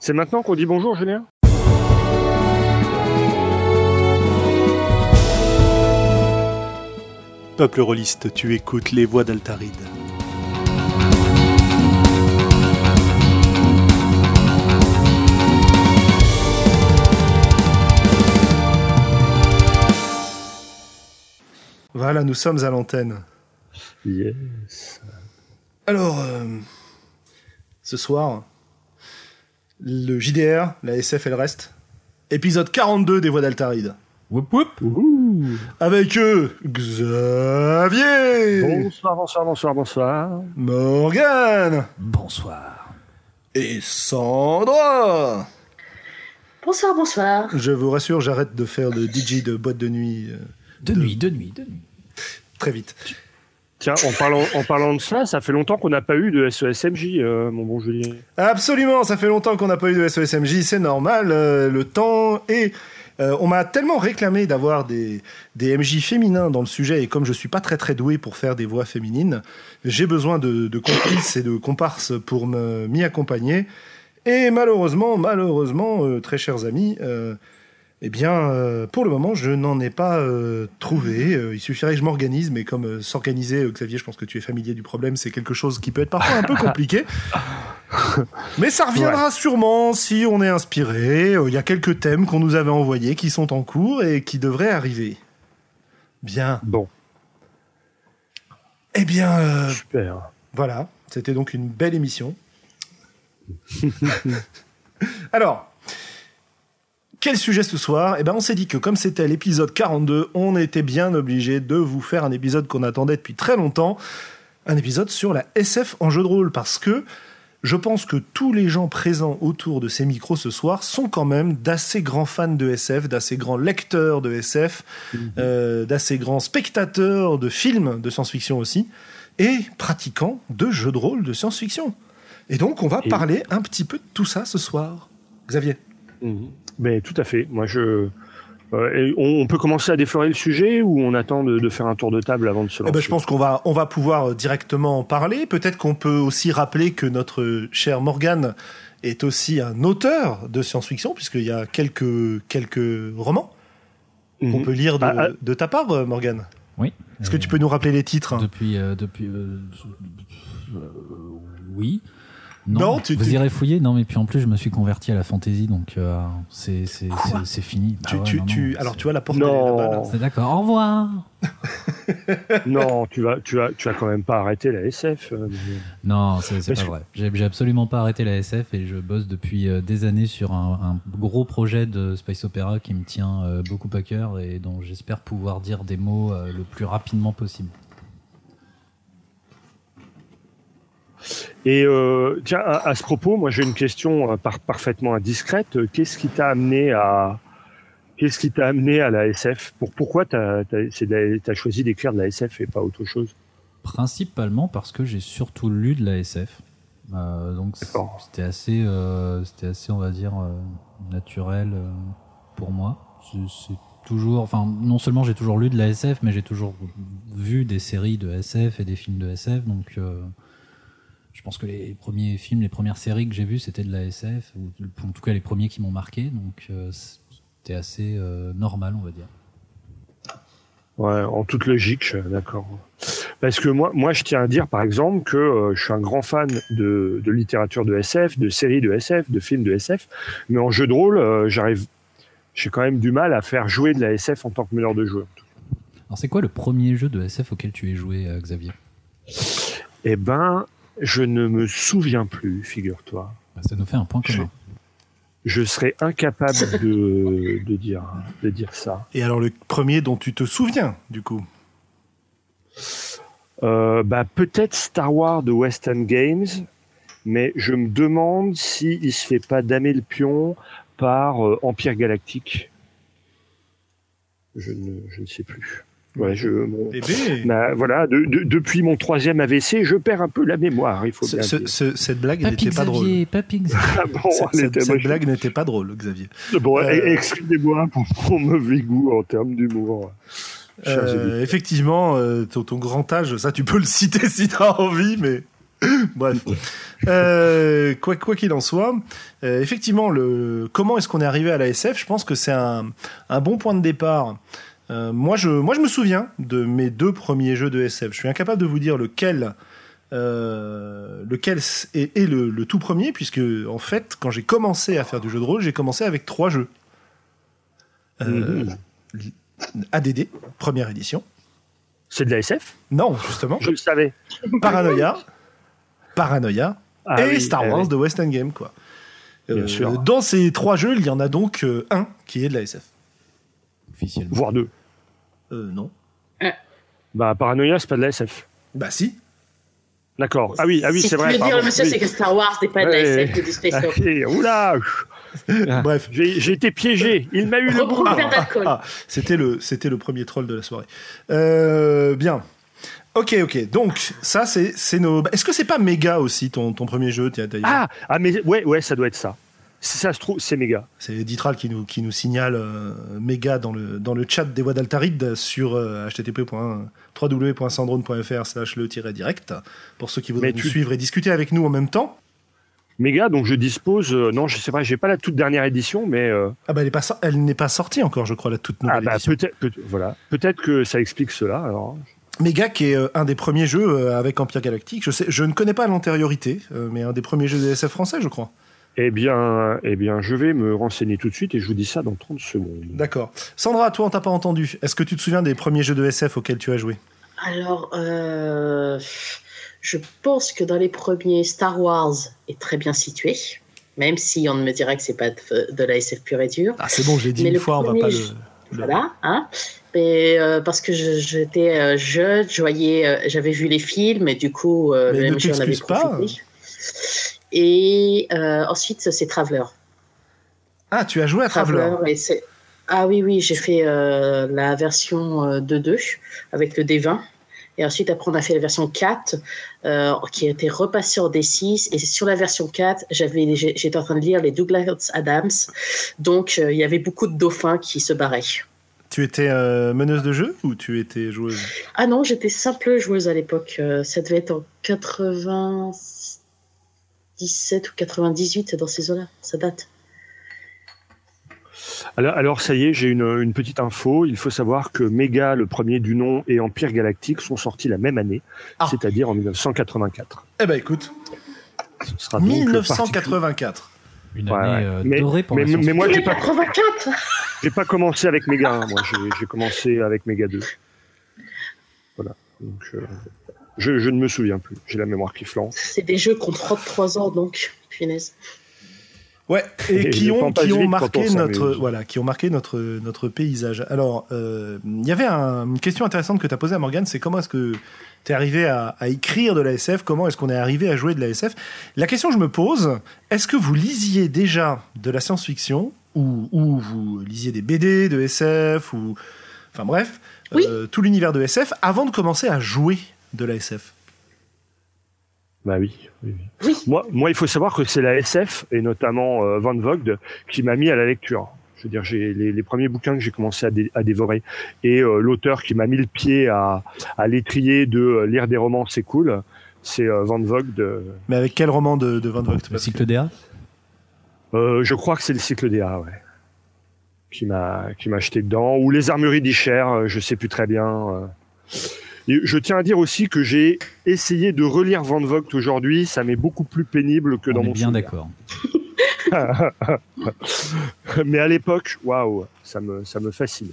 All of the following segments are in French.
C'est maintenant qu'on dit bonjour, Julien? Peuple rôliste, tu écoutes les voix d'Altaride. Voilà, nous sommes à l'antenne. Yes. Alors, euh, ce soir, le JDR, la SF et le reste, épisode 42 des Voix d'Altaride. Whoop whoop Avec eux, Xavier, Bonsoir, bonsoir, bonsoir, bonsoir. Morgane Bonsoir. et Sandra. Bonsoir, bonsoir. Je vous rassure, j'arrête de faire le DJ de boîte de nuit euh, De nuit, de nuit, de nuit. très vite. Tiens, en parlant, en parlant de ça, ça fait longtemps qu'on n'a pas eu de SESMJ, euh, mon bon Julien. Absolument, ça fait longtemps qu'on n'a pas eu de SOSMJ, c'est normal, euh, le temps et euh, on m'a tellement réclamé d'avoir des, des MJ féminins dans le sujet et comme je suis pas très très doué pour faire des voix féminines, j'ai besoin de, de complices et de comparses pour m'y accompagner. Et malheureusement, malheureusement, très chers amis, eh bien, euh, pour le moment, je n'en ai pas euh, trouvé. Euh, il suffirait que je m'organise, mais comme s'organiser, Xavier, je pense que tu es familier du problème, c'est quelque chose qui peut être parfois un peu compliqué. Mais ça reviendra sûrement si on est inspiré. Il y a quelques thèmes qu'on nous avait envoyés qui sont en cours et qui devraient arriver. Bien. Bon, Eh bien, super. voilà. C'était donc une belle émission. Alors, quel sujet ce soir? Eh ben, on s'est dit que comme c'était l'épisode 42, on était bien obligé de vous faire un épisode qu'on attendait depuis très longtemps, un épisode sur la SF en jeu de rôle, parce que je pense que tous les gens présents autour de ces micros ce soir sont quand même d'assez grands fans de SF, d'assez grands lecteurs de SF, euh, d'assez grands spectateurs de films de science-fiction aussi, et pratiquants de jeux de rôle de science-fiction. Et donc, on va Et- parler un petit peu de tout ça ce soir. Xavier Mhm. Mais tout à fait. Moi, je. euh, et on, on peut commencer à déflorer le sujet ou on attend de, de faire un tour de table avant de se Eh lancer ben, je pense qu'on va, on va pouvoir euh, directement en parler. Peut-être qu'on peut aussi rappeler que notre cher Morgan est aussi un auteur de science-fiction, puisqu'il y a quelques, quelques romans qu'on Mhm. peut lire de, Ah, ah. de ta part, euh, Morgan. Oui. Est-ce que tu peux nous rappeler les titres? Depuis. euh, depuis euh, euh, oui. Non, tu- vous tu- irez fouiller. Non, mais puis en plus, je me suis converti à la fantasy, donc euh, c'est c'est- c'est- c'est fini. Bah tu, ouais, tu, non, tu- non, alors, c'est- tu vois la porte là-bas, là. C'est d'accord. Au revoir. Non, tu vas, tu vas, tu vas quand même pas arrêter la SF. euh, Non, c'est pas que- vrai. J'ai j'ai absolument pas arrêté la SF et je bosse depuis euh, des années sur un, un gros projet de space opéra qui me tient beaucoup à cœur et dont j'espère pouvoir dire des mots le plus rapidement possible. Et euh, tiens, à, à ce propos, moi j'ai une question euh, par- parfaitement indiscrète. Euh, Qu'est-ce qui t'a amené à Qu'est-ce qui t'a amené à la SF Pour pourquoi t'as as, choisi d'écrire de la SF et pas autre chose? Principalement parce que j'ai surtout lu de la SF. Euh, donc c'était assez, euh, c'était assez, on va dire, naturel pour moi. C'est c'est toujours, enfin, non seulement j'ai toujours lu de la SF, mais j'ai toujours vu des séries de SF et des films de SF. Donc, euh, je pense que les premiers films, les premières séries que j'ai vues, c'était de la SF, ou en tout cas les premiers qui m'ont marqué. Donc, euh, c'était assez euh, normal, on va dire. Ouais, en toute logique, je- d'accord. Parce que moi, moi, je tiens à dire, par exemple, que euh, je suis un grand fan de, de littérature de SF, de séries de SF, de films de SF, mais en jeu de rôle, euh, j'arrive, j'ai quand même du mal à faire jouer de la SF en tant que meneur de jeu. Alors, c'est quoi le premier jeu de SF auquel tu es joué, euh, Xavier? Eh ben, je ne me souviens plus, figure-toi. Bah, Ça nous fait un point Je- commun. Je serais incapable de, de dire, de dire ça. Et alors, le premier dont tu te souviens, du coup? Euh, bah, peut-être Star Wars de West End Games, mais je me demande s'il il se fait pas damer le pion par euh, Empire Galactique. Je ne, je ne sais plus. Ouais, je, mon- Bébé bah, voilà, de- de- depuis mon troisième AVC, je perds un peu la mémoire, il faut Ce- bien ce- dire. ce- Cette blague n'était pas drôle. Ah bon, Cette, blague n'était pas drôle, Xavier. Bon, Euh, excusez-moi pour mon mauvais goût en termes d'humour. Euh, effectivement, euh, ton, ton grand âge, ça tu peux le citer si tu as envie, mais Bref, euh, quoi quoi qu'il en soit, euh, effectivement, le comment est-ce qu'on est arrivé à la SF Je pense que c'est un, un bon point de départ. Euh, moi, je moi je me souviens de mes deux premiers jeux de SF. Je suis incapable de vous dire lequel euh, lequel est, est le, le tout premier, puisque en fait, quand j'ai commencé à faire du jeu de rôle, j'ai commencé avec trois jeux. Euh, ADD, première édition. C'est de la SF Non, justement. Je le savais. Paranoia, Paranoia Ah et oui, Star ah Wars oui. de West Endgame, quoi. Euh, Bien sûr. Dans ces trois jeux, il y en a donc euh, un qui est de la SF. Officiellement. Voire deux. Euh, non. Bah, Paranoia, c'est pas de la SF. Bah si. D'accord. Ah oui, ah oui, Si c'est tu vrai. veux dire, pardon. monsieur, Oui. c'est que Star Wars n'est pas de la Ouais. SF ou du space. Eh, Oula Bref. J'ai été piégé. Il m'a eu le bras. d'alcool. Ah, c'était le, c'était le premier troll de la soirée. Euh, bien. Ok, ok. Donc ça, c'est, c'est nos. Est-ce que c'est pas méga aussi ton, ton premier jeu, Ah, ah, mais ouais, ouais, ça doit être ça. Si ça se trouve, c'est méga. C'est Ditral qui nous, qui nous signale euh, méga dans le, dans le chat des voix d'Altaride sur euh, http.www.sandrone.fr slash le-direct pour ceux qui voudraient nous suivre et discuter avec nous en même temps. Méga, donc je dispose. euh, non, je sais pas, j'ai pas la toute dernière édition, mais euh, Ah bah elle, pas, n'est pas sortie encore, je crois, la toute nouvelle ah bah édition. peut-être, peut voilà, peut-être que ça explique cela. Alors, Méga qui est euh, un des premiers jeux euh, avec Empire Galactique. Je, sais, je ne connais pas l'antériorité, euh, mais un des premiers jeux de SF français, je crois. Eh bien, eh bien, je vais me renseigner tout de suite et je vous dis ça dans 30 secondes. D'accord. Sandra, toi, on t'a pas entendu. Est-ce que tu te souviens des premiers jeux de SF auxquels tu as joué? Alors, euh, je pense que dans les premiers, Star Wars est très bien situé, même si on me dirait que c'est pas de, de la SF pure et dure. Ah, c'est bon, je l'ai dit Mais une le fois, on va pas le. Voilà, hein. Mais euh, parce que j'étais euh, jeune, je voyais, euh, j'avais vu les films et du coup, euh, Mais le ne t'excuse pas. profité. Et euh, ensuite, c'est Traveler. Ah, tu as joué à Traveler. et Ah oui, oui, j'ai fait euh, la version euh, 2.2 avec le D20. Et ensuite, après, on a fait la version 4 euh, qui a été repassée en D6. Et sur la version 4, j'avais, j'ai- j'étais en train de lire les Douglas Adams. Donc, il y avait beaucoup de dauphins qui se barraient. Tu étais meneuse de jeu ou tu étais joueuse? Ah non, j'étais simple joueuse à l'époque. Ça devait être en 97 ou 98 dans ces eaux-là. Ça date. Alors, alors, ça y est, j'ai une, une petite info. Il faut savoir que Méga, le premier du nom, et Empire Galactique sont sortis la même année, Ah. c'est-à-dire en 1984. Eh ben écoute, Ce sera donc 1984. Une Ouais, année ouais. euh, Mais- dorée pour mais- la mais moi, j'ai pas, 84 j'ai pas commencé avec Méga. hein. Moi, j'ai- j'ai commencé avec Méga 2. Voilà. Donc, euh, je, je ne me souviens plus. J'ai la mémoire qui flanche. C'est des jeux qui ont 33 ans, donc, punaise. Ouais, et, Et qui ont, qui ont marqué on notre voilà, qui ont marqué notre notre paysage. Alors, euh, il y avait un- une question intéressante que tu as posée à Morgane, c'est comment est-ce que tu es arrivé à, à écrire de la SF Comment est-ce qu'on est arrivé à jouer de la SF La question que je me pose, est-ce que vous lisiez déjà de la science-fiction? Ou, ou vous lisiez des BD de SF ou enfin bref, Oui. euh, tout l'univers de SF avant de commencer à jouer de la SF Bah oui. oui, oui. Oui. Moi, moi, il faut savoir que c'est la SF et notamment euh, Van Vogt qui m'a mis à la lecture. Je veux dire, j'ai les, les premiers bouquins que j'ai commencé à, dé- à dévorer et euh, l'auteur qui m'a mis le pied à, à l'étrier de euh, lire des romans, c'est cool. C'est euh, Van Vogt. Mais avec quel roman de, de Van Vogt Le cycle DA euh, je crois que c'est le cycle DA, ouais. Qui m'a qui m'a acheté dedans ou les armuries d'Icher, je sais plus très bien. Et je tiens à dire aussi que j'ai essayé de relire Van Vogt aujourd'hui, ça m'est beaucoup plus pénible que dans est mon bien d'accord. Mais à l'époque, waouh, ça me, ça me fascine.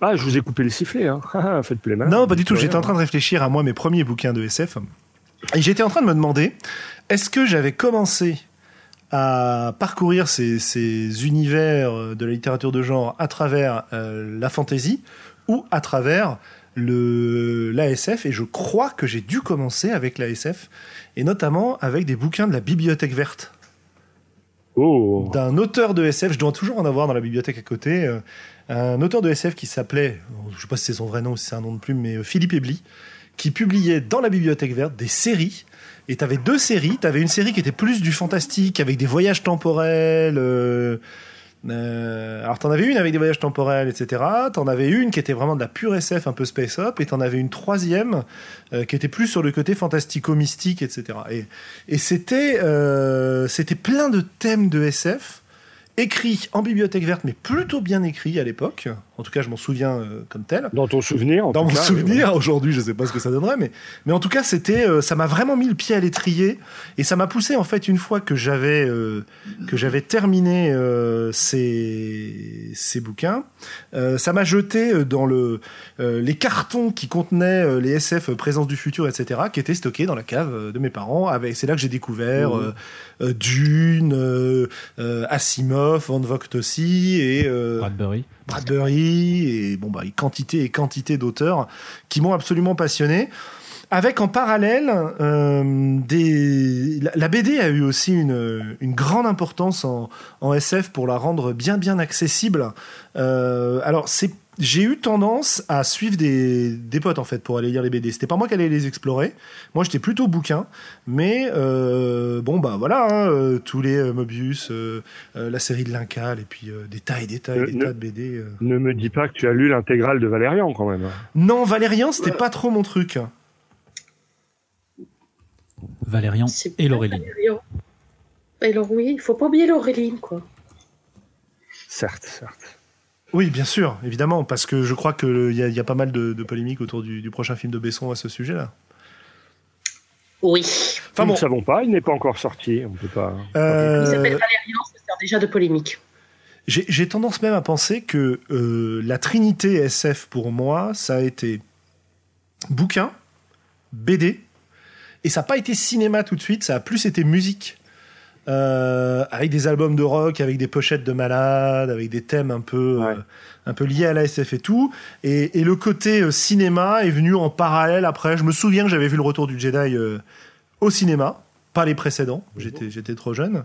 Ah, je vous ai coupé le sifflet, hein. Faites plus les mains. Non, pas du tout. J'étais en train de réfléchir à moi, mes premiers bouquins de SF. Et j'étais en train de me demander, est-ce que j'avais commencé à parcourir ces, ces univers de la littérature de genre à travers euh, la fantasy ou à travers le l'ASF et je crois que j'ai dû commencer avec l'ASF et notamment avec des bouquins de la bibliothèque verte Oh, d'un auteur de SF, je dois toujours en avoir dans la bibliothèque à côté, euh, un auteur de SF qui s'appelait, je sais pas si c'est son vrai nom ou si c'est un nom de plume, mais euh, Philippe Ebly, qui publiait dans la bibliothèque verte des séries. Et tu avais deux séries. Tu avais une série qui était plus du fantastique, avec des voyages temporels, euh, Euh, alors t'en avais une avec des voyages temporels, etc. T'en avais une qui était vraiment de la pure SF, un peu space up, et t'en avais une troisième euh, qui était plus sur le côté fantastico-mystique, etc. Et, c'était euh, c'était plein de thèmes de SF écrit en bibliothèque verte, mais plutôt bien écrit à l'époque. En tout cas, je m'en souviens euh, comme tel. Dans ton souvenir en Dans tout mon cas, souvenir, aujourd'hui, je sais pas ce que ça donnerait, mais, mais en tout cas, c'était, euh, ça m'a vraiment mis le pied à l'étrier et ça m'a poussé, en fait, une fois que j'avais, euh, que j'avais terminé euh, ces, ces bouquins, euh, ça m'a jeté dans le, euh, les cartons qui contenaient euh, les SF Présence du futur, etc., qui étaient stockés dans la cave euh, de mes parents. Avec, c'est là que j'ai découvert Mmh. euh, euh, Dune, euh, euh, Asimov, Van Vogt aussi, et euh, Bradbury. Bradbury et bon bah quantité et quantité d'auteurs qui m'ont absolument passionné. Avec en parallèle euh, la, BD a eu aussi une, grande importance en, en SF pour la rendre bien bien accessible. Euh, alors c'est j'ai eu tendance à suivre des, des potes en fait pour aller lire les BD. C'était pas moi qui allais les explorer. Moi j'étais plutôt bouquin, mais euh, bon bah voilà hein, euh, tous les euh, Mobius, euh, euh, la série de Lincal et puis euh, des tas et des tas et des ne- tas de BD. euh. Ne me dis pas que tu as lu l'intégrale de Valérian quand même. Non Valérian c'était pas trop mon truc. Valérian et Laureline. Valérian. Et alors oui, il faut pas oublier Laureline, quoi. Certes, certes. Oui bien sûr évidemment parce que je crois qu'il y, a- y a pas mal de, de polémiques autour du, du prochain film de Besson à ce sujet-là. Oui. Enfin Nous bon. ne savons pas, il n'est pas encore sorti. On peut pas. euh, Il s'appelle Valérian, ça sert déjà de polémique. J'ai j'ai tendance même à penser que euh, la trinité SF pour moi, ça a été bouquin, BD, et ça n'a pas été cinéma tout de suite, ça a plus été musique. Euh, avec des albums de rock, avec des pochettes de malades, avec des thèmes un peu, Ouais. euh, un peu liés à la SF et tout. Et, et le côté euh, cinéma est venu en parallèle après. Je me souviens que j'avais vu le retour du Jedi au cinéma, pas les précédents. J'étais, j'étais trop jeune.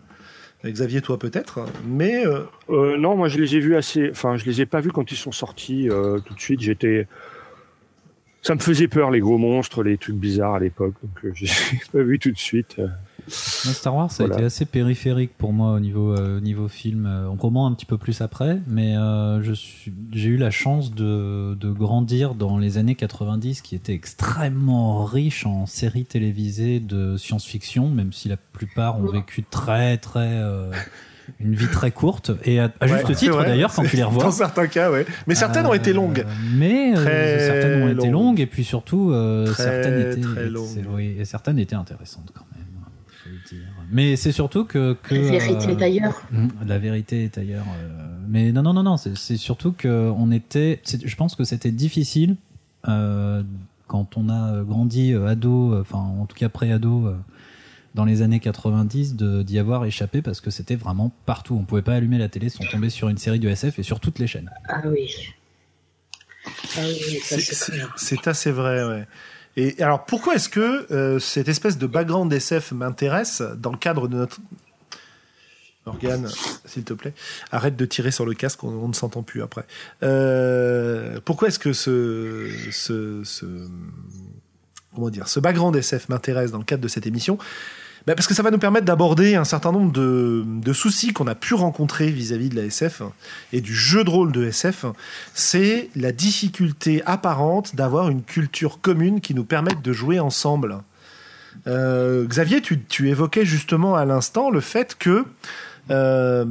Xavier, toi peut-être, mais euh, Euh, non, moi je les ai vus assez. Enfin, je les ai pas vus quand ils sont sortis euh, tout de suite. J'étais. Ça me faisait peur les gros monstres, les trucs bizarres à l'époque. Donc euh, j'ai pas vu tout de suite. Moi, Star Wars, ça a été assez périphérique pour moi au niveau, euh, au niveau film. Euh, roman un petit peu plus après, mais euh, j'ai eu la chance de, de grandir dans les années 90, qui étaient extrêmement riches en séries télévisées de science-fiction, même si la plupart ont vécu très, très. euh, une vie très courte, et à, à juste Ouais, titre d'ailleurs, quand tu les revois. Dans certains cas, ouais. Mais certaines ont été longues. Mais euh, Très certaines ont été longues. et puis surtout euh, Très, certaines étaient très longues. c'est- oui, et certaines étaient intéressantes quand même. Dire. Mais c'est surtout que, que La vérité euh, est ailleurs. mm, La vérité est ailleurs. euh, mais non non non non, c'est surtout que on était. Je pense que c'était difficile euh, quand on a grandi euh, ado, euh, enfin en tout cas pré-ado. euh, dans les années 90 de- d'y avoir échappé parce que c'était vraiment partout. On pouvait pas allumer la télé sans tomber sur une série de SF et sur toutes les chaînes. Ah oui. Ah oui, c'est assez vrai, ouais. Et alors, pourquoi est-ce que euh, cette espèce de background SF m'intéresse dans le cadre de notre. Morgane, s'il te plaît, arrête de tirer sur le casque, on, ne s'entend plus après. Euh, pourquoi est-ce que ce, comment dire, ce background SF m'intéresse dans le cadre de cette émission? Ben, Parce que ça va nous permettre d'aborder un certain nombre de, de soucis qu'on a pu rencontrer vis-à-vis de la SF et du jeu de rôle de SF. C'est la difficulté apparente d'avoir une culture commune qui nous permette de jouer ensemble. Euh, Xavier, tu, tu évoquais justement à l'instant le fait que euh,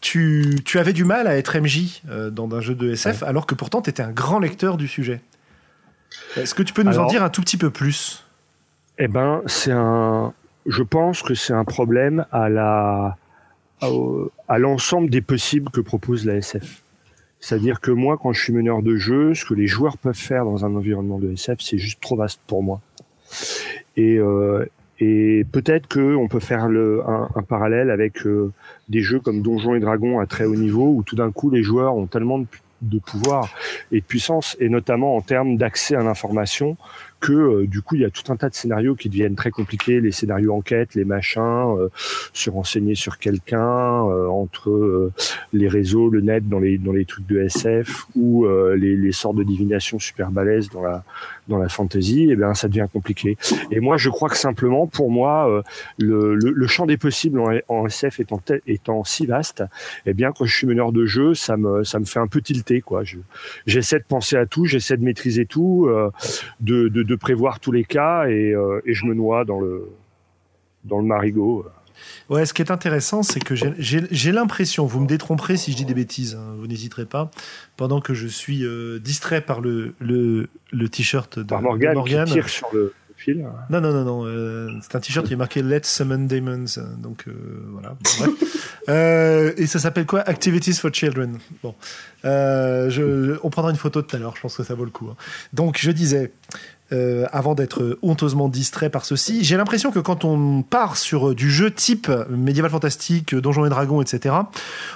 tu, tu avais du mal à être MJ euh, dans un jeu de SF, alors que pourtant tu étais un grand lecteur du sujet. Est-ce que tu peux nous en dire un tout petit peu plus? Eh ben, c'est un. Je pense que c'est un problème à la à l'ensemble des possibles que propose la SF. C'est-à-dire que moi, quand je suis meneur de jeu, ce que les joueurs peuvent faire dans un environnement de SF, c'est juste trop vaste pour moi. Et, euh, et peut-être qu'on peut faire le, un, parallèle avec euh, des jeux comme Donjons et Dragons à très haut niveau, où tout d'un coup les joueurs ont tellement de pouvoir et de puissance, et notamment en termes d'accès à l'information, que euh, du coup il y a tout un tas de scénarios qui deviennent très compliqués, les scénarios enquête, les machins, euh, se renseigner sur quelqu'un euh, entre les réseaux, le net dans les dans les trucs de SF ou les, les sortes de divination super balèzes dans la dans la fantasy, et eh bien ça devient compliqué. Et moi je crois que simplement pour moi le, le, champ des possibles en, SF étant étant si vaste, et eh bien quand je suis meneur de jeu, ça me ça me fait un peu tilter quoi. J'essaie de penser à tout, j'essaie de maîtriser tout, de prévoir tous les cas et, euh, et je me noie dans le, dans le marigot. Ouais, ce qui est intéressant, c'est que j'ai l'impression, vous me détromperez si je dis des bêtises, hein, vous n'hésiterez pas, pendant que je suis euh, distrait par le, le, le t-shirt de, par Morgan, Qui tire sur le fil. Non, non, non, non. Euh, c'est un t-shirt qui est marqué Let's Summon Demons. Donc voilà. et ça s'appelle quoi? Activities for Children. Bon. Je, on prendra une photo tout à l'heure, je pense que ça vaut le coup. Hein. Donc je disais, euh, avant d'être honteusement distrait par ceci. J'ai l'impression que quand on part sur du jeu type médiéval fantastique, Donjons et Dragons, etc.,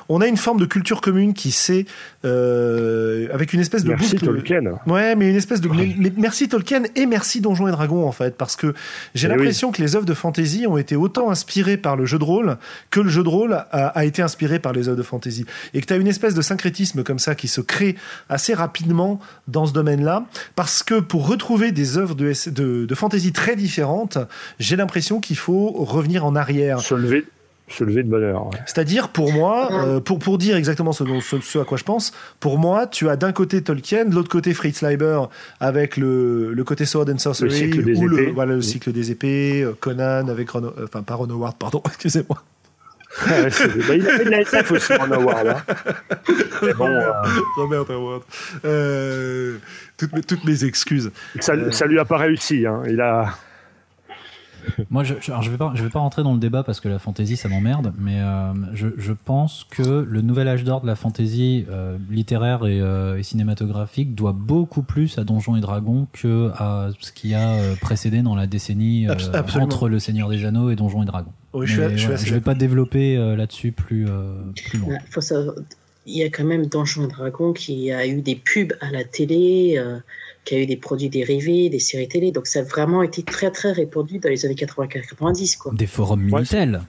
on a une forme de culture commune qui s'est euh, avec une espèce de merci Tolkien. Ouais, mais une espèce de merci Tolkien et merci Donjons et Dragons en fait, parce que j'ai eh l'impression que les œuvres de fantasy ont été autant inspirées par le jeu de rôle que le jeu de rôle a, a été inspiré par les œuvres de fantasy, et que tu as une espèce de syncrétisme comme ça qui se crée assez rapidement dans ce domaine-là, parce que pour retrouver des des œuvres de, de, de fantasy très différentes, j'ai l'impression qu'il faut revenir en arrière. Se lever, se lever de bonheur. C'est-à-dire, pour moi, euh, pour, pour dire exactement ce, ce, à quoi je pense, pour moi, tu as d'un côté Tolkien, de l'autre côté Fritz Leiber avec le, le côté Sword and Sorcery, le ou le, voilà, le cycle des épées, euh, Conan avec Ron, euh, enfin pas Ron Howard, pardon, excusez-moi. Bah, il a fait de la SF aussi, Ron Howard. Hein. bon, Robert Howard. Euh, toutes, mes, toutes mes excuses. Ça, euh... ça, lui a pas réussi. Hein. Il a. Moi, je, alors je vais pas, je vais pas rentrer dans le débat parce que la fantasy, ça m'emmerde, mais euh, je, je, pense que le nouvel âge d'or de la fantasy euh, littéraire et, euh, et, cinématographique doit beaucoup plus à Donjons et Dragons que à ce qui a précédé dans la décennie euh, entre Le Seigneur des Anneaux et Donjons et Dragons. Oui, je, mais, suis, voilà, je, je vais pas développer là-dessus plus, plus loin. Faut savoir, il y a quand même Donjons et Dragons qui a eu des pubs à la télé qui a eu des produits dérivés, des séries télé. Donc ça a vraiment été très très répandu dans les années 80-90. Quoi. Des forums Minitel.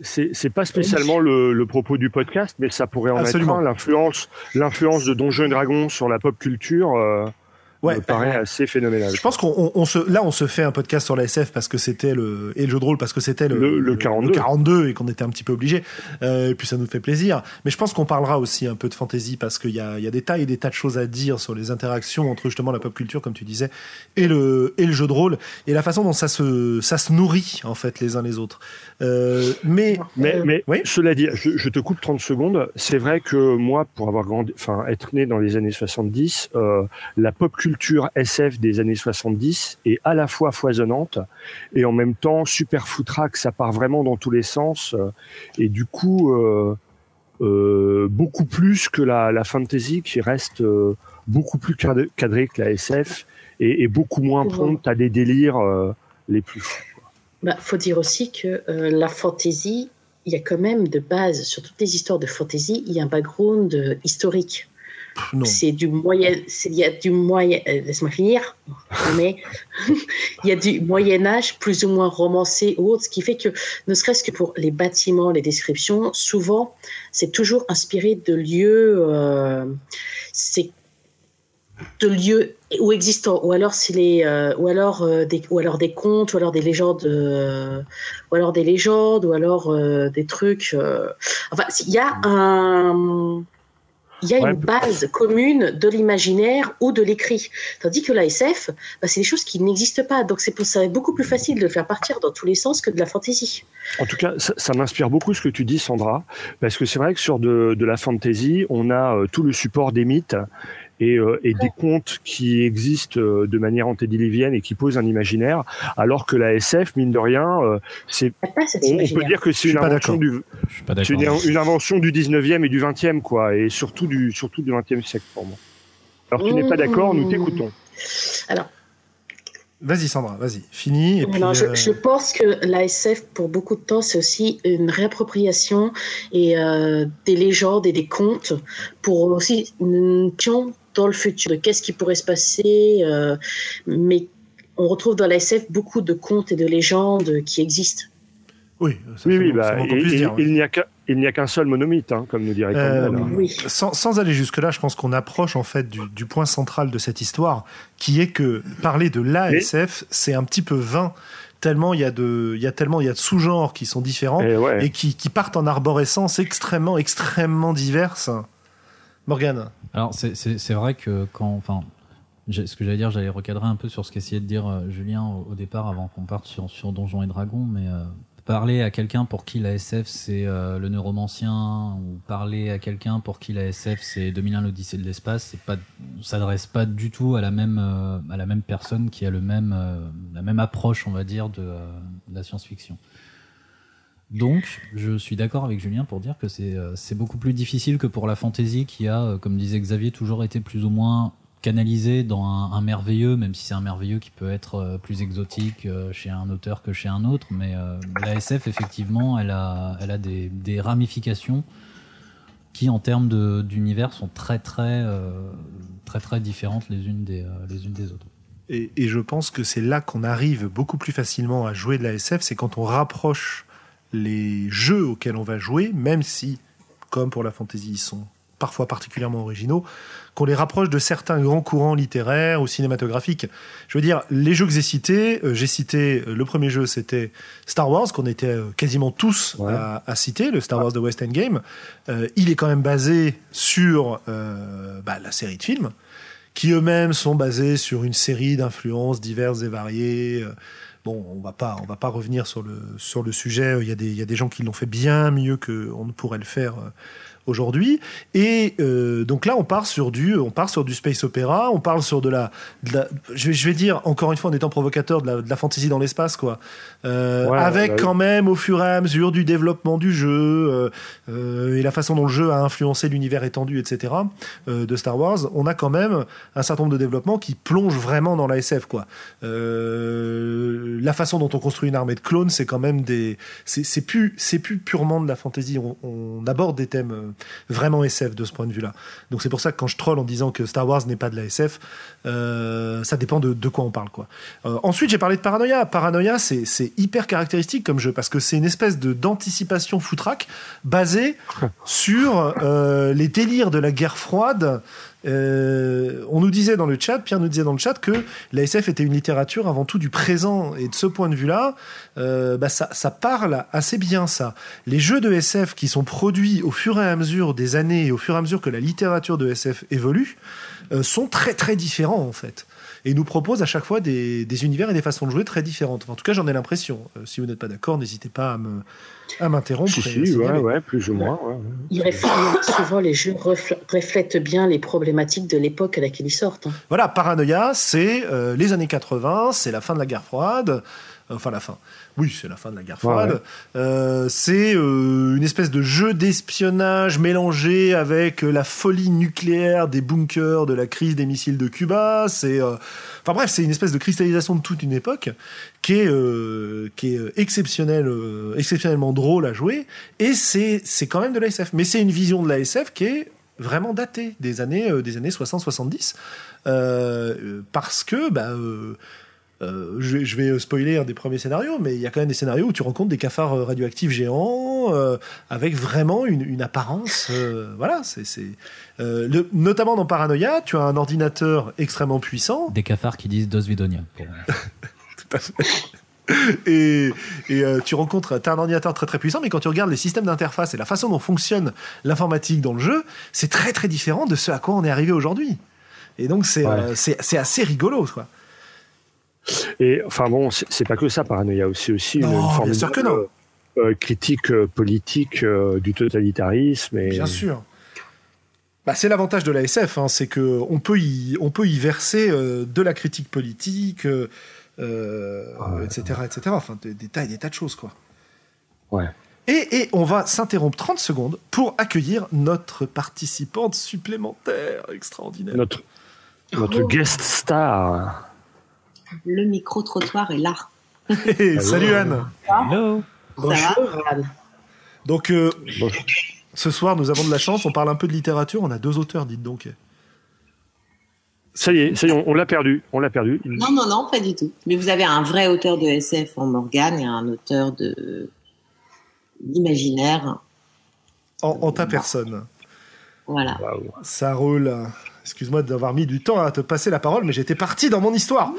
c'est pas spécialement le, le, propos du podcast, mais ça pourrait en Absolument. être un. L'influence, l'influence de Donjons et Dragons sur la pop culture. Euh, ouais, me paraît assez phénoménal. Je pense qu'on on se, là, on se fait un podcast sur la SF parce que c'était le et le jeu de rôle parce que c'était le, le, le, 42. le 42 et qu'on était un petit peu obligé. Euh, et puis ça nous fait plaisir. Mais je pense qu'on parlera aussi un peu de fantasy parce qu'il y a, y a des tas et des tas de choses à dire sur les interactions entre justement la pop culture, comme tu disais, et le et le jeu de rôle et la façon dont ça se ça se nourrit en fait les uns les autres. Euh, mais mais, mais oui cela dit, je, je, te coupe 30 secondes. C'est vrai que moi, pour avoir grandi, enfin être né dans les années 70, euh, la pop culture culture SF des années 70 est à la fois foisonnante et en même temps super foutraque, ça part vraiment dans tous les sens et du coup euh, euh, beaucoup plus que la, la fantasy qui reste euh, beaucoup plus cadrée que la SF et, et beaucoup moins prompte à des délires les plus fous. Bah, faut dire aussi que la fantasy, il y a quand même de base sur toutes les histoires de fantasy, il y a un background historique. C'est du moyen, il y a du moyen, euh, laisse-moi finir, mais il y a du Moyen Âge plus ou moins romancé ou autre, ce qui fait que, ne serait-ce que pour les bâtiments, les descriptions, souvent, c'est toujours inspiré de lieux, euh, c'est de lieux ou existants, ou alors c'est les, euh, ou alors des, ou alors des contes, ou alors des légendes, ou alors des légendes, ou alors des trucs. enfin, il y a un il y a ouais. une base commune de l'imaginaire ou de l'écrit. Tandis que la SF, bah, c'est des choses qui n'existent pas. Donc c'est pour ça beaucoup plus facile de le faire partir dans tous les sens que de la fantaisie. En tout cas, ça, ça m'inspire beaucoup ce que tu dis, Sandra, parce que c'est vrai que sur de, de la fantaisie, on a euh, tout le support des mythes et, euh, et, des contes qui existent euh, de manière antédiluvienne et qui posent un imaginaire, alors que la SF, mine de rien, euh, c'est on, on, peut dire que c'est une invention du une, une, invention du 19e et du 20e quoi, et surtout du surtout du 20e siècle pour moi. Alors tu mmh. n'es pas d'accord, nous t'écoutons. Alors Vas-y Sandra, vas-y, fini. Et puis, non, je, euh... je, pense que l'ASF, pour beaucoup de temps, c'est aussi une réappropriation et euh, des légendes et des contes pour aussi une dans le futur de qu'est-ce qui pourrait se passer, euh, mais on retrouve dans la SF beaucoup de contes et de légendes qui existent. Oui, ça Oui, bah, et- et- il n'y a qu'un- il n'y a qu'un seul monomythe, hein, comme nous dirait Euh, Campbell. Oui. sans, sans aller jusque-là, je pense qu'on approche en fait du, du point central de cette histoire, qui est que parler de l'ASF, c'est un petit peu vain, tellement il y a de, il y a tellement il y a de sous-genres qui sont différents Et ouais. et qui, qui partent en arborescence extrêmement, extrêmement diverses. Morgane? Alors c'est- vrai que quand, enfin, ce que j'allais dire, j'allais recadrer un peu sur ce qu'essayait de dire euh, Julien au, départ avant qu'on parte sur, sur Donjons et Dragons, mais euh, parler à quelqu'un pour qui la SF c'est euh, le neuromancien ou parler à quelqu'un pour qui la SF c'est 2001 l'Odyssée de l'espace, c'est pas, s'adresse pas du tout à la même à la même personne qui a le même la même approche, on va dire, de, de la science-fiction. Donc, je suis d'accord avec Julien pour dire que c'est euh, beaucoup plus difficile que pour la fantasy qui a, euh, comme disait Xavier, toujours été plus ou moins canalisé dans un, merveilleux, même si c'est un merveilleux qui peut être euh, plus exotique chez un auteur que chez un autre. Mais euh, la SF, effectivement, elle a, des, ramifications qui, en termes d'univers, sont très très, très très différentes les unes des, les unes des autres. Et, et je pense que c'est là qu'on arrive beaucoup plus facilement à jouer de la SF, c'est quand on rapproche les jeux auxquels on va jouer, même si, comme pour la fantasy, ils sont parfois particulièrement originaux, qu'on les rapproche de certains grands courants littéraires ou cinématographiques. Je veux dire, les jeux que j'ai cités, euh, j'ai cité, euh, le premier jeu c'était Star Wars, qu'on était euh, quasiment tous Ouais. à, à citer, le Star Wars de West Endgame. Euh, il est quand même basé sur bah, la série de films qui eux-mêmes sont basés sur une série d'influences diverses et variées. Bon, on va pas, on va pas revenir sur le sur le sujet. Il y a des, il y a des gens qui l'ont fait bien mieux que on ne pourrait le faire euh, aujourd'hui. Et euh, donc là, on part sur du, on part sur du space opéra. On parle sur de la, de la- je, vais, je vais dire encore une fois en étant provocateur de la, de la fantasy dans l'espace, quoi. Euh, Ouais, avec bah oui. quand même au fur et à mesure du développement du jeu euh, et la façon dont le jeu a influencé l'univers étendu, etc. de Star Wars, on a quand même un certain nombre de développements qui plongent vraiment dans la SF, quoi. La façon dont on construit une armée de clones, c'est quand même des, c'est c'est plus, c'est plus purement de la fantasy. On, on aborde des thèmes vraiment SF de ce point de vue-là. Donc c'est pour ça que quand je troll en disant que Star Wars n'est pas de la SF, euh, ça dépend de, de quoi on parle, quoi. Euh, ensuite, j'ai parlé de Paranoia. Paranoia, c'est c'est hyper caractéristique comme jeu parce que c'est une espèce de d'anticipation foutraque basée sur euh, les délires de la guerre froide. Euh, on nous disait dans le chat, Pierre nous disait dans le chat que la SF était une littérature avant tout du présent et de ce point de vue-là, euh, bah ça, ça parle assez bien ça. Les jeux de SF qui sont produits au fur et à mesure des années et au fur et à mesure que la littérature de SF évolue euh, sont très très différents en fait et nous proposent à chaque fois des, des univers et des façons de jouer très différentes. Enfin, en tout cas, j'en ai l'impression. Euh, si vous n'êtes pas d'accord, n'hésitez pas à m'interrompre. Si, si, ouais, ouais, plus ou moins. ouais, ouais. Il reflète- souvent, les jeux refl- reflètent bien les problématiques de l'époque à laquelle ils sortent. hein. Voilà, Paranoia, c'est euh, les années 80, c'est la fin de la guerre froide. Enfin, la fin. Oui, c'est la fin de la guerre froide. Ouais, Euh, c'est euh, une espèce de jeu d'espionnage mélangé avec euh, la folie nucléaire des bunkers de la crise des missiles de Cuba. C'est, euh, enfin bref, c'est une espèce de cristallisation de toute une époque qui est, qui est exceptionnelle, exceptionnellement drôle à jouer. Et c'est, c'est quand même de l'ASF. Mais c'est une vision de l'ASF qui est vraiment datée des années, des années 60-70. Euh, parce que, bah, euh, euh, je, vais, je vais spoiler un des premiers scénarios, mais il y a quand même des scénarios où tu rencontres des cafards euh, radioactifs géants euh, avec vraiment une, une apparence. euh, voilà, c'est euh, notamment dans Paranoia, tu as un ordinateur extrêmement puissant Des cafards qui disent Dos Vidonia. pour- et, et, euh, tu rencontres, tu as un ordinateur très très puissant, mais quand tu regardes les systèmes d'interface et la façon dont fonctionne l'informatique dans le jeu, c'est très très différent de ce à quoi on est arrivé aujourd'hui. Et donc c'est Ouais. euh, c'est c'est assez rigolo, quoi. Et enfin bon, c'est pas que ça, Paranoia, c'est aussi une, Non, une bien sûr que formidable, euh, critique euh, politique euh, du totalitarisme. Et, Bien sûr. Bah, c'est l'avantage de la SF, hein, c'est que on peut y, on peut y verser euh, de la critique politique, euh, euh, Ouais. etc., etc. Enfin, des, des tas et des tas de choses, quoi. Ouais. Et, et on va s'interrompre 30 secondes pour accueillir notre participante supplémentaire extraordinaire. Notre, notre Oh. guest star. Le micro-trottoir est là. Hey, salut Anne. Hello Bonjour, Anne. Donc, euh, Bonjour. ce soir, nous avons de la chance, on parle un peu de littérature, on a deux auteurs, dites donc. Ça y est, ça y est, on, on l'a perdu, on l'a perdu. Non, non, non, pas du tout. Mais vous avez un vrai auteur de SF en Morgane et un auteur de d'imaginaire. En, en ta personne. Voilà. Ça roule. Excuse-moi d'avoir mis du temps à te passer la parole, mais j'étais parti dans mon histoire.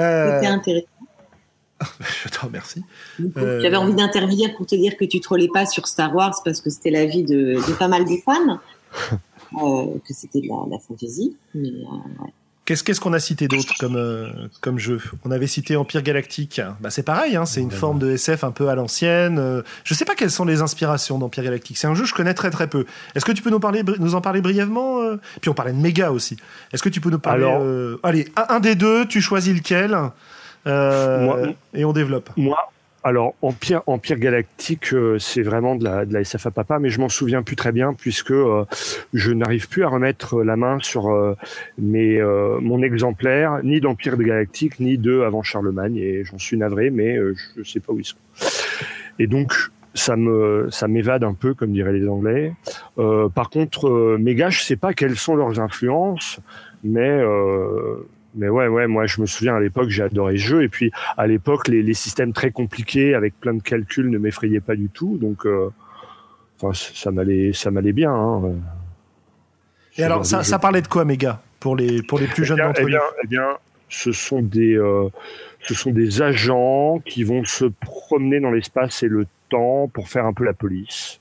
Euh, C'était intéressant. je te remercie. J'avais envie d'intervenir pour te dire que tu trollais pas sur Star Wars parce que c'était l'avis de, de pas mal de fans. Euh, que c'était de la, la fantasy. Mais, euh, ouais. Qu'est-ce qu'on a cité d'autre comme, euh, comme jeu? On avait cité Empire Galactique. Bah, c'est pareil, hein, c'est une forme de SF un peu à l'ancienne. Euh, Je sais pas quelles sont les inspirations d'Empire Galactique. C'est un jeu que je connais très très peu. Est-ce que tu peux nous, parler, nous en parler brièvement euh? Puis on parlait de Méga aussi. Est-ce que tu peux nous parler Alors- euh, Allez, un, un des deux, tu choisis lequel? Euh, Moi- et on développe. Moi, alors Empire, Empire Galactique, euh, c'est vraiment de la, de la SF papa, mais je m'en souviens plus très bien puisque euh, je n'arrive plus à remettre la main sur euh, mes, euh, mon exemplaire, ni d'Empire Galactique, ni de Avant Charlemagne, et j'en suis navré, mais euh, je sais pas où ils sont. Et donc, ça me ça m'évade un peu, comme diraient les Anglais. Euh, par contre, euh, Méga, je sais pas quelles sont leurs influences, mais mais ouais, ouais, moi je me souviens à l'époque, j'ai adoré ce jeu, et puis à l'époque, les, les systèmes très compliqués avec plein de calculs ne m'effrayaient pas du tout, donc euh, enfin, ça m'allait ça m'allait bien. Hein. Et alors, ça, ça parlait de quoi, Méga pour les, pour les plus Eh jeunes d'entre eh nous? bien, eh bien, ce sont des, euh, ce sont des agents qui vont se promener dans l'espace et le temps pour faire un peu la police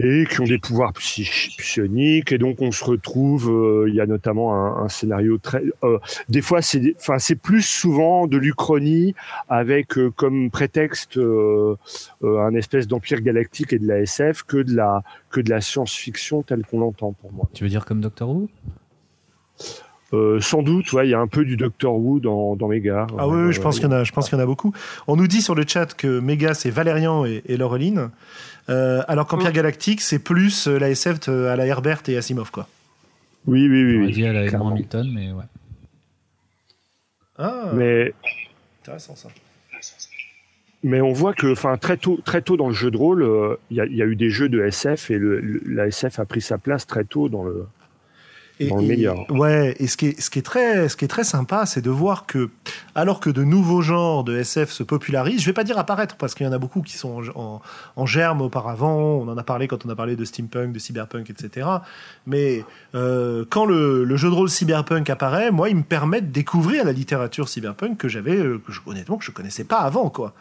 et qui ont des pouvoirs psioniques et donc on se retrouve. euh, Il y a notamment un, un scénario très. euh, des fois, c'est, enfin, c'est plus souvent de l'Uchronie avec euh, comme prétexte euh, euh, un espèce d'empire galactique et de la SF que de la que de la science-fiction telle qu'on l'entend pour moi. Tu veux dire comme Doctor Who? Euh, sans doute, ouais, il y a un peu du Doctor Who dans, dans mes gars. Ah oui, je pense qu'il y en a, je pense qu'il y en a beaucoup. On nous dit sur le chat que Méga c'est Valérian et, et Laureline, euh, alors qu'Empire Galactique c'est plus euh, la SF à la Herbert et Asimov quoi. Oui, oui, oui. On oui, dit à la Edmond. Hamilton, mais ouais. Ah, Mais, intéressant ça. mais on voit que, enfin, très tôt, très tôt dans le jeu de rôle, euh, il y, a, il y a eu des jeux de SF et le, le- la SF a pris sa place très tôt dans le. Et, Dans le et- média. Ouais, et ce qui est, ce qui est très, ce qui est très sympa, c'est de voir que, alors que de nouveaux genres de SF se popularisent, je vais pas dire apparaître parce qu'il y en a beaucoup qui sont en, en, en germe auparavant. On en a parlé quand on a parlé de steampunk, de cyberpunk, etc. Mais euh, quand le, le jeu de rôle cyberpunk apparaît, moi, il me permet de découvrir la littérature cyberpunk que j'avais, euh, que je, honnêtement, que je connaissais pas avant, quoi.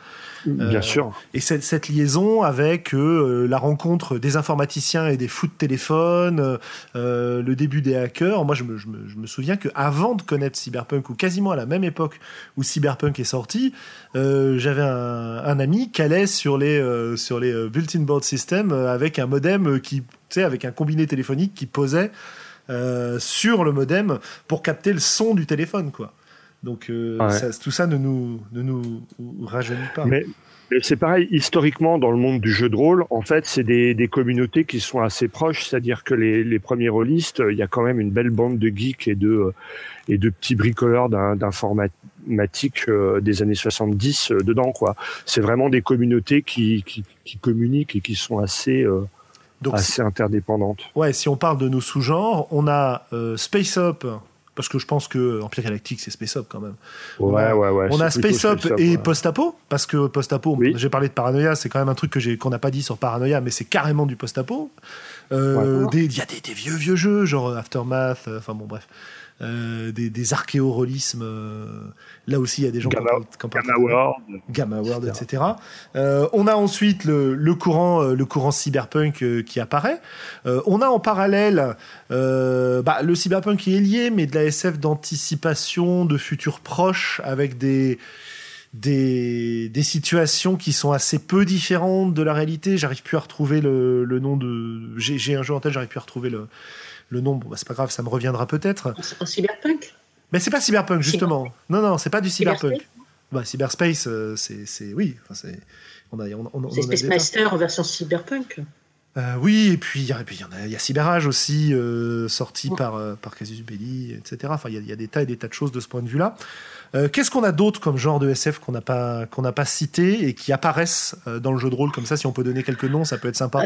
Bien Euh, sûr. Et cette, cette liaison avec euh, la rencontre des informaticiens et des fous de téléphone, le début des hackers. Moi, je me, je me, je me souviens que avant de connaître Cyberpunk, ou quasiment à la même époque où Cyberpunk est sorti, euh, j'avais un, un ami qui allait sur les, euh, sur les euh, bulletin board systems euh, avec un modem qui, tu sais, avec un combiné téléphonique qui posait sur le modem pour capter le son du téléphone, quoi. Donc Ouais. ça- tout ça ne nous, ne nous rajeunit pas. Mais c'est pareil, historiquement, dans le monde du jeu de rôle, en fait, c'est des, des communautés qui sont assez proches, c'est-à-dire que les, les premiers rôlistes, il y a quand même une belle bande de geeks et de, euh, et de petits bricoleurs d'in- d'informatique euh, des années 70 euh, dedans, quoi. C'est vraiment des communautés qui, qui, qui communiquent et qui sont assez, euh, Donc, assez interdépendantes. Ouais, si on parle de nos sous-genres, on a euh, Space Up, parce que je pense que Empire Galactique, c'est Space Up quand même. On Ouais, a- ouais, ouais. on a Space Up et ouais. Post-Apo, parce que Post-Apo, Oui. j'ai parlé de Paranoia, c'est quand même un truc que j'ai qu'on n'a pas dit sur Paranoia, mais c'est carrément du Post-Apo. Euh, Ouais. Il y a des, des vieux, vieux jeux, genre Aftermath, euh, enfin bon, bref. Euh, des, des archéorolismes. euh, là aussi, il y a des gens qui en Gamma- parlent-. World. Gamma World, etc. Euh, on a ensuite le, le courant, euh, le courant cyberpunk qui apparaît. Euh, on a en parallèle euh, bah, le cyberpunk qui est lié, mais de la SF d'anticipation de futurs proches avec des des, des situations qui sont assez peu différentes de la réalité. J'arrive plus à retrouver le, le nom de. J'ai j'ai un jeu en tête, j'arrive plus à retrouver le, le nom. Bah, c'est pas grave, ça me reviendra peut-être. En, en cyberpunk? Mais c'est pas cyberpunk justement. Non, non, c'est pas du cyberpunk. Cyberspace Bah, cyberspace, euh, c'est, oui. enfin, c'est, on a, on, on- on C'est en a Space des Master en version cyberpunk? Euh, oui, et puis il y a, y a, y a Cyberage aussi euh, sorti Ouais. par par Casus Belli, etc. Enfin, il y, a, y a des tas et des tas de choses de ce point de vue-là. Euh, qu'est-ce qu'on a d'autre comme genre de SF qu'on n'a pas qu'on n'a pas cité et qui apparaissent dans le jeu de rôle comme ça Si on peut donner quelques noms, ça peut être sympa.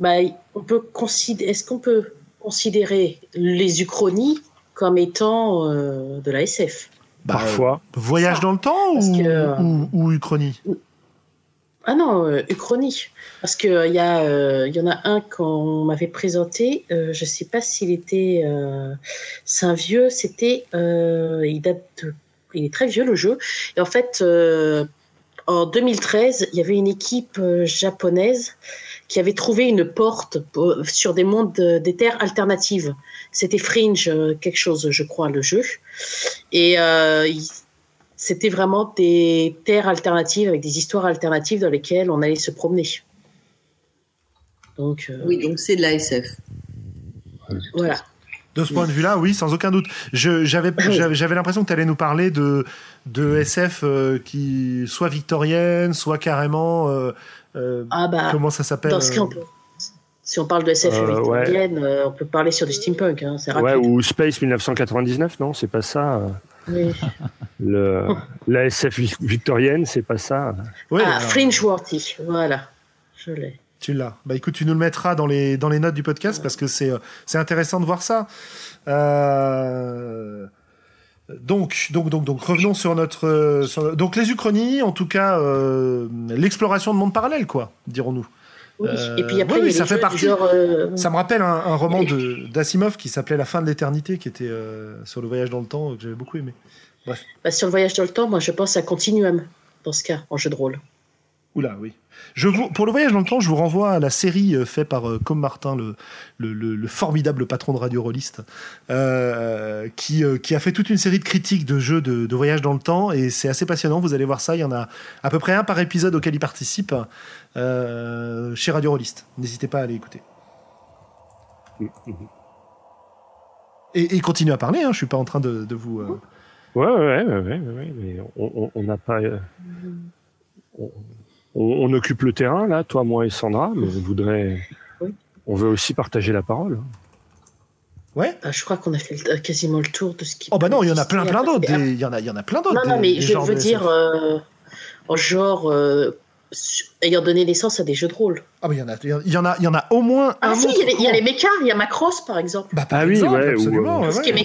Euh, bah, on peut considérer, est-ce qu'on peut considérer les uchronies comme étant euh, de la SF Bah, Parfois. Voyage dans le temps ou, que- ou, ou Uchronie? Ah non, euh, Uchronie. Parce qu'il y, a, euh, il y en a un qu'on m'avait présenté, euh, je ne sais pas s'il était. euh, c'est un vieux, c'était. euh, il date de- Il est très vieux le jeu. Et en fait, euh, en 2013, il y avait une équipe euh, japonaise qui avait trouvé une porte pour- sur des mondes, euh, des terres alternatives. C'était Fringe, euh, quelque chose, je crois, le jeu. Et euh, c'était vraiment des terres alternatives avec des histoires alternatives dans lesquelles on allait se promener. Donc, euh, Oui, donc c'est de la SF. voilà. De ce point de vue-là, oui, sans aucun doute. Je- J'avais l'impression que tu allais nous parler de, de SF euh, qui soit victorienne, soit carrément. euh, euh, Ah bah, comment ça s'appelle dans ce cas, on euh, peut- si on parle de SF Euh, victorienne, euh, on peut parler sur du steampunk. Hein, c'est rapide. Ouais, ou Space 1999, non, c'est pas ça. euh, Oui. Le, la SF vi- victorienne, c'est pas ça. ouais, ah, alors, Fringe Worthy, voilà. Je l'ai. Tu l'as. Bah écoute, tu nous le mettras dans les, dans les notes du podcast parce que c'est euh, c'est intéressant de voir ça. Euh, Donc, donc, donc, donc, revenons sur notre. euh, sur- donc, les Uchronies, en tout cas, euh, l'exploration de monde parallèle, quoi, dirons-nous. Oui. Euh, Et puis après, oui, il y oui, a ça fait partie. genre. euh, Ça me rappelle un, un roman de d'Asimov qui s'appelait La fin de l'éternité, qui était sur le voyage dans le temps, que j'avais beaucoup aimé. bah, sur le voyage dans le temps, moi je pense à Continuum, dans ce cas, en jeu de rôle. Oula, oui. Pour le voyage dans le temps, je vous renvoie à la série euh, faite par euh, Com Martin, le, le, le- le formidable patron de Radio Rolliste, euh, qui, euh, qui a fait toute une série de critiques de jeux de, voyage dans le temps, et c'est assez passionnant. Vous allez voir ça. Il y en a à peu près un par épisode auquel il participe chez Radio Rolliste. N'hésitez pas à aller écouter. Et, et continuez à parler. Hein, je suis pas en train de, vous. Ouais, ouais, ouais, ouais, mais on- n'a pas. On- on occupe le terrain, là, toi, moi et Sandra, mais on voudrait. Oui. On veut aussi partager la parole. Ouais. Ah, je crois qu'on a fait le- quasiment le tour de ce qui. Oh bah non, il y en a plein, plein d'autres. Il y en a, il y en a plein d'autres. Non, non, mais je veux dire, euh, en genre, euh, ayant donné naissance à des jeux de rôle. Ah bah il y en a, il y en a, il y en a au moins Ah un si, il y, a les- il y a les mechas, il y a Macross par exemple. Bah, par Ah oui, exemple, ouais, ou, absolument. euh, ouais, Tout ce qui est ouais.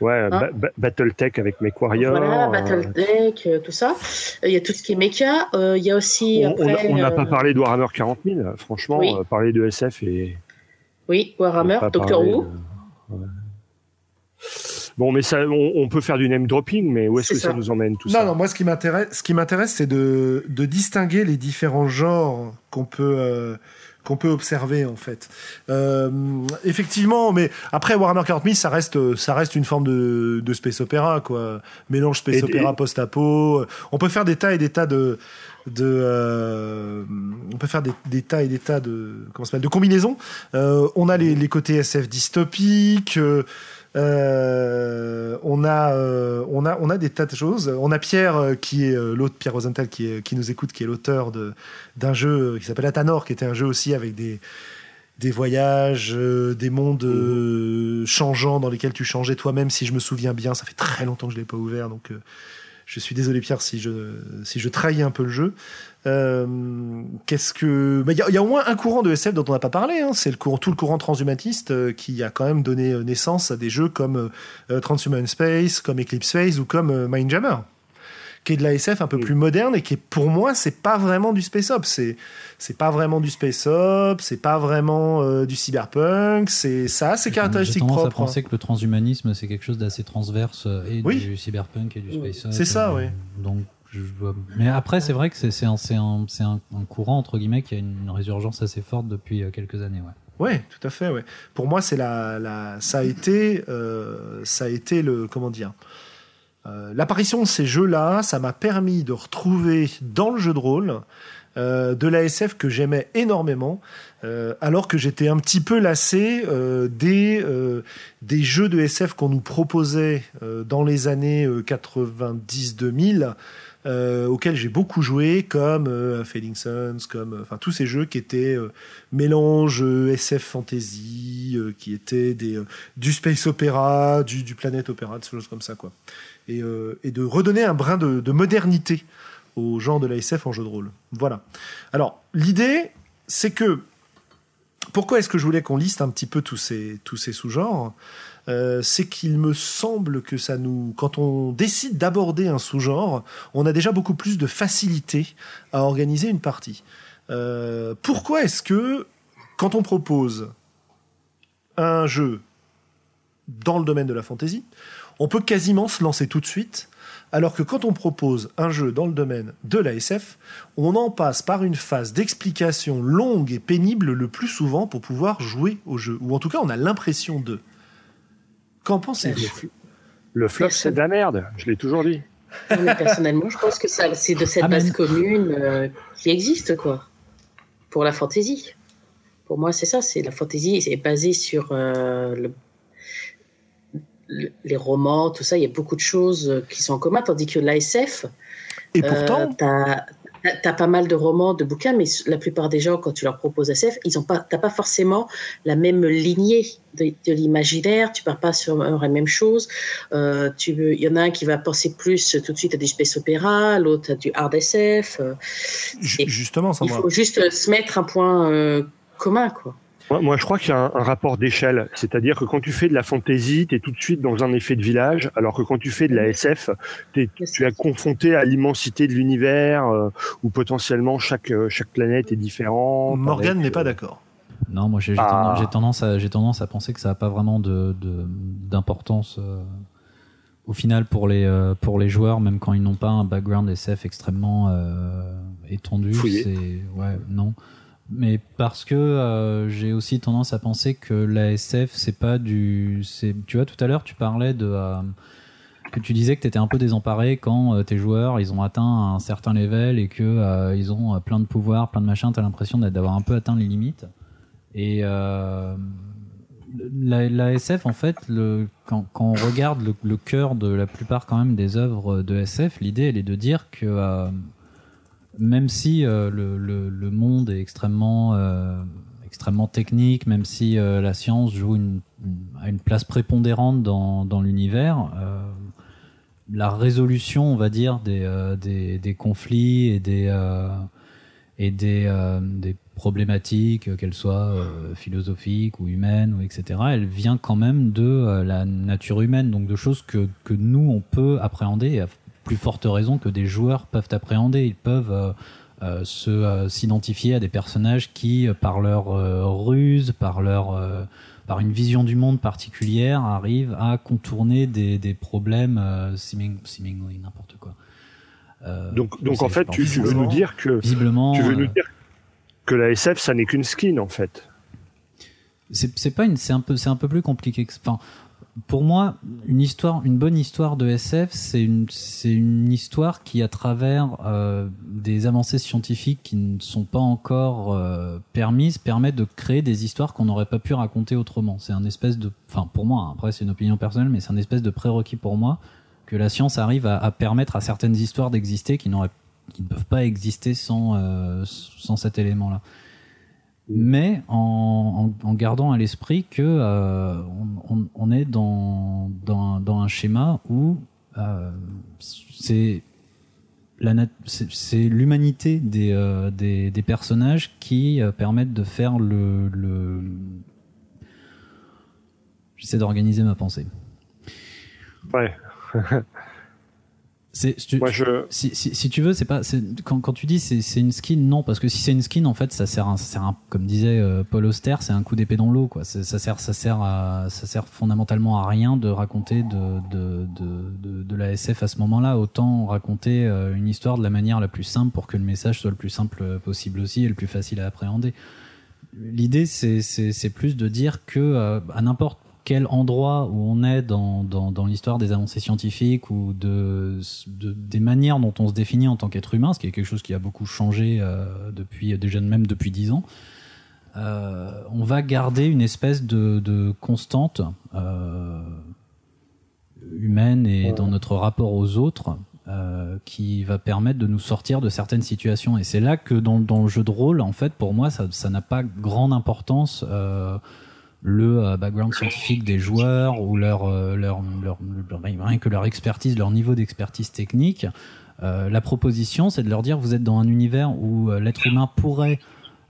Ouais, Hein? ba- ba- Battletech avec MechWarrior. Voilà, euh, Battletech, euh, tout ça. Euh, Il y a tout ce qui est mecha. Euh, Il y a aussi. on- on après, on n'a euh, pas parlé de Warhammer 40 000. Franchement, Oui. euh, parler de SF et. Oui, Warhammer, Doctor Who. de- ouais. Bon, mais ça, on, on peut faire du name dropping, mais où est-ce que ça. ça. nous emmène tout Non, ça non, moi ce qui m'intéresse, ce qui m'intéresse, c'est de, de distinguer les différents genres qu'on peut euh, qu'on peut observer en fait. Euh, effectivement, mais après Warhammer 40 000, ça reste ça reste une forme de, de space opéra quoi, mélange space opéra post-apo. On peut faire des tas et des tas de de euh, on peut faire des, des tas et des tas de comment ça s'appelle de combinaisons. Euh, on a les, les côtés SF dystopiques. Euh, euh, on a, euh, on a, on a des tas de choses. On a Pierre euh, qui est l'autre Pierre Rosenthal qui, est, qui nous écoute, qui est l'auteur de d'un jeu qui s'appelle Atanor, qui était un jeu aussi avec des des voyages, des mondes euh, changeants dans lesquels tu changeais toi-même. Si je me souviens bien, ça fait très longtemps que je l'ai pas ouvert, donc je suis désolé Pierre si je trahis un peu le jeu. Euh, Qu'est-ce que bah, il y, a- il au moins un courant de SF dont on n'a pas parlé. Hein, c'est le tout le courant transhumaniste euh, qui a quand même donné euh, naissance à des jeux comme euh, euh, Transhuman Space, comme Eclipse Phase ou comme euh, Mindjammer, qui est de la SF un peu Mm. plus moderne et qui est pour moi c'est pas vraiment du space op. C'est c'est pas vraiment du space op, c'est pas vraiment euh, du cyberpunk. C'est ça, a ses caractéristiques J'ai tendance à penser que le transhumanisme, c'est quelque chose d'assez transverse euh, et Oui. du cyberpunk et du space opera, C'est ça, euh, oui. Donc, je vois- Mais après, c'est vrai que c'est c'est un, c'est un, c'est un, un courant, entre guillemets, qui a une résurgence assez forte depuis quelques années. Ouais. Ouais, tout à fait. Ouais. Pour moi, c'est la, la, ça a été, euh, ça a été le, comment dire, euh, l'apparition de ces jeux-là, ça m'a permis de retrouver dans le jeu de rôle euh, de la SF que j'aimais énormément, euh, alors que j'étais un petit peu lassé euh, des des jeux de SF qu'on nous proposait dans les années euh, 90-2000. euh, auxquels j'ai beaucoup joué, comme Fading Suns, comme enfin tous ces jeux qui étaient mélange SF fantasy, qui étaient des, du space opéra, du, du planète opéra, des choses comme ça quoi. Et, euh, et de redonner un brin de, de modernité au genre de la SF en jeu de rôle. Voilà. Alors l'idée, c'est que pourquoi est-ce que je voulais qu'on liste un petit peu tous ces, sous-genres? Euh, c'est qu'il me semble que ça nous, quand on décide d'aborder un sous-genre, on a déjà beaucoup plus de facilité à organiser une partie. Euh, pourquoi est-ce que quand on propose un jeu dans le domaine de la fantasy, on peut quasiment se lancer tout de suite alors que quand on propose un jeu dans le domaine de la SF, on en passe par une phase d'explication longue et pénible le plus souvent pour pouvoir jouer au jeu. Ou en tout cas, on a l'impression de. Qu'en pensez-vous? Le flop, c'est de la merde, je l'ai toujours dit. personnellement, je pense que c'est de cette base commune euh, qui existe, quoi, pour la fantaisie. Pour moi, c'est ça, c'est la fantaisie, c'est basé sur euh, le les romans, tout ça, il y a beaucoup de choses euh, qui sont en commun, tandis que l'ASF, et pourtant, euh, tu as, pas mal de romans, de bouquins, mais la plupart des gens, quand tu leur proposes SF, ils ont pas, t'as pas forcément la même lignée de, l'imaginaire. Tu pars pas sur la même chose. Euh, il y en a un qui va penser plus tout de suite à du space opéra, l'autre à du hard SF. Justement, ça il faut juste se mettre un point commun, quoi. Moi, je crois qu'il y a un, rapport d'échelle. C'est-à-dire que quand tu fais de la fantasy, tu es tout de suite dans un effet de village, alors que quand tu fais de la SF, es, tu es confronté à l'immensité de l'univers, euh, où potentiellement chaque, euh, chaque planète est différente. Morgan n'est pas euh, d'accord. Non, moi j'ai ah. tendance, à, tendance à penser que ça n'a pas vraiment d'importance. De, au final, pour les, pour les joueurs, même quand ils n'ont pas un background SF extrêmement étendu, c'est ouais, non mais parce que euh, j'ai aussi tendance à penser que la SF c'est pas du c'est tu vois tout à l'heure tu parlais de euh, que tu disais que tu étais un peu désemparé quand euh, tes joueurs ils ont atteint un certain level et que ils ont plein de pouvoirs plein de machins t'as l'impression d'avoir un peu atteint les limites. Et la, la, SF en fait le quand, quand on regarde le, le cœur de la plupart quand même des œuvres de SF l'idée elle est de dire que même si euh, le, monde est extrêmement euh, extrêmement technique, même si euh, la science joue une, une place prépondérante dans, dans l'univers, la résolution, on va dire, des, des, conflits et des et des, des problématiques, qu'elles soient philosophiques ou humaines ou etc. Elle vient quand même de la nature humaine, donc de choses que, que nous on peut appréhender plus forte raison que des joueurs peuvent appréhender. Ils peuvent euh, euh, se euh, s'identifier à des personnages qui, par leur ruse, par leur par une vision du monde particulière, arrivent à contourner des, des problèmes seemingly n'importe quoi. donc, donc en fait, tu, veux nous dire que visiblement, tu veux nous dire que la SF, ça n'est qu'une skin en fait. C'est pas une, c'est un peu, c'est un peu plus compliqué. Enfin, pour moi, une histoire, une bonne histoire de SF, c'est une, c'est une histoire qui, à travers euh, des avancées scientifiques qui ne sont pas encore euh, permises, permet de créer des histoires qu'on n'aurait pas pu raconter autrement. C'est un espèce de, enfin pour moi, hein, après c'est une opinion personnelle, mais c'est un espèce de prérequis pour moi que la science arrive à, permettre à certaines histoires d'exister qui n'auraient, qui ne peuvent pas exister sans, euh, sans cet élément-là mais en, en, en, gardant à l'esprit que euh, on, on, est dans, dans, dans, un schéma où euh, c'est l'humanité des, euh, des, des, personnages qui euh, permettent de faire le, le... j'essaie d'organiser ma pensée. Ouais si, si, si, tu veux, c'est pas quand, quand tu dis c'est une skin, non, parce que si c'est une skin, en fait, ça sert, un, ça sert un, comme disait euh, Paul Auster, c'est un coup d'épée dans l'eau, quoi. Ça sert, ça sert à, ça sert fondamentalement à rien de raconter de de, de, de, la SF à ce moment-là. Autant raconter euh, une histoire de la manière la plus simple pour que le message soit le plus simple possible aussi et le plus facile à appréhender. L'idée, c'est plus de dire que euh, à n'importe quel endroit où on est dans, dans, dans l'histoire des avancées scientifiques ou de, de, des manières dont on se définit en tant qu'être humain, ce qui est quelque chose qui a beaucoup changé euh, depuis déjà même depuis dix ans. Euh, on va garder une espèce de, de constante euh, humaine et dans notre rapport aux autres euh, qui va permettre de nous sortir de certaines situations. Et c'est là que dans, dans, le jeu de rôle, en fait, pour moi, ça n'a pas grande importance. Euh, le euh, background scientifique des joueurs ou leur, euh, leur, leur, rien que leur expertise, leur niveau d'expertise technique. Euh, la proposition, c'est de leur dire vous êtes dans un univers où l'être humain pourrait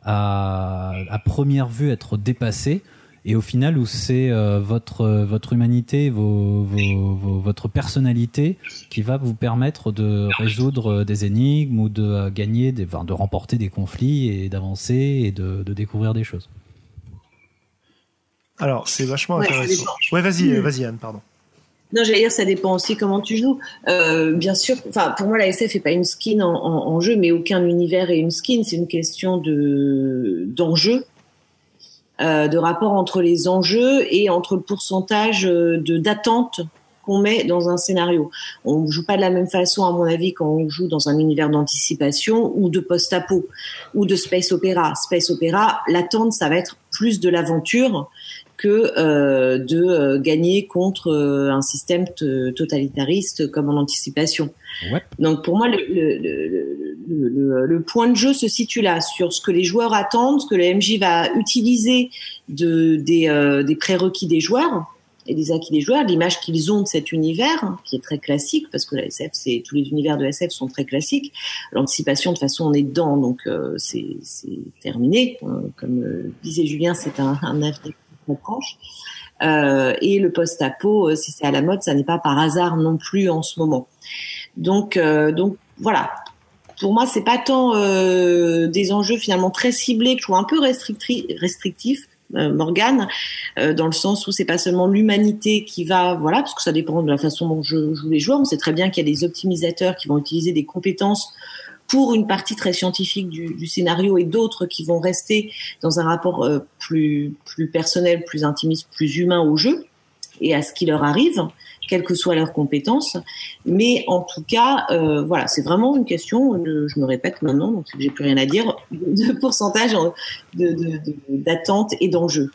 à, à première vue être dépassé et au final où c'est euh, votre votre humanité, vos, vos, vos- votre personnalité qui va vous permettre de résoudre des énigmes ou de euh, gagner, des, enfin, de remporter des conflits et d'avancer et de, de découvrir des choses. Alors, c'est vachement Ouais, intéressant. Ouais, vas-y, Hmm. vas-y, Anne, pardon. Non, j'allais dire, ça dépend aussi comment tu joues. Euh, bien sûr, enfin, pour moi, la SF est pas une skin en, en- en jeu, mais aucun univers est une skin. C'est une question de d'enjeu, euh, de rapport entre les enjeux et entre le pourcentage euh, de d'attente qu'on met dans un scénario. On joue pas de la même façon, à mon avis, quand on joue dans un univers d'anticipation ou de post-apo ou de space opéra. Space opéra, l'attente, ça va être plus de l'aventure que euh, de euh, gagner contre euh, un système totalitariste comme en anticipation. Ouais. Donc pour moi, le, le, le, le, le- le point de jeu se situe là, sur ce que les joueurs attendent, ce que le MJ va utiliser de, des, des prérequis des joueurs et des acquis des joueurs, l'image qu'ils ont de cet univers, hein, qui est très classique, parce que la SF, c'est tous les univers de SF sont très classiques. L'anticipation, de toute façon, on est dedans, donc euh, c'est c'est terminé. Euh, comme euh, disait Julien, c'est un, un avenir Euh, et le post-apo, euh, si c'est à la mode, ça n'est pas par hasard non plus en ce moment. Donc, euh, donc voilà. Pour moi, c'est pas tant des enjeux finalement très ciblés que je trouve un peu restricti- restrictifs, Morgane, dans le sens où c'est pas seulement l'humanité qui va, voilà, parce que ça dépend de la façon dont je joue les joueurs. On sait très bien qu'il y a des optimisateurs qui vont utiliser des compétences pour une partie très scientifique du, scénario et d'autres qui vont rester dans un rapport euh, plus personnel, plus intimiste, plus humain au jeu et à ce qui leur arrive, quelles que soient leurs compétences. Mais en tout cas, euh, voilà, c'est vraiment une question. je me répète maintenant, donc j'ai plus rien à dire, de pourcentage en- de- de- d'attente et d'enjeu.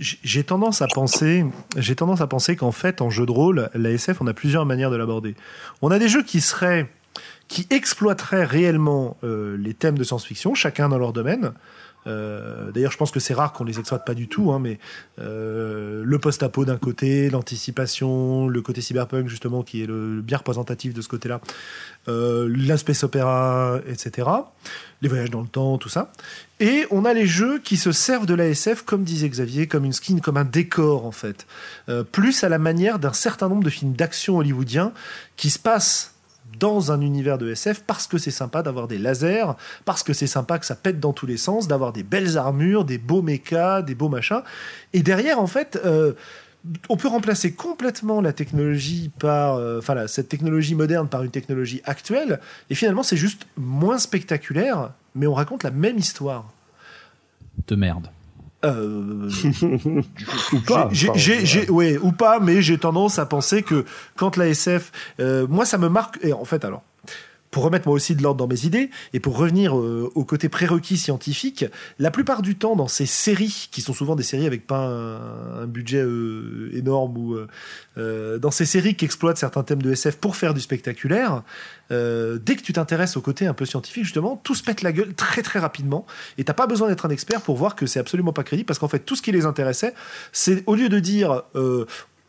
J'ai tendance à penser, j'ai tendance à penser qu'en fait, en jeu de rôle, la SF, on a plusieurs manières de l'aborder. On a des jeux qui seraient, qui exploiteraient réellement euh, les thèmes de science-fiction, chacun dans leur domaine. Euh, D'ailleurs, je pense que c'est rare qu'on les exploite pas du tout, hein, mais euh, le post-apo d'un côté, l'anticipation, le côté cyberpunk justement qui est le, bien représentatif de ce côté-là, la space opéra, etc. Les voyages dans le temps, tout ça. Et on a les jeux qui se servent de l'ASF, comme disait Xavier, comme une skin, comme un décor en fait. Plus à la manière d'un certain nombre de films d'action hollywoodiens qui se passent dans un univers de SF parce que c'est sympa d'avoir des lasers, parce que c'est sympa que ça pète dans tous les sens, d'avoir des belles armures, des beaux mechas, des beaux machins. Et derrière, en fait, euh, on peut remplacer complètement la technologie par, euh, enfin, cette technologie moderne par une technologie actuelle. Et finalement, c'est juste moins spectaculaire, mais on raconte la même histoire. De merde. Euh, Ou pas. ouais, ou pas, mais j'ai tendance à penser que quand la SF, euh, moi, ça me marque. Et en fait, alors, pour remettre moi aussi de l'ordre dans mes idées et pour revenir euh, au côté prérequis scientifique, la plupart du temps dans ces séries qui sont souvent des séries avec pas un, budget euh, énorme ou euh, dans ces séries qui exploitent certains thèmes de SF pour faire du spectaculaire, dès que tu t'intéresses au côté un peu scientifique justement, tout se pète la gueule très très rapidement et t'as pas besoin d'être un expert pour voir que c'est absolument pas crédible parce qu'en fait tout ce qui les intéressait, c'est au lieu de dire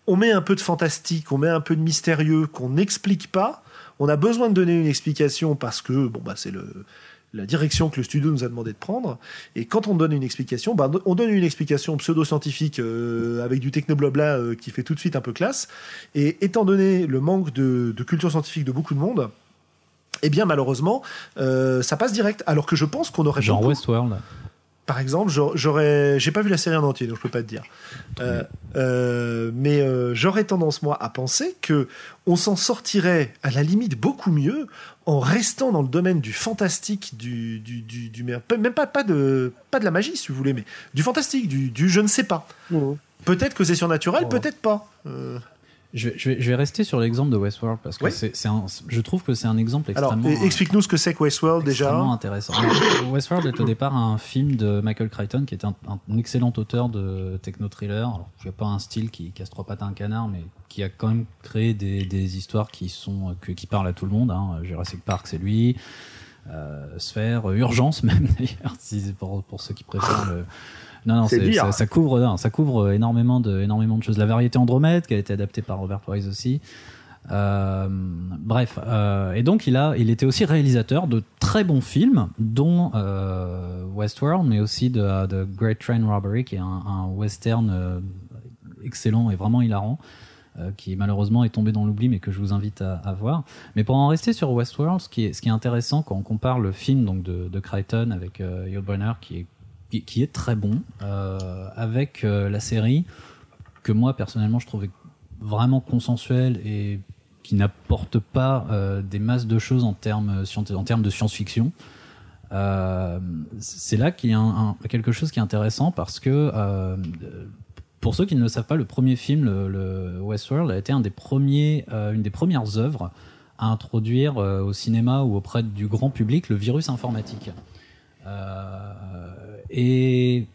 on met un peu de fantastique, on met un peu de mystérieux qu'on n'explique pas, on a besoin de donner une explication parce que bon bah c'est le la direction que le studio nous a demandé de prendre. Et quand on donne une explication, bah, on donne une explication pseudo-scientifique euh, avec du technoblabla euh, qui fait tout de suite un peu classe. Et étant donné le manque de, de culture scientifique de beaucoup de monde, eh bien malheureusement, euh, ça passe direct. Alors que je pense qu'on aurait Genre beaucoup- Westworld. Par exemple, j'aurais- j'ai pas vu la série en entier, donc je peux pas te dire. Euh, euh, mais euh, j'aurais tendance moi à penser que on s'en sortirait à la limite beaucoup mieux en restant dans le domaine du fantastique, du, du, du, du- même pas pas de pas de la magie si vous voulez, mais du fantastique, du, du je ne sais pas. Mhm. Peut-être que c'est surnaturel, Oh. peut-être pas. Je vais, je vais- je vais rester sur l'exemple de Westworld parce que c'est, c'est un, je trouve que c'est un exemple alors, extrêmement. e- explique-nous ce que c'est que Westworld déjà. extrêmement intéressant. Alors, Westworld est au départ un film de Michael Crichton qui est un, un excellent auteur de techno-thriller. Alors, il pas un style qui casse trois pattes à un canard, mais qui a quand même créé des, des histoires qui sont que- qui parlent à tout le monde. Hein. Jurassic Park, c'est lui. Euh, Sphère, euh, Urgence même d'ailleurs, si c'est pour, pour ceux qui préfèrent le. Non, non, dire. ça, ça couvre, non, ça couvre énormément de, énormément de choses. La variété Andromède, qui a été adaptée par Robert Wise aussi. Euh, bref, euh, et donc il a, il était aussi réalisateur de très bons films, dont Westworld, mais aussi de, de, Great Train Robbery, qui est un, un western excellent et vraiment hilarant. Euh, qui malheureusement est tombé dans l'oubli, mais que je vous invite à, à, voir. Mais pour en rester sur Westworld, ce qui est, ce qui est intéressant quand on compare le film donc de, de Crichton avec euh, Yul Brynner, qui est, qui, est très bon, euh, avec euh, la série que moi personnellement je trouvais vraiment consensuelle et qui n'apporte pas euh, des masses de choses en termes, en termes de science-fiction. C'est là qu'il y a quelque chose qui est intéressant parce que pour ceux qui ne le savent pas, le premier film, le, Westworld, a été un des premiers, une des premières œuvres à introduire au cinéma ou auprès du grand public le virus informatique. Et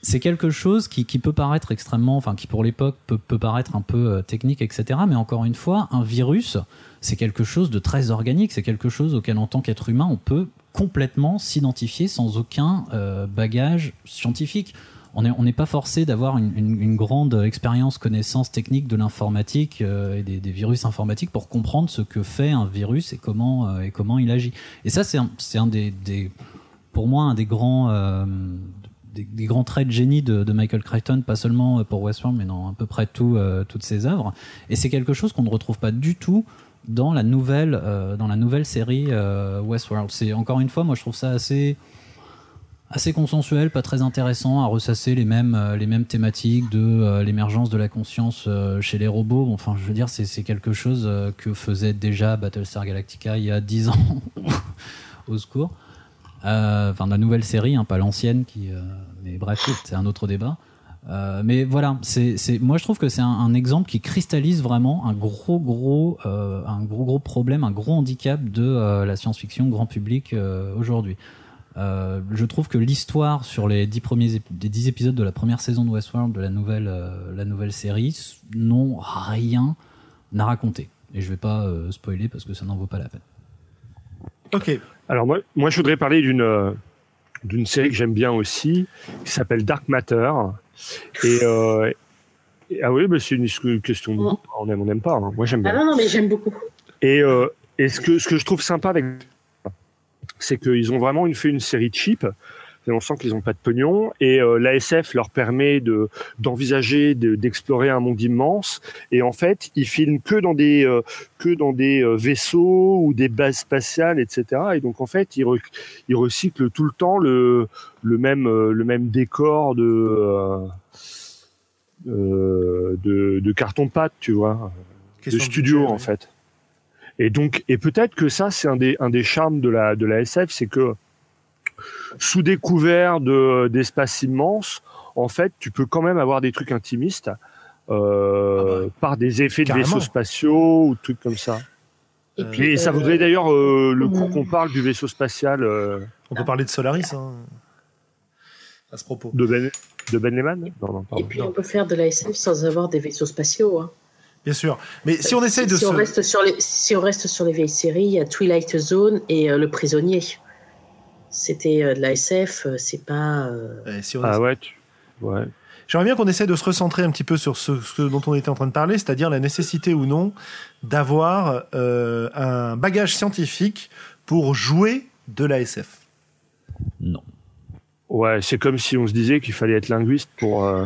c'est quelque chose qui, peut paraître extrêmement, enfin qui pour l'époque peut, paraître un peu euh, technique, etc. Mais encore une fois, un virus, c'est quelque chose de très organique, c'est quelque chose auquel en tant qu'être humain, on peut complètement s'identifier sans aucun euh, bagage scientifique on n'est pas forcé d'avoir une, grande expérience, connaissance technique de l'informatique euh, et des, virus informatiques pour comprendre ce que fait un virus et comment, il agit. Et ça, c'est un, des, pour moi, un des grands, euh, des, grands traits de génie de, Michael Crichton, pas seulement pour Westworld, mais dans à peu près tout, euh, toutes ses œuvres. Et c'est quelque chose qu'on ne retrouve pas du tout dans la nouvelle, euh, dans la nouvelle série Westworld. C'est encore une fois, moi, je trouve ça assez assez consensuel, pas très intéressant, à ressasser les mêmes, euh, les mêmes thématiques de euh, l'émergence de la conscience euh, chez les robots. Enfin, je veux dire, c'est quelque chose euh, que faisait déjà Battlestar Galactica il y a 10 ans, au secours. Euh, enfin, la nouvelle série, hein, pas l'ancienne, qui. mais bref, c'est un autre débat. mais voilà, c'est moi je trouve que c'est un, exemple qui cristallise vraiment un gros gros un gros gros problème, un gros handicap de la science-fiction grand public aujourd'hui. Euh, je trouve que l'histoire sur les dix premiers des dix épisodes de la première saison de Westworld de la nouvelle euh, la nouvelle série n'ont rien à raconter et je vais pas euh, spoiler parce que ça n'en vaut pas la peine. Ok. Alors moi moi je voudrais parler d'une euh, d'une série que j'aime bien aussi qui s'appelle Dark Matter et, euh, et ah oui bah c'est une question Oh. on aime on n'aime pas hein. moi j'aime bien Ah non, non, mais j'aime beaucoup. et, euh, et ce que ce que je trouve sympa avec c'est qu'ils ont vraiment une, fait une série cheap. Et on sent qu'ils n'ont pas de pognon. Et euh, l'ASF leur permet de d'envisager de, d'explorer un monde immense. Et en fait ils filment que dans des euh, que dans des euh, vaisseaux ou des bases spatiales etc et donc en fait ils, re, ils recyclent tout le temps le le même le même décor de euh, de, de carton pâte tu vois Question de studio budget, en oui. fait. Et donc, et peut-être que ça, c'est un des, un des charmes de la, de la SF, c'est que sous des couverts de, d'espaces immenses, en fait, tu peux quand même avoir des trucs intimistes euh, Ah bah, par des effets carrément. de vaisseaux spatiaux ou trucs comme ça. Et puis, Et ça euh, voudrait d'ailleurs euh, le coup mm. qu'on parle du vaisseau spatial euh, On peut parler de Solaris hein, à ce propos. de Ben, de ben Lehman Non, non, Et puis on peut faire de la SF sans avoir des vaisseaux spatiaux. Hein. Bien sûr. Mais si on essaye de si se... on reste sur les si on reste sur les vieilles séries, il y a Twilight Zone et euh, Le Prisonnier. C'était euh, de la SF, euh, c'est pas. euh, si on Ah ouais, tu... ouais. J'aimerais bien qu'on essaie de se recentrer un petit peu sur ce, ce dont on était en train de parler, c'est-à-dire la nécessité ou non d'avoir euh, un bagage scientifique pour jouer de la SF. Non. Ouais, c'est comme si on se disait qu'il fallait être linguiste pour, euh,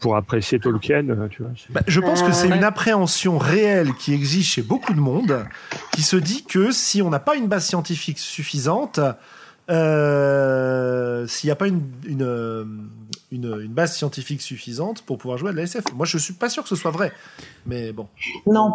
pour apprécier Tolkien, tu vois. c'est- Bah, je pense que c'est une appréhension réelle qui existe chez beaucoup de monde, qui se dit que si on n'a pas une base scientifique suffisante, euh, s'il n'y a pas une, une, une, une base scientifique suffisante pour pouvoir jouer à de la SF. Moi, je suis pas sûr que ce soit vrai, mais bon. Non.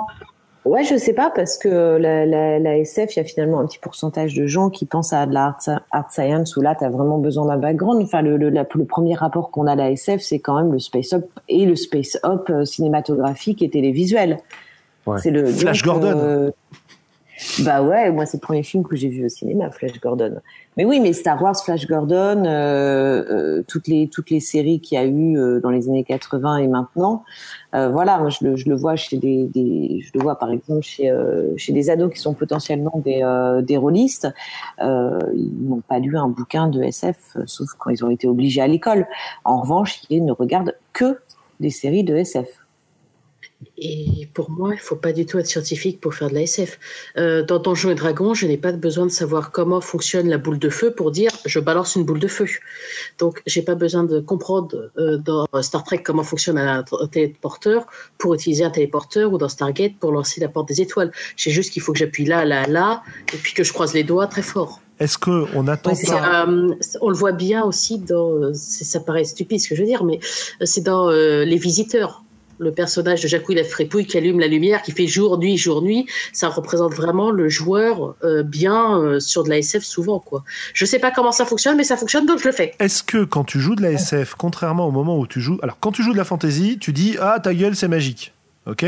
Ouais, je sais pas parce que la, la, la SF, il y a finalement un petit pourcentage de gens qui pensent à de la art, art science où là, tu as vraiment besoin d'un background. Enfin, le, le, la- le premier rapport qu'on a à la SF, c'est quand même le space up et le space up euh, cinématographique et télévisuel. Ouais. C'est le Flash donc, Gordon. euh, bah ouais, moi c'est le premier film que j'ai vu au cinéma, Flash Gordon. Mais oui, mais Star Wars, Flash Gordon, euh, euh, toutes les toutes les séries qu'il y a eu euh, dans les années 80 et maintenant, voilà, moi je le, vois chez des, je le vois par exemple chez chez des ados qui sont potentiellement des des rôlistes, ils n'ont pas lu un bouquin de SF, sauf quand ils ont été obligés à l'école. En revanche, ils ne regardent que des séries de SF. Et pour moi, il ne faut pas du tout être scientifique pour faire de la SF. Euh, dans Donjons et Dragons, je n'ai pas besoin de savoir comment fonctionne la boule de feu pour dire je balance une boule de feu. Donc, j'ai pas besoin de comprendre euh, dans Star Trek comment fonctionne un téléporteur pour utiliser un téléporteur ou dans Stargate pour lancer la porte des étoiles. J'ai juste qu'il faut que j'appuie là, là, là, et puis que je croise les doigts très fort. Est-ce qu'on attend Ouais, pas... euh, on le voit bien aussi dans. c'est- Ça paraît stupide ce que je veux dire, mais c'est dans euh, Les Visiteurs. Le personnage de Jacouille la Frépouille qui allume la lumière, qui fait jour, nuit, jour, nuit, ça représente vraiment le joueur euh, bien euh, sur de la SF souvent. quoi. Je sais pas comment ça fonctionne, mais ça fonctionne donc je le fais. Est-ce que quand tu joues de la SF, contrairement au moment où tu joues... Alors, quand tu joues de la fantasy, tu dis « Ah, ta gueule, c'est magique ». Ok?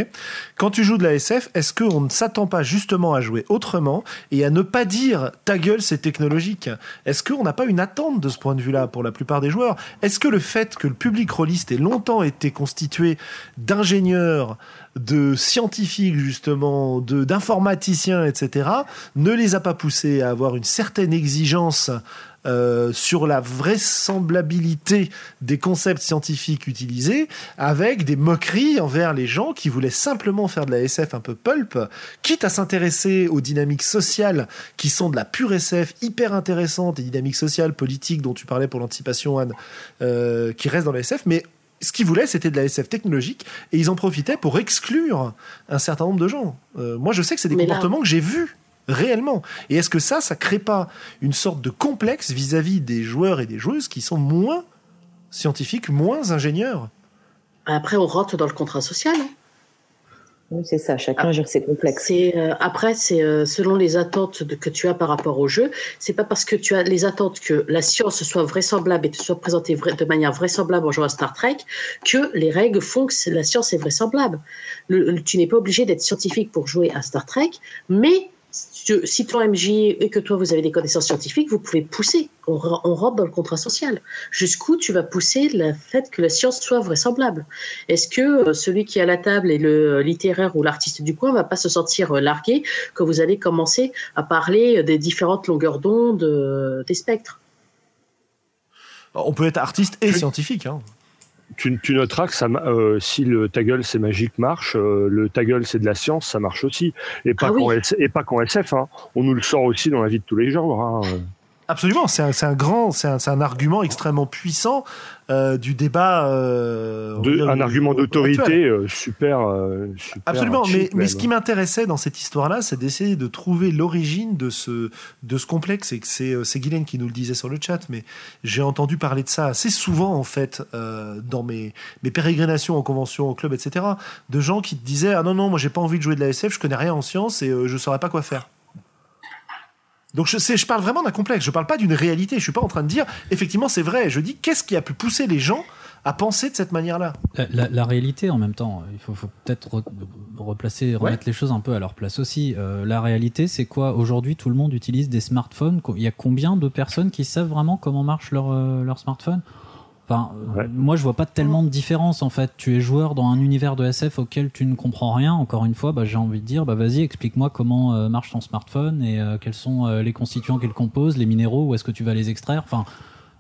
Quand tu joues de la SF, est-ce qu'on ne s'attend pas justement à jouer autrement et à ne pas dire ta gueule c'est technologique Est-ce qu'on n'a pas une attente de ce point de vue-là pour la plupart des joueurs? Est-ce que le fait que le public rôliste ait longtemps été constitué d'ingénieurs, de scientifiques justement, de d'informaticiens, etc., ne les a pas poussés à avoir une certaine exigence euh, sur la vraisemblabilité des concepts scientifiques utilisés, avec des moqueries envers les gens qui voulaient simplement faire de la SF un peu pulp, quitte à s'intéresser aux dynamiques sociales qui sont de la pure SF hyper intéressante, et dynamiques sociales, politiques dont tu parlais pour l'anticipation, Anne, euh, qui restent dans la SF, mais ce qu'ils voulaient, c'était de la SF technologique, et ils en profitaient pour exclure un certain nombre de gens. Euh, moi, je sais que c'est des Mais là- comportements que j'ai vus réellement. Et est-ce que ça, ça crée pas une sorte de complexe vis-à-vis des joueurs et des joueuses qui sont moins scientifiques, moins ingénieurs? Après, on rentre dans le contrat social. hein. Oui, c'est ça, chacun gère ses complexes. C'est euh, après, c'est euh, selon les attentes de- que tu as par rapport au jeu. C'est pas parce que tu as les attentes que la science soit vraisemblable et te soit présentée vra- de manière vraisemblable en jouant à Star Trek que les règles font que la science est vraisemblable. Le- le- tu n'es pas obligé d'être scientifique pour jouer à Star Trek, mais si tu- si ton MJ et que toi vous avez des connaissances scientifiques, vous pouvez pousser. On, re- on rentre dans le contrat social. Jusqu'où tu vas pousser le fait que la science soit vraisemblable? Est-ce que euh, celui qui est à la table et le littéraire ou l'artiste du coin va pas se sentir euh, largué quand vous allez commencer à parler euh, des différentes longueurs d'onde euh, des spectres? On peut être artiste et scientifique. Hein. Tu, tu noteras que ça, euh, si le ta gueule c'est magique marche, euh, le ta gueule c'est de la science, ça marche aussi. Et pas Ah qu'en SF. Hein. On nous le sort aussi dans la vie de tous les jours. Hein. Absolument, c'est un, grand, c'est un, argument extrêmement puissant euh, du débat. euh, De- un argument d'autorité euh, super, super. Absolument, mais, cheap, mais même. ce qui m'intéressait dans cette histoire-là, c'est d'essayer de trouver l'origine de ce, de ce complexe. Et que c'est, c'est Guylaine qui nous le disait sur le chat, mais j'ai entendu parler de ça assez souvent, en fait, dans mes, mes pérégrinations en convention, au club, etc. De gens qui te disaient Ah non, non, moi j'ai pas envie de jouer de la SF, je connais rien en sciences et je saurais pas quoi faire. Donc je, sais, je parle vraiment d'un complexe, je parle pas d'une réalité. Je suis pas en train de dire effectivement c'est vrai. Je dis qu'est-ce qui a pu pousser les gens à penser de cette manière-là? La, la- la réalité en même temps, il faut, faut peut-être re- replacer, remettre les choses un peu à leur place aussi. Euh, la réalité, c'est quoi? Aujourd'hui, tout le monde utilise des smartphones. Il y a combien de personnes qui savent vraiment comment marche leur, euh, leur smartphone? Enfin, euh, moi, je vois pas tellement de différence en fait. Tu es joueur dans un univers de SF auquel tu ne comprends rien. Encore une fois, bah, j'ai envie de dire, bah vas-y, explique-moi comment euh, marche ton smartphone et euh, quels sont euh, les constituants qu'il compose, les minéraux, où est-ce que tu vas les extraire. Enfin,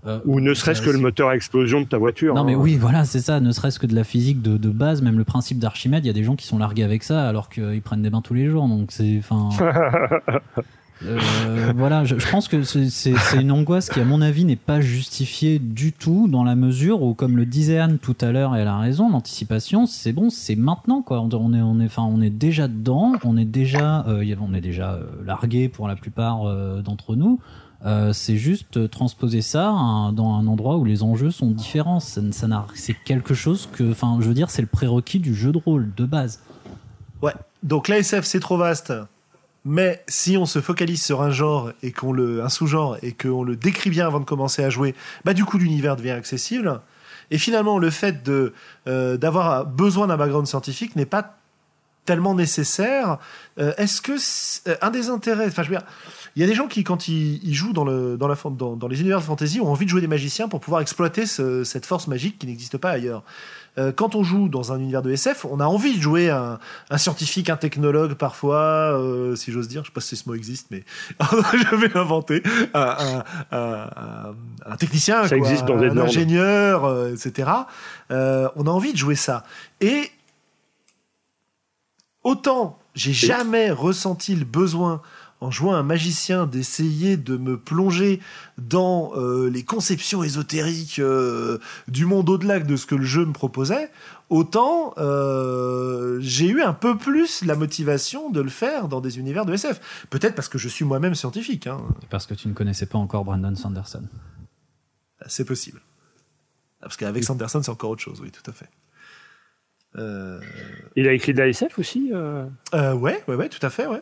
euh, Ou ne serait-ce que le moteur à explosion de ta voiture. non mais hein. oui, voilà, c'est ça. Ne serait-ce que de la physique de, de base, même le principe d'Archimède, il y a des gens qui sont largués avec ça alors qu'ils prennent des bains tous les jours. Donc c'est, euh, voilà. Je, je pense que c'est une angoisse qui, à mon avis, n'est pas justifiée du tout dans la mesure où, comme le disait Anne tout à l'heure, elle a raison, l'anticipation, c'est bon, c'est maintenant quoi. On est, on est, enfin, on est déjà dedans, on est déjà, euh, on est déjà euh, largué pour la plupart euh, d'entre nous. Euh, c'est juste euh, transposer ça dans un endroit où les enjeux sont différents. Ça, ça c'est quelque chose que, enfin, je veux dire, c'est le prérequis du jeu de rôle de base. Ouais. Donc la SF c'est trop vaste. Mais si on se focalise sur un genre et qu'on le un sous-genre et qu'on le décrit bien avant de commencer à jouer, bah du coup l'univers devient accessible. Et finalement le fait de euh, d'avoir besoin d'un background scientifique n'est pas tellement nécessaire. Euh, Est-ce que euh, un des intérêts, enfin je veux dire, il y a des gens qui quand ils, jouent dans le dans les univers de fantasy ont envie de jouer des magiciens pour pouvoir exploiter ce- cette force magique qui n'existe pas ailleurs. Euh, quand on joue dans un univers de SF, on a envie de jouer un, un scientifique, un technologue parfois, euh, si j'ose dire, je sais pas si ce mot existe, mais je vais l'inventer, un, un, un- technicien, Ça quoi, existe dans un ingénieur, euh, etc. On a envie de jouer ça. Et autant j'ai jamais ressenti le besoin en jouant un magicien d'essayer de me plonger dans euh, les conceptions ésotériques euh, du monde au-delà de ce que le jeu me proposait, autant euh, j'ai eu un peu plus la motivation de le faire dans des univers de SF. Peut-être parce que je suis moi-même scientifique. Hein. Parce que tu ne connaissais pas encore Brandon Sanderson. C'est possible. Parce qu'avec Sanderson, c'est encore autre chose, oui, tout à fait. Il a écrit de la SF aussi euh... Ouais, ouais, ouais, tout à fait, ouais.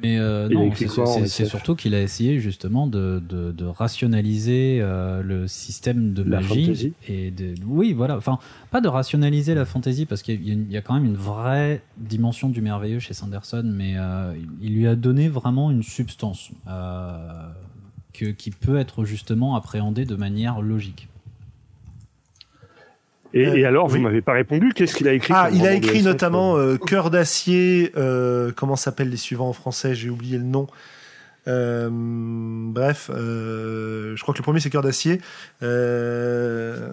Mais euh, non, c'est surtout qu'il a essayé justement de, de, de rationaliser euh, le système de magie et de, oui, voilà. Enfin, pas de rationaliser la fantaisie parce qu'il y, a quand même une vraie dimension du merveilleux chez Sanderson, mais euh, il lui a donné vraiment une substance euh, que, qui peut être justement appréhendée de manière logique. Et, et, alors, vous m'avez pas répondu. Qu'est-ce qu'il a écrit Ah, il a écrit notamment euh, Cœur d'acier. Euh, comment s'appellent les suivants en français? J'ai oublié le nom. Euh, bref, euh, je crois que le premier c'est Cœur d'acier. Euh,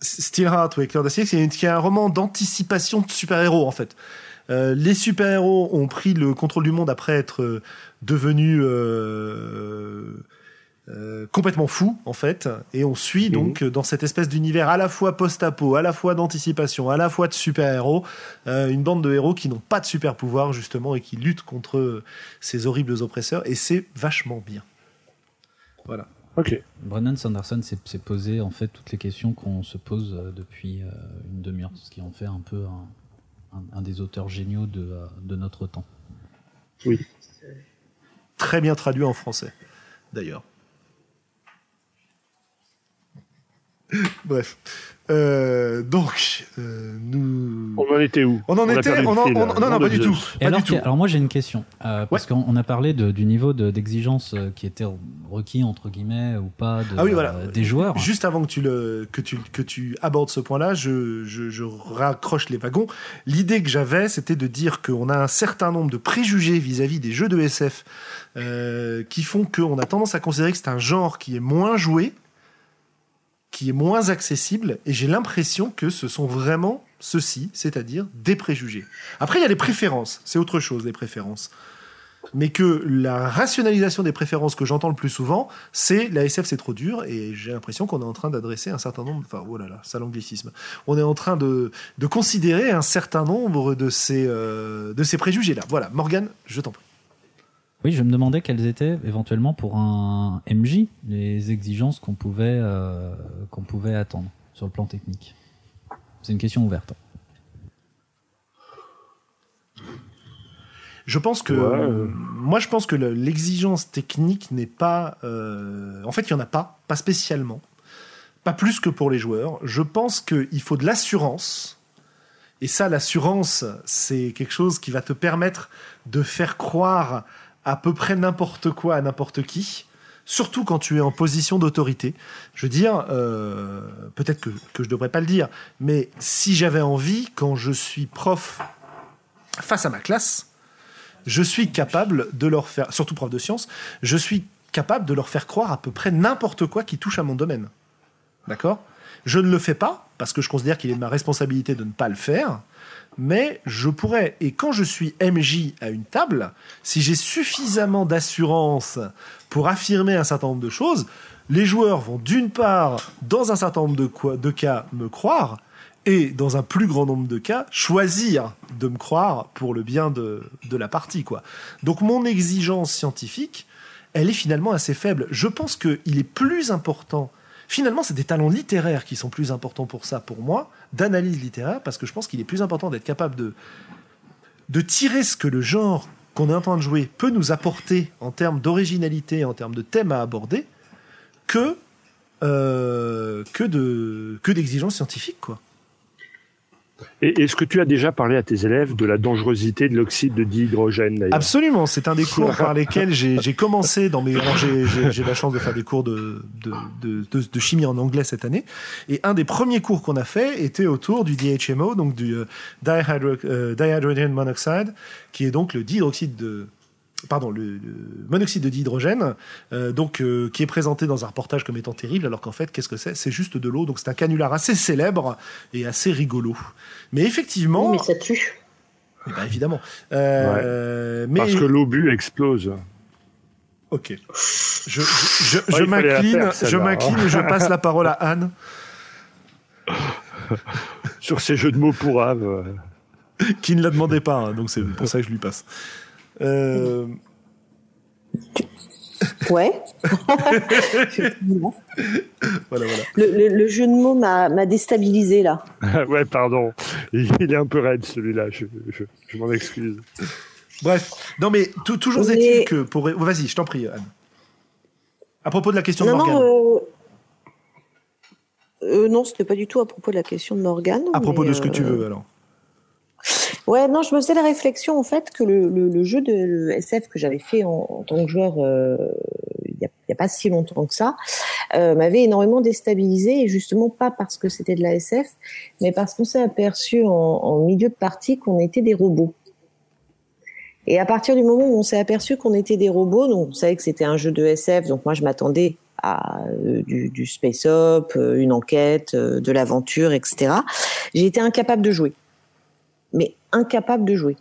Steelheart, oui, Cœur d'acier, c'est un roman d'anticipation de super-héros en fait. Euh, les super-héros ont pris le contrôle du monde après être devenus euh, complètement fou en fait et on suit donc dans cette espèce d'univers à la fois post-apo, à la fois d'anticipation, à la fois de super-héros, euh, une bande de héros qui n'ont pas de super-pouvoir justement et qui luttent contre ces horribles oppresseurs et c'est vachement bien. Voilà. Ok. Brennan Sanderson s'est posé en fait toutes les questions qu'on se pose euh, depuis une demi-heure, ce qui en fait un peu un, un des auteurs géniaux de, de notre temps. Oui. Très bien traduit en français, d'ailleurs. Bref. Euh, donc, euh, nous. On en était où On en était. On non, non, pas du tout. alors, du tout. alors, moi, j'ai une question. Euh, parce qu'on a parlé de, du niveau d'exigence qui était requis, entre guillemets, ou pas, de, ah oui, voilà. des joueurs. Juste avant que tu, le, que tu, que tu abordes ce point-là, je, je, je raccroche les wagons. L'idée que j'avais, c'était de dire qu'on a un certain nombre de préjugés vis-à-vis des jeux de SF qui font qu'on a tendance à considérer que c'est un genre qui est moins joué qui est moins accessible, et j'ai l'impression que ce sont vraiment ceux-ci, c'est-à-dire des préjugés. Après, il y a les préférences, c'est autre chose, les préférences. Mais que la rationalisation des préférences que j'entends le plus souvent, c'est la SF c'est trop dur, et j'ai l'impression qu'on est en train d'adresser un certain nombre, enfin oh là là, ça l'anglicisme, on est en train de, de considérer un certain nombre de ces, euh, de ces préjugés-là. Voilà, Morgane, je t'en prie. Oui, je me demandais quelles étaient éventuellement pour un MJ les exigences qu'on pouvait, euh, qu'on pouvait attendre sur le plan technique. C'est une question ouverte. Je pense que moi je pense que l'exigence technique n'est pas euh, en fait il y en a pas pas spécialement pas plus que pour les joueurs je pense qu'il faut de l'assurance et ça l'assurance c'est quelque chose qui va te permettre de faire croire à peu près n'importe quoi à n'importe qui, surtout quand tu es en position d'autorité. Je veux dire, euh, peut-être que, je ne devrais pas le dire, mais si j'avais envie, quand je suis prof face à ma classe, je suis capable de leur faire, surtout prof de sciences, je suis capable de leur faire croire à peu près n'importe quoi qui touche à mon domaine. D'accord? Je ne le fais pas, parce que je considère qu'il est de ma responsabilité de ne pas le faire, mais je pourrais, et quand je suis MJ à une table, si j'ai suffisamment d'assurance pour affirmer un certain nombre de choses, les joueurs vont d'une part, dans un certain nombre de, cas, me croire, et dans un plus grand nombre de cas, choisir de me croire pour le bien de, la partie. Donc mon exigence scientifique, elle est finalement assez faible. Je pense qu'il est plus important Finalement, c'est des talents littéraires qui sont plus importants pour ça, pour moi, d'analyse littéraire, parce que je pense qu'il est plus important d'être capable de, de tirer ce que le genre qu'on est en train de jouer peut nous apporter en termes d'originalité, en termes de thèmes à aborder, que, euh, que, de, que d'exigences scientifiques, quoi. Et est-ce que tu as déjà parlé à tes élèves de la dangerosité de l'oxyde de dihydrogène Absolument, c'est un des cours par lesquels j'ai commencé dans mes. J'ai la chance de faire des cours de, de, de, de, chimie en anglais cette année, et un des premiers cours qu'on a fait était autour du DHMO, donc du euh, euh, dihydrogen monoxide, qui est donc le dihydroxyde de pardon, le, monoxyde de dihydrogène, euh, donc euh, qui est présenté dans un reportage comme étant terrible, alors qu'en fait, qu'est-ce que c'est? C'est juste de l'eau, donc c'est un canular assez célèbre et assez rigolo. Mais effectivement, mais ça tue. Eh ben, évidemment. Euh, mais Parce que l'obus explose. ok. Je, je, m'incline, je m'incline hein. et je passe la parole à Anne, Sur ces jeux de mots pourraves. euh. qui ne la demandait pas, hein, donc c'est pour ça que je lui passe. Euh, Ouais. voilà, voilà. le, le- le jeu de mots m'a m'a déstabilisé là. ouais, pardon. Il, il est un peu raide celui-là. Je, je, je m'en excuse. Bref, non mais tou- toujours Mais- est-il que pour oh, vas-y, je t'en prie Anne. À propos de la question Non, de Morgane. non, euh... euh, non, c'était pas du tout à propos de la question de Morgane. à propos de ce que tu euh, veux alors. Ouais, non, je me faisais la réflexion en fait que le, jeu de SF que j'avais fait en, tant que joueur euh, il n'y a, pas si longtemps que ça euh, m'avait énormément déstabilisé et justement pas parce que c'était de la SF, mais parce qu'on s'est aperçu en, milieu de partie qu'on était des robots. Et à partir du moment où on s'est aperçu qu'on était des robots, donc on savait que c'était un jeu de SF, donc moi je m'attendais à euh, du, du space op, euh, une enquête, de l'aventure, etc. J'ai été incapable de jouer mais incapable de jouer.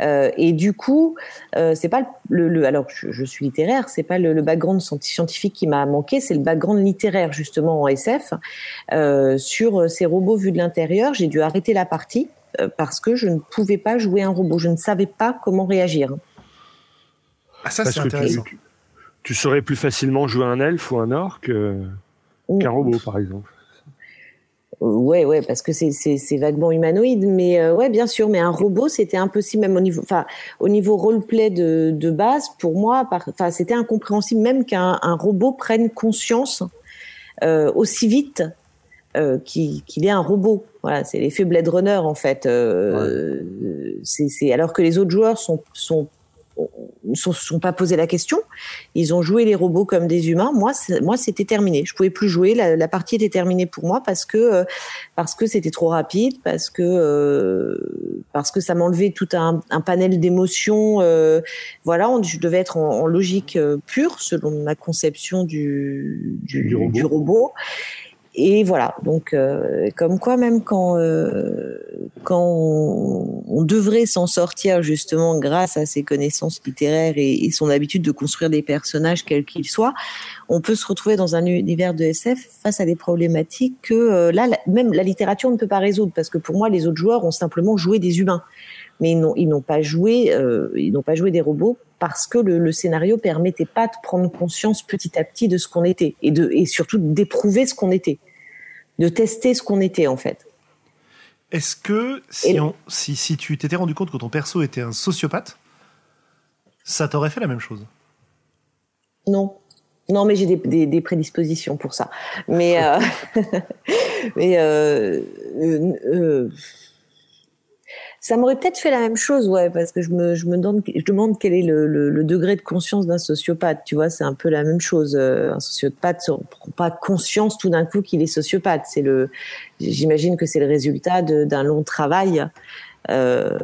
Euh, et du coup, euh, c'est pas le, le alors je, je suis littéraire, c'est pas le, le background scientifique qui m'a manqué, c'est le background littéraire justement en SF euh, sur ces robots vus de l'intérieur. J'ai dû arrêter la partie euh, parce que je ne pouvais pas jouer un robot, je ne savais pas comment réagir. Ah ça c'est intéressant. tu, tu saurais plus facilement jouer un elfe ou un orc euh, qu'un robot, par exemple. Euh, Ouais, ouais, parce que c'est c'est c'est vaguement humanoïde, mais euh, ouais, bien sûr. Mais un robot, c'était impossible même au niveau, enfin, au niveau roleplay de de base pour moi. Enfin, c'était incompréhensible même qu'un un robot prenne conscience euh, aussi vite euh, qu'il est un robot. Voilà, c'est l'effet Blade Runner en fait. Euh, C'est c'est alors que les autres joueurs sont sont ne se sont pas posé la question. Ils ont joué les robots comme des humains. Moi, moi, c'était terminé. Je pouvais plus jouer. La, la partie était terminée pour moi parce que euh, parce que c'était trop rapide, parce que euh, parce que ça m'enlevait tout un, un panel d'émotions. euh, voilà, on, je devais être en, en logique pure selon ma conception du du, Du robot. du robot. Et voilà, donc euh, comme quoi même quand euh, quand on, devrait s'en sortir justement grâce à ses connaissances littéraires et, son habitude de construire des personnages quels qu'ils soient, on peut se retrouver dans un univers de SF face à des problématiques que euh, là même la littérature ne peut pas résoudre. Parce que pour moi les autres joueurs ont simplement joué des humains, mais ils n'ont pas joué ils n'ont pas joué des robots parce que le, le scénario permettait pas de prendre conscience petit à petit de ce qu'on était et de et surtout d'éprouver ce qu'on était, de tester ce qu'on était en fait. Est-ce que si, Et- on, si, si tu t'étais rendu compte que ton perso était un sociopathe, ça t'aurait fait la même chose? Non. Non, mais j'ai des, des, des prédispositions pour ça. Mais, euh, mais euh, euh, euh, ça m'aurait peut-être fait la même chose, ouais, parce que je me, je me demande, je demande quel est le, le, le degré de conscience d'un sociopathe. Tu vois, c'est un peu la même chose. Euh, Un sociopathe ne prend pas conscience tout d'un coup qu'il est sociopathe. C'est le, j'imagine que c'est le résultat d'un long travail. Euh,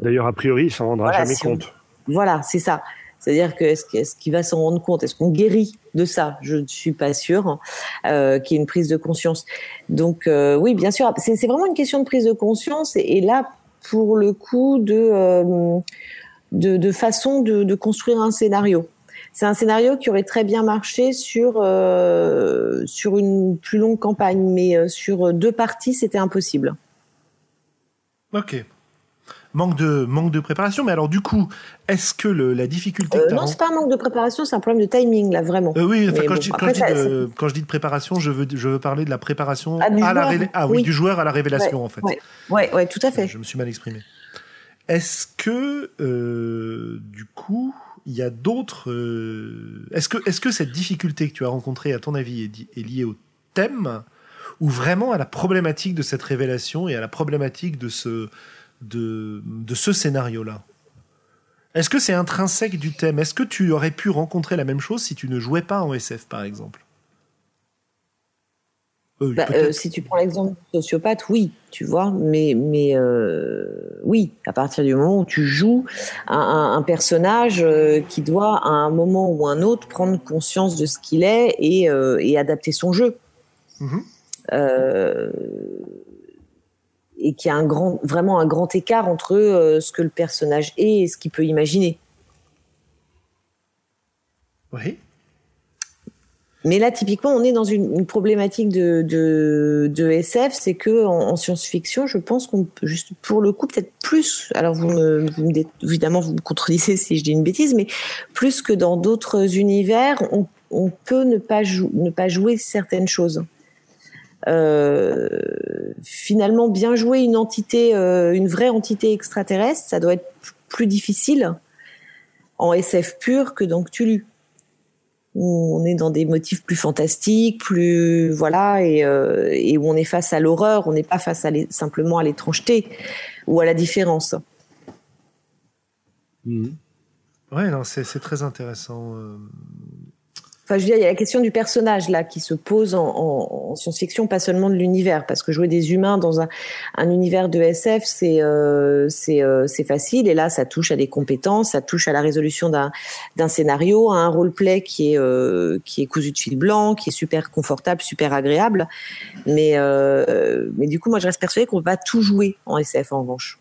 D'ailleurs, a priori, il s'en rendra Voilà, jamais si on- compte. voilà, c'est ça. C'est-à-dire que est-ce est-ce qu'il va s'en rendre compte? Est-ce qu'on guérit de ça? Je ne suis pas sûre euh, qu'il y ait une prise de conscience. Donc euh, oui, bien sûr, c'est c'est vraiment une question de prise de conscience. Et, et là, pour le coup, de euh, de, façon de, de construire un scénario. C'est un scénario qui aurait très bien marché sur euh, sur une plus longue campagne, mais euh, sur deux parties, c'était impossible. Ok. Manque de, manque de préparation, mais alors du coup, est-ce que le, la difficulté Euh, que non, c'est pas un manque de préparation, c'est un problème de timing là, vraiment. Euh, oui, enfin, quand, bon, je dis, quand, après, je dis ça- de, quand je dis de préparation, je veux, je veux parler de la préparation Ah, du à la ah oui, oui. du joueur à la révélation en fait. Ouais, ouais, ouais, tout à fait. Je me suis mal exprimé. Est-ce que euh, du coup, il y a d'autres euh, Est-ce que, est-ce que cette difficulté que tu as rencontrée, à ton avis, est liée au thème ou vraiment à la problématique de cette révélation et à la problématique de ce de, de ce scénario-là Est-ce que c'est intrinsèque du thème? Est-ce que tu aurais pu rencontrer la même chose si tu ne jouais pas en SF, par exemple? Euh, Bah, euh, si tu prends l'exemple du sociopathe, oui, tu vois, mais mais euh, oui, à partir du moment où tu joues un, un- un personnage qui doit à un moment ou un autre prendre conscience de ce qu'il est et, et adapter son jeu. Mhm. Et qu'il y a un grand, vraiment un grand écart entre euh, ce que le personnage est et ce qu'il peut imaginer. Oui. Mais là, typiquement, on est dans une, une problématique de, de, de SF, c'est que en, en science-fiction, je pense qu'on peut juste, pour le coup, peut-être plus. Alors, vous me, vous me dé- évidemment, vous me contredisez si je dis une bêtise, mais plus que dans d'autres univers, on, on peut ne pas, jou- ne pas jouer certaines choses. Euh, finalement, bien jouer une entité, euh, une vraie entité extraterrestre, ça doit être plus difficile en SF pur que dans Cthulhu où on est dans des motifs plus fantastiques, plus voilà, et, euh, où on est face à l'horreur, on n'est pas face à simplement à l'étrangeté ou à la différence. Ouais, non, c'est très intéressant. Enfin, je veux il y a la question du personnage là qui se pose en, en- en science-fiction, pas seulement de l'univers, parce que jouer des humains dans un, un univers de SF, c'est euh, euh, c'est facile, et là, ça touche à des compétences, ça touche à la résolution d'un scénario, à un roleplay qui est euh, qui est cousu de fil blanc, qui est super confortable, super agréable, mais mais du coup, moi, je reste persuadée qu'on pas tout jouer en SF en revanche.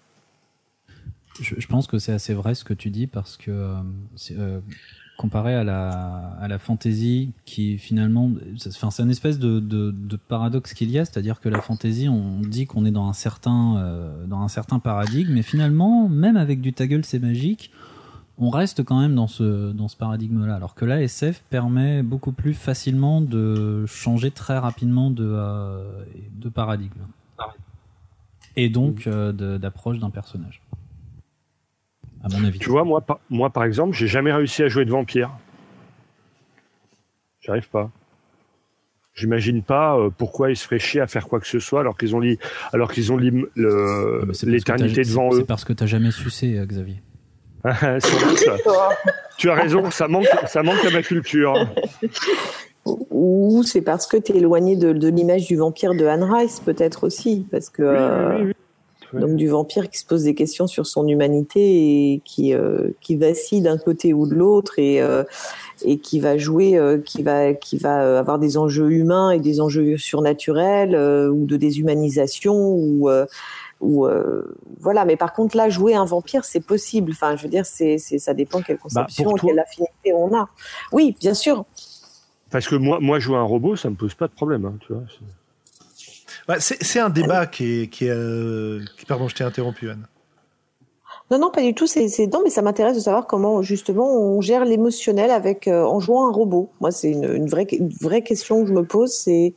Je, pense que c'est assez vrai ce que tu dis parce que comparé à la à la fantasy qui finalement c'est- enfin c'est une espèce de, de, de paradoxe qu'il y a c'est-à-dire que la fantasy on dit qu'on est dans un certain euh, dans un certain paradigme mais finalement même avec du ta gueule c'est magique on reste quand même dans ce dans ce paradigme là alors que là SF permet beaucoup plus facilement de changer très rapidement de euh, de paradigme. Et donc euh, d'approche d'un personnage à mon avis Tu vois, moi, par, moi, par exemple, j'ai jamais réussi à jouer de vampire. J'arrive pas. J'imagine pas euh, pourquoi ils se feraient chier à faire quoi que ce soit alors qu'ils ont li- alors qu'ils ont parce que l'éternité devant c'est- eux. C'est parce que t'as jamais sucé, euh, Xavier. Tu as raison, ça manque, ça manque à ma culture. Ou c'est parce que tu es éloigné de, de l'image du vampire de Anne Rice, peut-être aussi, parce que euh, oui, oui, donc du vampire qui se pose des questions sur son humanité et qui euh, qui vacille d'un côté ou de l'autre et euh, et qui va jouer, euh, qui va qui va avoir des enjeux humains et des enjeux surnaturels ou de déshumanisation ou ou euh, voilà. Mais par contre là, jouer un vampire, c'est possible. Enfin, je veux dire, c'est c'est ça dépend quelle conception, Bah, toi- quelle affinité on a. Oui, bien sûr. Parce que moi, moi, jouer un robot, ça me pose pas de problème. hein, tu vois. C'est- Ouais, c'est un débat qui est. Qui est euh, qui- Pardon, je t'ai interrompu, Anne. Non, non, pas du tout. C'est, c'est... Non, mais ça m'intéresse de savoir comment justement on gère l'émotionnel avec euh, en jouant un robot. Moi, c'est une, une vraie, une vraie question que je me pose. C'est,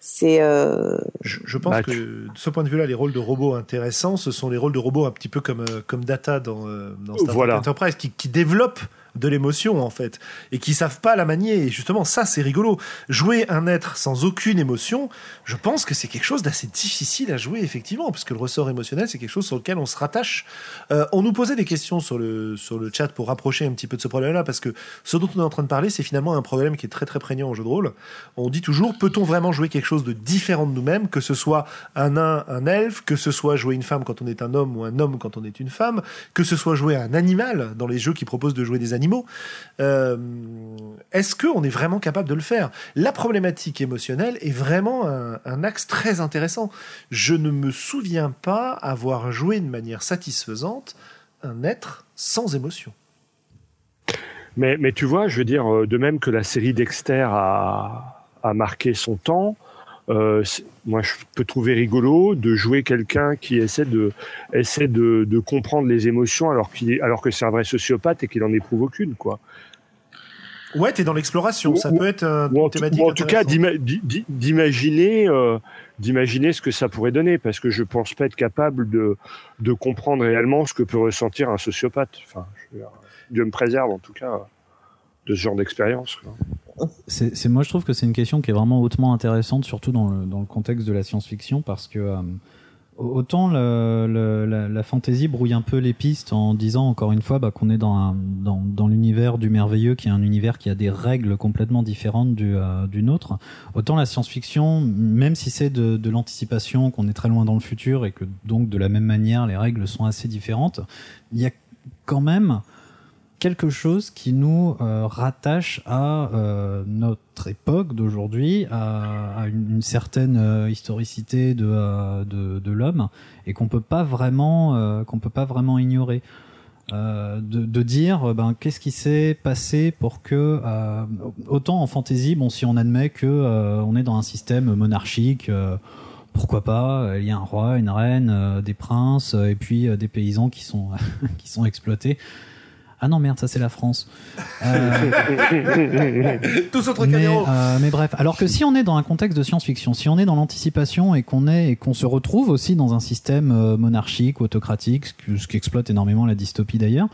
c'est. Euh... Je, je pense Bah, que de ce point de vue-là, les rôles de robots intéressants, ce sont les rôles de robots un petit peu comme, euh, comme Data dans, euh, dans Star Trek Voilà. Enterprise, qui, qui développent de l'émotion en fait et qui savent pas la manier. Et justement ça c'est rigolo. Jouer un être sans aucune émotion je pense que c'est quelque chose d'assez difficile à jouer effectivement parce que le ressort émotionnel c'est quelque chose sur lequel on se rattache. Euh, on nous posait des questions sur le sur le chat pour rapprocher un petit peu de ce problème là parce que ce dont on est en train de parler c'est finalement un problème qui est très très prégnant en jeu de rôle. On dit toujours peut-on vraiment jouer quelque chose de différent de nous-mêmes que ce soit un nain un elfe que ce soit jouer une femme quand on est un homme ou un homme quand on est une femme que ce soit jouer un animal dans les jeux qui proposent de jouer des animaux euh, est-ce qu'on est vraiment capable de le faire? La problématique émotionnelle est vraiment un, axe très intéressant. Je ne me souviens pas avoir joué de manière satisfaisante un être sans émotion. Mais, tu vois, je veux dire, euh, de même que la série Dexter a, marqué son temps, euh, moi je peux trouver rigolo de jouer quelqu'un qui essaie de, essaie de, de comprendre les émotions alors, qu'il alors que c'est un vrai sociopathe et qu'il en éprouve aucune, quoi. Ouais, t'es dans l'exploration. Ça Ou- peut être euh, Ou en, thématique ou en tout cas d'imaginer euh, d'imaginer ce que ça pourrait donner parce que je pense pas être capable de, de comprendre réellement ce que peut ressentir un sociopathe enfin je veux dire, Dieu me préserve en tout cas de ce genre d'expérience. C'est, moi, je trouve que c'est une question qui est vraiment hautement intéressante, surtout dans le, contexte de la science-fiction, parce que euh, autant la, la fantasy brouille un peu les pistes en disant encore une fois bah, qu'on est dans, un, dans, dans l'univers du merveilleux, qui est un univers qui a des règles complètement différentes du, euh, du nôtre. Autant la science-fiction, même si c'est de, de l'anticipation, qu'on est très loin dans le futur et que donc de la même manière les règles sont assez différentes, il y a quand même quelque chose qui nous euh, rattache à euh, notre époque d'aujourd'hui, à, une, certaine euh, historicité de, de, l'homme, et qu'on peut pas vraiment qu'on peut pas vraiment ignorer. De, dire ben qu'est-ce qui s'est passé pour que autant en fantasy bon si on admet que on est dans un système monarchique pourquoi pas il y a un roi une reine des princes et puis des paysans qui sont qui sont exploités ah non merde ça c'est la France Euh, Tous autres mais, caméros. euh, mais bref, alors que si on est dans un contexte de science-fiction, si on est dans l'anticipation et qu'on est et qu'on se retrouve aussi dans un système euh, monarchique, autocratique, ce, que- ce qui exploite énormément la dystopie d'ailleurs,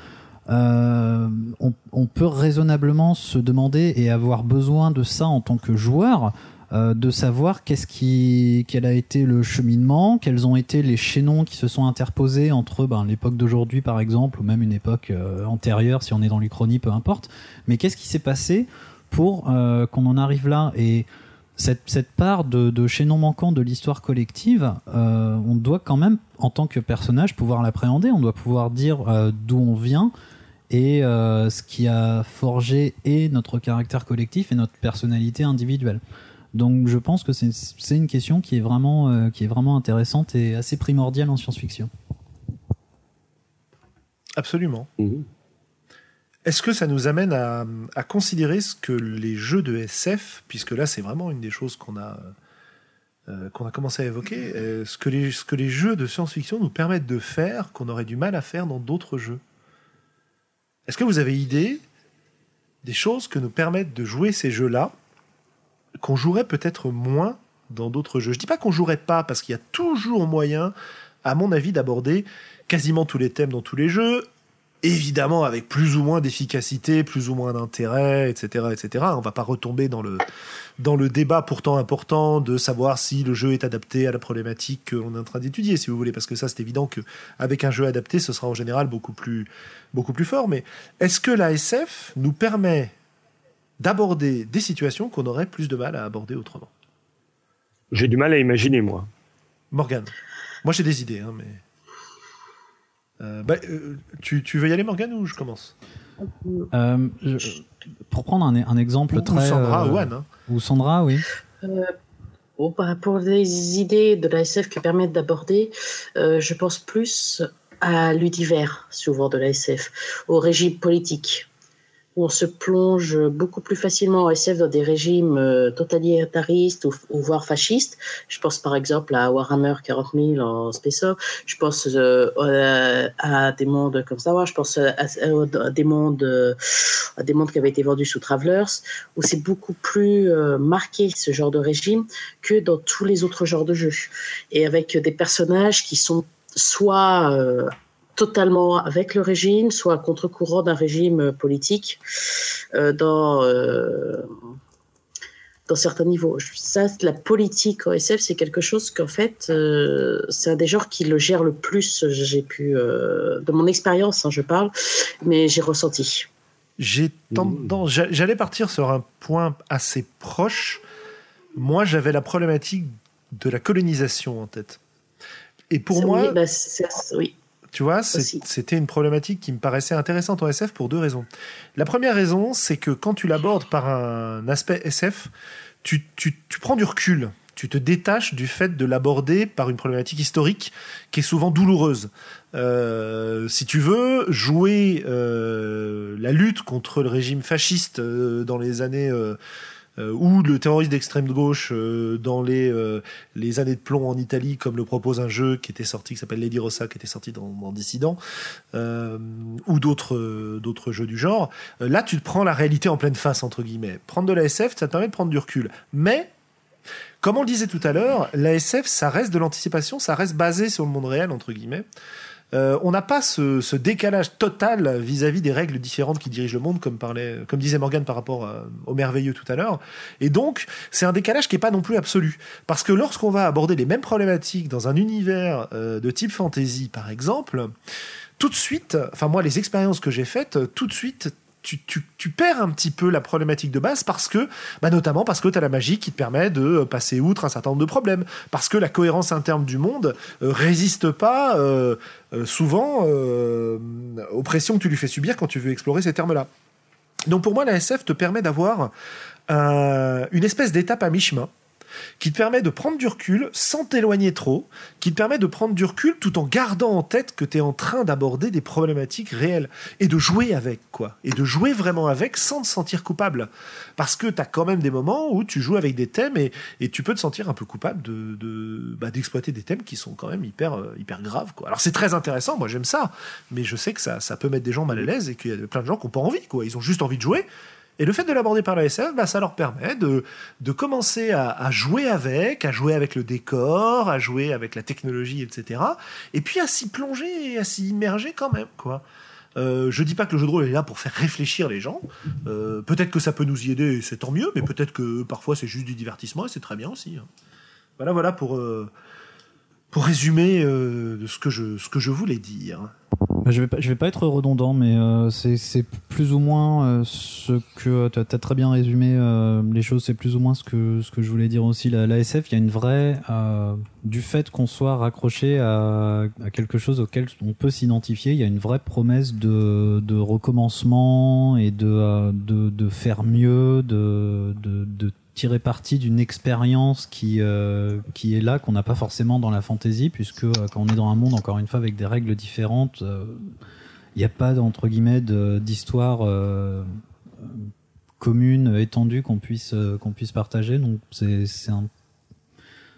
euh, on, on peut raisonnablement se demander et avoir besoin de ça en tant que joueur, euh, de savoir qu'est-ce qui, quel a été le cheminement, quels ont été les chaînons qui se sont interposés entre ben, l'époque d'aujourd'hui par exemple, ou même une époque euh, antérieure, si on est dans l'Uchronie, peu importe. Mais qu'est-ce qui s'est passé pour euh, qu'on en arrive là? Et cette, cette part de, de chaînon manquant de l'histoire collective, on doit quand même, en tant que personnage, pouvoir l'appréhender. On doit pouvoir dire d'où on vient et ce qui a forgé et notre caractère collectif et notre personnalité individuelle. Donc je pense que c'est une question qui est vraiment euh, qui est vraiment intéressante et assez primordiale en science-fiction. Absolument. Mhm. Est-ce que ça nous amène à, à considérer ce que les jeux de SF, puisque là c'est vraiment une des choses qu'on a, euh, qu'on a commencé à évoquer, euh, ce, que les, ce que les jeux de science-fiction nous permettent de faire qu'on aurait du mal à faire dans d'autres jeux? Est-ce que vous avez idée des choses que nous permettent de jouer ces jeux-là? Qu'on jouerait peut-être moins dans d'autres jeux Je dis pas qu'on jouerait pas, parce qu'il y a toujours moyen, à mon avis, d'aborder quasiment tous les thèmes dans tous les jeux, évidemment avec plus ou moins d'efficacité, plus ou moins d'intérêt, etc., etc. On va pas retomber dans le dans le débat pourtant important de savoir si le jeu est adapté à la problématique qu'on est en train d'étudier, si vous voulez, parce que ça c'est évident que avec un jeu adapté, ce sera en général beaucoup plus beaucoup plus fort. Mais est-ce que la SF nous permet d'aborder des situations qu'on aurait plus de mal à aborder autrement J'ai du mal à imaginer, moi. Morgane, moi j'ai des idées, hein, mais euh, bah, euh, tu, tu veux y aller, Morgane, ou je commence? Euh, je- pour prendre un, un exemple Ou- ou très Sandra, euh, ou Anne, hein. ou Sandra, oui. Bon, bah, pour les idées de la SF qui permettent d'aborder, euh, je pense plus à l'univers, souvent de la SF, au régime politique, où on se plonge beaucoup plus facilement en SF dans des régimes euh, totalitaristes ou, voire fascistes. Je pense par exemple à Warhammer 40 000 en Space. Je pense euh, euh, à des mondes comme Star Wars. Je pense à, des mondes, à des mondes qui avaient été vendus sous Travelers, où c'est beaucoup plus marqué ce genre de régime que dans tous les autres genres de jeux. Et avec des personnages qui sont soit totalement avec le régime, soit à contre-courant d'un régime politique euh, dans, euh, dans certains niveaux. Ça, la politique en SF, c'est quelque chose qu'en fait, euh, c'est un des genres qui le gère le plus. J'ai pu, euh, de mon expérience, hein, je parle, mais j'ai ressenti. J'ai tendance, j'a- j'allais partir sur un point assez proche. Moi, j'avais la problématique de la colonisation en tête. Et pour Oui, moi, bah, c'est- c'est- oui. Tu vois, c'était une problématique qui me paraissait intéressante en SF pour deux raisons. La première raison, c'est que quand tu l'abordes par un aspect SF, tu, tu- tu prends du recul. Tu te détaches du fait de l'aborder par une problématique historique qui est souvent douloureuse. Euh, si tu veux jouer euh, la lutte contre le régime fasciste euh, dans les années ou le terrorisme d'extrême gauche euh, dans les, euh, les années de plomb en Italie, comme le propose un jeu qui était sorti, qui s'appelle Lady Rossa, qui était sorti dans, Dissident, euh, ou d'autres euh, d'autres jeux du genre. Euh, là, tu te prends la réalité en pleine face, entre guillemets. Prendre de la SF, ça te permet de prendre du recul. Mais, comme on le disait tout à l'heure, la SF, ça reste de l'anticipation, ça reste basé sur le monde réel, entre guillemets. Euh, on n'a pas ce, décalage total vis-à-vis des règles différentes qui dirigent le monde, comme, disait Morgan par rapport à- au merveilleux tout à l'heure. Et donc, c'est un décalage qui n'est pas non plus absolu. Parce que lorsqu'on va aborder les mêmes problématiques dans un univers euh, de type fantasy, par exemple, tout de suite, enfin moi, les expériences que j'ai faites, tout de suite, tu, perds un petit peu la problématique de base parce que, bah notamment parce que tu as la magie qui te permet de passer outre un certain nombre de problèmes. Parce que la cohérence interne du monde euh, résiste pas euh, euh, souvent euh, aux pressions que tu lui fais subir quand tu veux explorer ces termes-là. Donc pour moi, la SF te permet d'avoir une espèce d'étape à mi-chemin qui te permet de prendre du recul sans t'éloigner trop, qui te permet de prendre du recul tout en gardant en tête que tu es en train d'aborder des problématiques réelles et de jouer avec quoi, et de jouer vraiment avec sans te sentir coupable, parce que tu as quand même des moments où tu joues avec des thèmes et, et tu peux te sentir un peu coupable de, de bah, d'exploiter des thèmes qui sont quand même hyper euh, hyper graves quoi. Alors c'est très intéressant, moi j'aime ça, mais je sais que ça ça peut mettre des gens mal à l'aise et qu'il y a plein de gens qui n'ont pas envie quoi, ils ont juste envie de jouer et le fait de l'aborder par la SF, bah, ça leur permet de, de commencer à, à, jouer avec, à jouer avec le décor, à jouer avec la technologie, etc. Et puis à s'y plonger et à s'y immerger quand même, quoi. Euh, je dis pas que le jeu de rôle est là pour faire réfléchir les gens. Euh, peut-être que ça peut nous y aider, c'est tant mieux, mais peut-être que parfois c'est juste du divertissement et c'est très bien aussi. Hein. Voilà, voilà pour, euh, pour résumer euh, ce, que je, ce que je voulais dire. Bah, je vais pas, je vais pas être redondant, mais euh, c'est plus ou moins euh, ce que tu as, très bien résumé euh, les choses. C'est plus ou moins ce que ce que je voulais dire aussi. La, SF, il y a une vraie euh, du fait qu'on soit raccroché à, quelque chose auquel on peut s'identifier. Il y a une vraie promesse de, de recommencement et de, euh, de, de faire mieux, de, de, de tirer parti d'une expérience qui euh, qui est là qu'on n'a pas forcément dans la fantasy puisque euh, quand on est dans un monde encore une fois avec des règles différentes il euh, n'y a pas entre guillemets d'histoire euh, commune étendue qu'on puisse qu'on puisse partager. Donc c'est un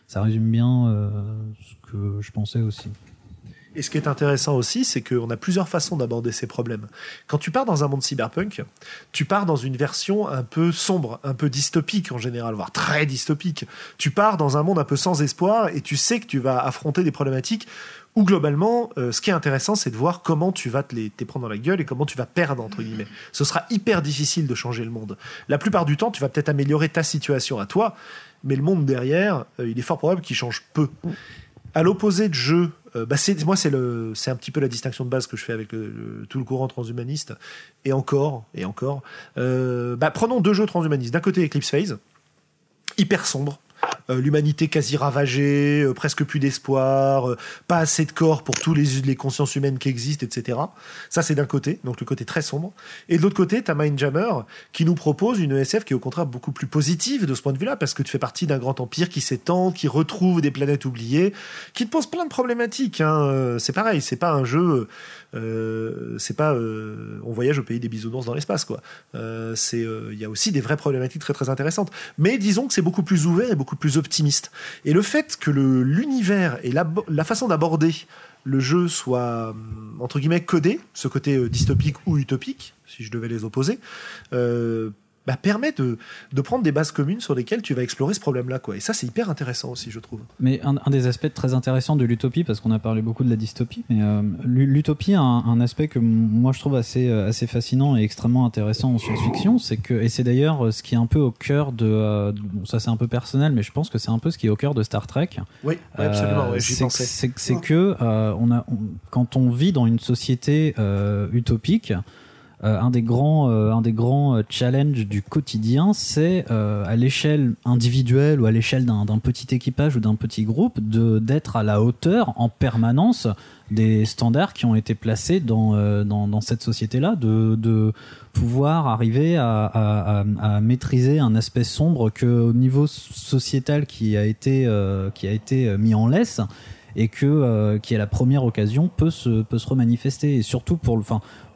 ça résume bien ce que je pensais aussi et ce qui est intéressant aussi, c'est qu'on a plusieurs façons d'aborder ces problèmes. Quand tu pars dans un monde cyberpunk, tu pars dans une version un peu sombre, un peu dystopique en général, voire très dystopique. Tu pars dans un monde un peu sans espoir et tu sais que tu vas affronter des problématiques où globalement, euh, ce qui est intéressant, c'est de voir comment tu vas te les te prendre dans la gueule et comment tu vas perdre, entre guillemets. Ce sera hyper difficile de changer le monde. La plupart du temps, tu vas peut-être améliorer ta situation à toi, mais le monde derrière, euh, il est fort probable qu'il change peu. À l'opposé de jeux euh, bah moi, c'est, un petit peu la distinction de base que je fais avec le, tout le courant transhumaniste. Et encore, et encore. Euh, bah, prenons deux jeux transhumanistes. D'un côté, Eclipse Phase, hyper sombre, euh, l'humanité quasi ravagée, euh, presque plus d'espoir, euh, pas assez de corps pour tous les, les consciences humaines qui existent, etc. Ça, c'est d'un côté, donc le côté très sombre. Et de l'autre côté, t'as Mindjammer qui nous propose une SF qui est au contraire beaucoup plus positive de ce point de vue-là, parce que tu fais partie d'un grand empire qui s'étend, qui retrouve des planètes oubliées, qui te pose plein de problématiques. Hein. C'est pareil, c'est pas un jeu c'est pas on voyage au pays des bisounours dans l'espace quoi. Il y a aussi des vraies problématiques très très intéressantes. Mais disons que c'est beaucoup plus ouvert et beaucoup plus optimiste. Et le fait que l'univers et la, façon d'aborder le jeu soit entre guillemets codé, ce côté dystopique ou utopique, si je devais les opposer, euh, bah, permet de, de prendre des bases communes sur lesquelles tu vas explorer ce problème-là. Quoi. Et ça, c'est hyper intéressant aussi, je trouve. Mais un, un des aspects très intéressants de l'utopie, parce qu'on a parlé beaucoup de la dystopie, mais euh, l'utopie a un, un, aspect que moi je trouve assez, assez fascinant et extrêmement intéressant en science-fiction, c'est que, et c'est d'ailleurs ce qui est un peu au cœur de, euh, bon, ça c'est un peu personnel, mais je pense que c'est un peu ce qui est au cœur de Star Trek. Oui, oui absolument, euh, ouais, j'y pensais. C'est que euh, on a, on, quand on vit dans une société euh, utopique, euh, un des grands, euh, un des grands challenges du quotidien, c'est euh, à l'échelle individuelle ou à l'échelle d'un petit équipage ou d'un petit groupe, d'être à la hauteur en permanence des standards qui ont été placés dans, euh, cette société-là, de, pouvoir arriver à, maîtriser un aspect sombre que au niveau sociétal qui a été, euh, qui a été mis en laisse et que euh, qui à la première occasion peut se peut se remanifester. Et surtout pour le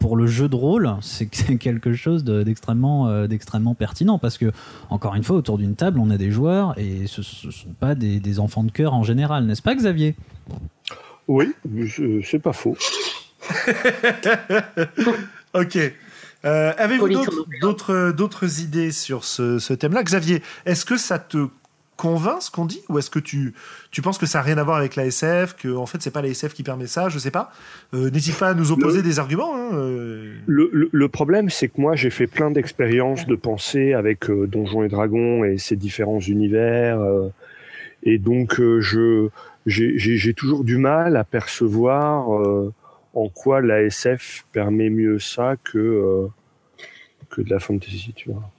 pour le jeu de rôle c'est quelque chose d'extrêmement de, euh, d'extrêmement pertinent parce que encore une fois autour d'une table on a des joueurs et ce, ce sont pas des, des enfants de cœur en général n'est-ce pas Xavier? Oui c'est pas faux. Ok. Euh, avez-vous d'autres d'autres idées sur ce, ce thème-là? Xavier est-ce que ça te convainc ce qu'on dit ou est-ce que tu, tu penses que ça n'a rien à voir avec la SF, que en fait c'est pas la SF qui permet ça, je sais pas. Euh, N'hésite pas à nous opposer le, des arguments. Hein, euh... le, le, le, problème c'est que moi j'ai fait plein d'expériences de pensée avec euh, Donjons et Dragons et ses différents univers euh, et donc euh, je j'ai toujours du mal à percevoir euh, en quoi la SF permet mieux ça que que de la fantasy, tu vois.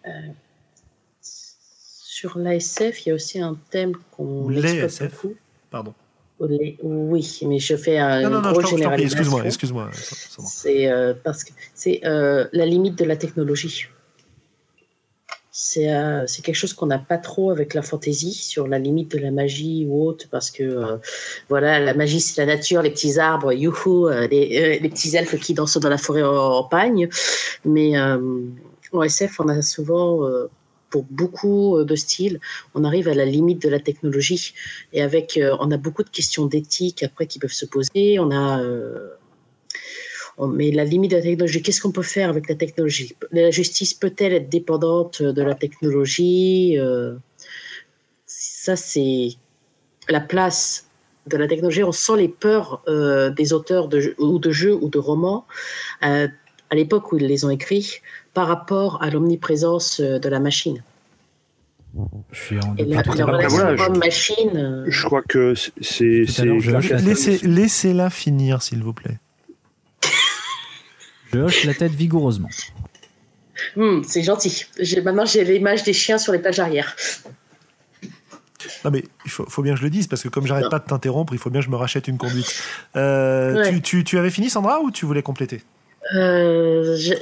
Sur l'ASF, il y a aussi un thème qu'on Ou les exploite SF. beaucoup. Pardon. Oui, mais je fais un Non, non, excuse-moi, excuse-moi. C'est euh, parce que c'est euh, la limite de la technologie. C'est euh, quelque chose qu'on n'a pas trop avec la fantaisie sur la limite de la magie ou autre parce que euh, voilà la magie c'est la nature les petits arbres youhou les, les petits elfes qui dansent dans la forêt en, en pagne mais en SF on a souvent pour beaucoup de styles, on arrive à la limite de la technologie. Et avec, euh, on a beaucoup de questions d'éthique après qui peuvent se poser. On a, euh, on- la limite de la technologie, qu'est-ce qu'on peut faire avec la technologie? La justice peut-elle être dépendante de la technologie? Euh, Ça, c'est la place de la technologie. On sent les peurs euh, des auteurs ou de jeux ou de romans. Euh, à l'époque où ils les ont écrits par rapport à l'omniprésence euh, de la machine. Je suis en Et la, depuis tout la à l'heure. relation voilà, je- homme-machine. euh, Je crois que c'est- Laissez, laissez-la finir, s'il vous plaît. Je hoche la tête vigoureusement. hmm, c'est gentil. J'ai- Maintenant, j'ai l'image des chiens sur les pages arrière. Non mais il faut, faut bien que je le dise parce que comme j'arrête pas de t'interrompre, il faut bien que je me rachète une conduite. Euh, Ouais. tu, tu- tu avais fini Sandra ou tu voulais compléter? Euh, je-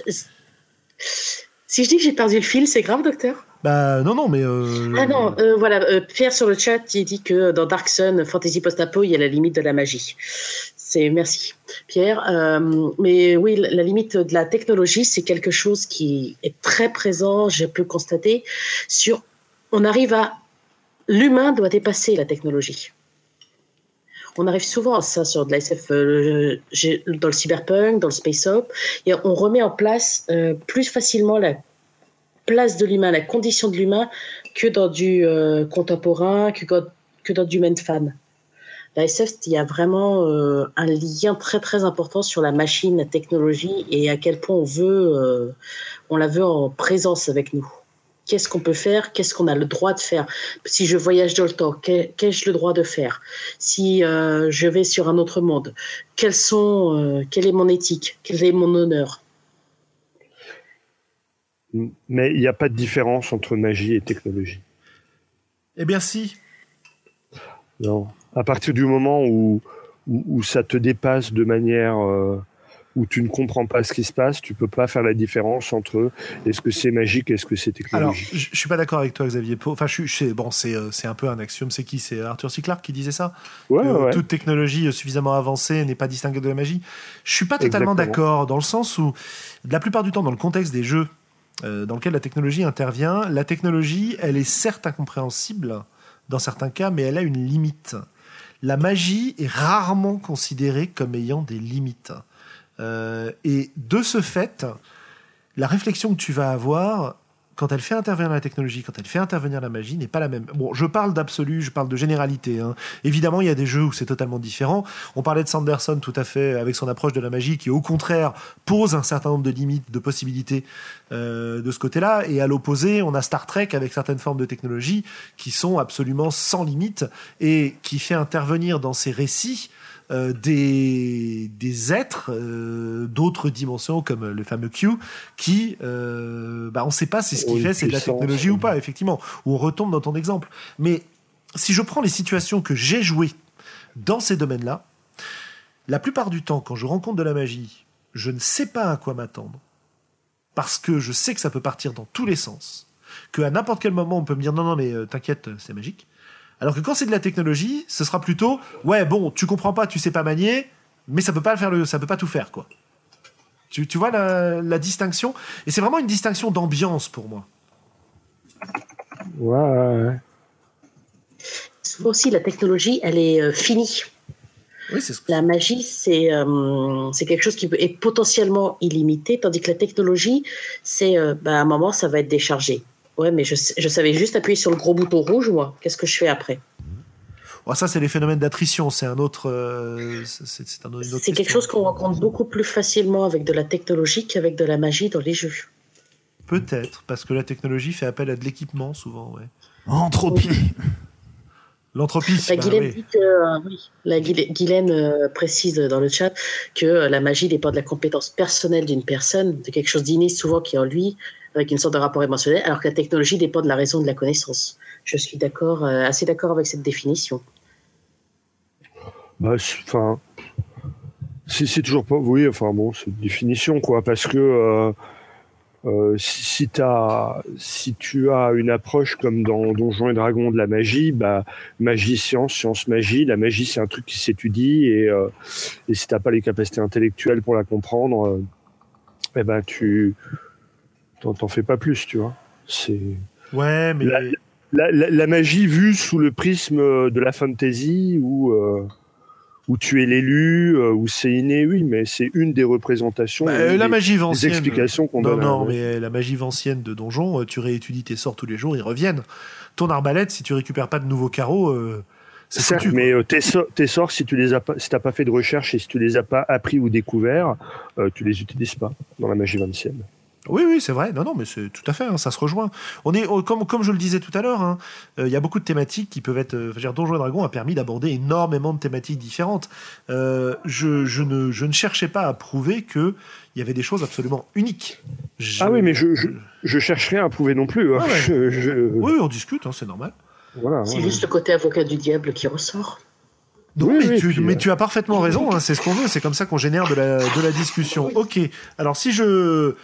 Si je dis que j'ai perdu le fil, c'est grave, docteur Bah non non mais euh, Ah non, euh, voilà, euh, Pierre sur le chat, il dit que dans Dark Sun, Fantasy Post-Apo, il y a la limite de la magie. C'est merci, Pierre. Mais oui, la, limite de la technologie, c'est quelque chose qui est très présent. J'ai pu le constater sur. On arrive à l'humain doit dépasser la technologie. On arrive souvent à ça sur de la SF, euh, dans le cyberpunk, dans le space op. Et on remet en place euh, plus facilement la place de l'humain, la condition de l'humain que dans du euh, contemporain, que, dans du fan. La SF, il y a vraiment euh, un lien très très important sur la machine, la technologie et à quel point on veut, euh, on la veut en présence avec nous. Qu'est-ce qu'on peut faire Qu'est-ce qu'on a le droit de faire Si je voyage dans le temps, qu'ai- qu'ai-je le droit de faire? Si euh, je vais sur un autre monde, quels sont, euh, quelle est mon éthique? Quel est mon honneur? Mais il n'y a pas de différence entre magie et technologie. Eh bien si. Non. À partir du moment où, où, où ça te dépasse de manière euh, où tu ne comprends pas ce qui se passe, tu peux pas faire la différence entre est-ce que c'est magique est-ce que c'est Alors, technologique. je je suis pas d'accord avec toi, Xavier. Pour- Enfin, je suis, bon, c'est euh, c'est un peu un axiome. C'est qui? C'est Arthur C. Clarke qui disait ça. ouais, que ouais. Toute technologie euh, suffisamment avancée n'est pas distinguée de la magie. Je suis pas totalement d'accord dans le sens où, la plupart du temps, dans le contexte des jeux euh, dans lequel la technologie intervient, la technologie, elle est certes incompréhensible dans certains cas, mais elle a une limite. La magie est rarement considérée comme ayant des limites. Euh, et de ce fait, la réflexion que tu vas avoir quand elle fait intervenir la technologie, quand elle fait intervenir la magie, n'est pas la même. Bon, je parle d'absolu, je parle de généralité. hein. Évidemment, il y a des jeux où c'est totalement différent. On parlait de Sanderson tout à fait avec son approche de la magie qui, au contraire, pose un certain nombre de limites, de possibilités euh, de ce côté-là. Et à l'opposé, on a Star Trek avec certaines formes de technologie qui sont absolument sans limite et qui fait intervenir dans ces récits euh, des, des êtres euh, d'autres dimensions comme le fameux Q qui euh, bah on sait pas si ce qu'il fait c'est de la technologie ou pas effectivement. Ou on retombe dans ton exemple. Mais si je prends les situations que j'ai jouées dans ces domaines-là la plupart du temps quand je rencontre de la magie je ne sais pas à quoi m'attendre parce que je sais que ça peut partir dans tous les sens que à n'importe quel moment on peut me dire non non mais t'inquiète c'est magique alors que quand c'est de la technologie, ce sera plutôt ouais bon, tu comprends pas, tu sais pas manier, mais ça peut pas faire le, ça peut pas tout faire quoi. Tu, tu vois la, la distinction? Et c'est vraiment une distinction d'ambiance pour moi. Ouais, ouais, ouais. Souvent aussi, la technologie, elle est euh, finie. Oui, c'est ce La magie, c'est euh, c'est quelque chose qui est potentiellement illimité, tandis que la technologie, c'est euh, bah, à un moment, ça va être déchargé. Ouais, mais je, savais juste appuyer sur le gros bouton rouge, moi. Qu'est-ce que je fais après? Oh, ça c'est les phénomènes d'attrition, c'est un autre, euh, c'est un, quelque chose qu'on rencontre beaucoup plus facilement avec de la technologie qu'avec de la magie dans les jeux. Peut-être parce que la technologie fait appel à de l'équipement souvent. Ouais. Entropie. L'entropie. La bah Guylaine oui. dit que, euh, oui, la Guyla- Guylaine euh, précise dans le chat que euh, la magie dépend de la compétence personnelle d'une personne, de quelque chose d'inné souvent qui est en lui, avec une sorte de rapport émotionnel, alors que la technologie dépend de la raison de la connaissance. Je suis d'accord, euh, assez d'accord avec cette définition. Bah, enfin, c'est toujours pas, oui, enfin bon, c'est une définition quoi, parce que euh, euh, si, as, si tu as une approche comme dans Donjons et Dragons de la magie, bah magie science, science magie, la magie c'est un truc qui s'étudie et, si t'as pas les capacités intellectuelles pour la comprendre, euh, eh ben tu t'en fais pas plus, tu vois. C'est ouais, mais la, la, la, magie vue sous le prisme de la fantasy ou euh, où tu es l'élu, euh, où c'est inné, oui, mais c'est une des représentations. Bah, la des, magie vancienne. Des explications qu'on non, donne. Non, mais la magie vancienne de donjon, euh, tu réétudies tes sorts tous les jours, ils reviennent. Ton arbalète, si tu récupères pas de nouveaux carreaux, euh, c'est certes. Mais tes, sorts, tes, sorts, si tu les as pas, si t'as pas fait de recherche et si tu les as pas appris ou découverts, tu les utilises pas dans la magie vancienne. Oui, oui, c'est vrai. Non, non, mais c'est tout à fait. Hein, ça se rejoint. On est comme comme je le disais tout à l'heure. Il hein, euh, y a beaucoup de thématiques qui peuvent être. Euh, dire, Donjons et Dragons a permis d'aborder énormément de thématiques différentes. Euh, je, je, ne je ne cherchais pas à prouver que il y avait des choses absolument uniques. Je, ah oui, mais je, je, je chercherai à prouver non plus. Hein. Ah ouais. je, Oui, on discute, hein, c'est normal. Voilà, c'est juste le côté avocat du diable qui ressort. Non, oui, mais, oui, tu, puis, mais euh... tu as parfaitement raison. Hein, c'est ce qu'on veut. C'est comme ça qu'on génère de la, de la discussion. Ok. Alors si je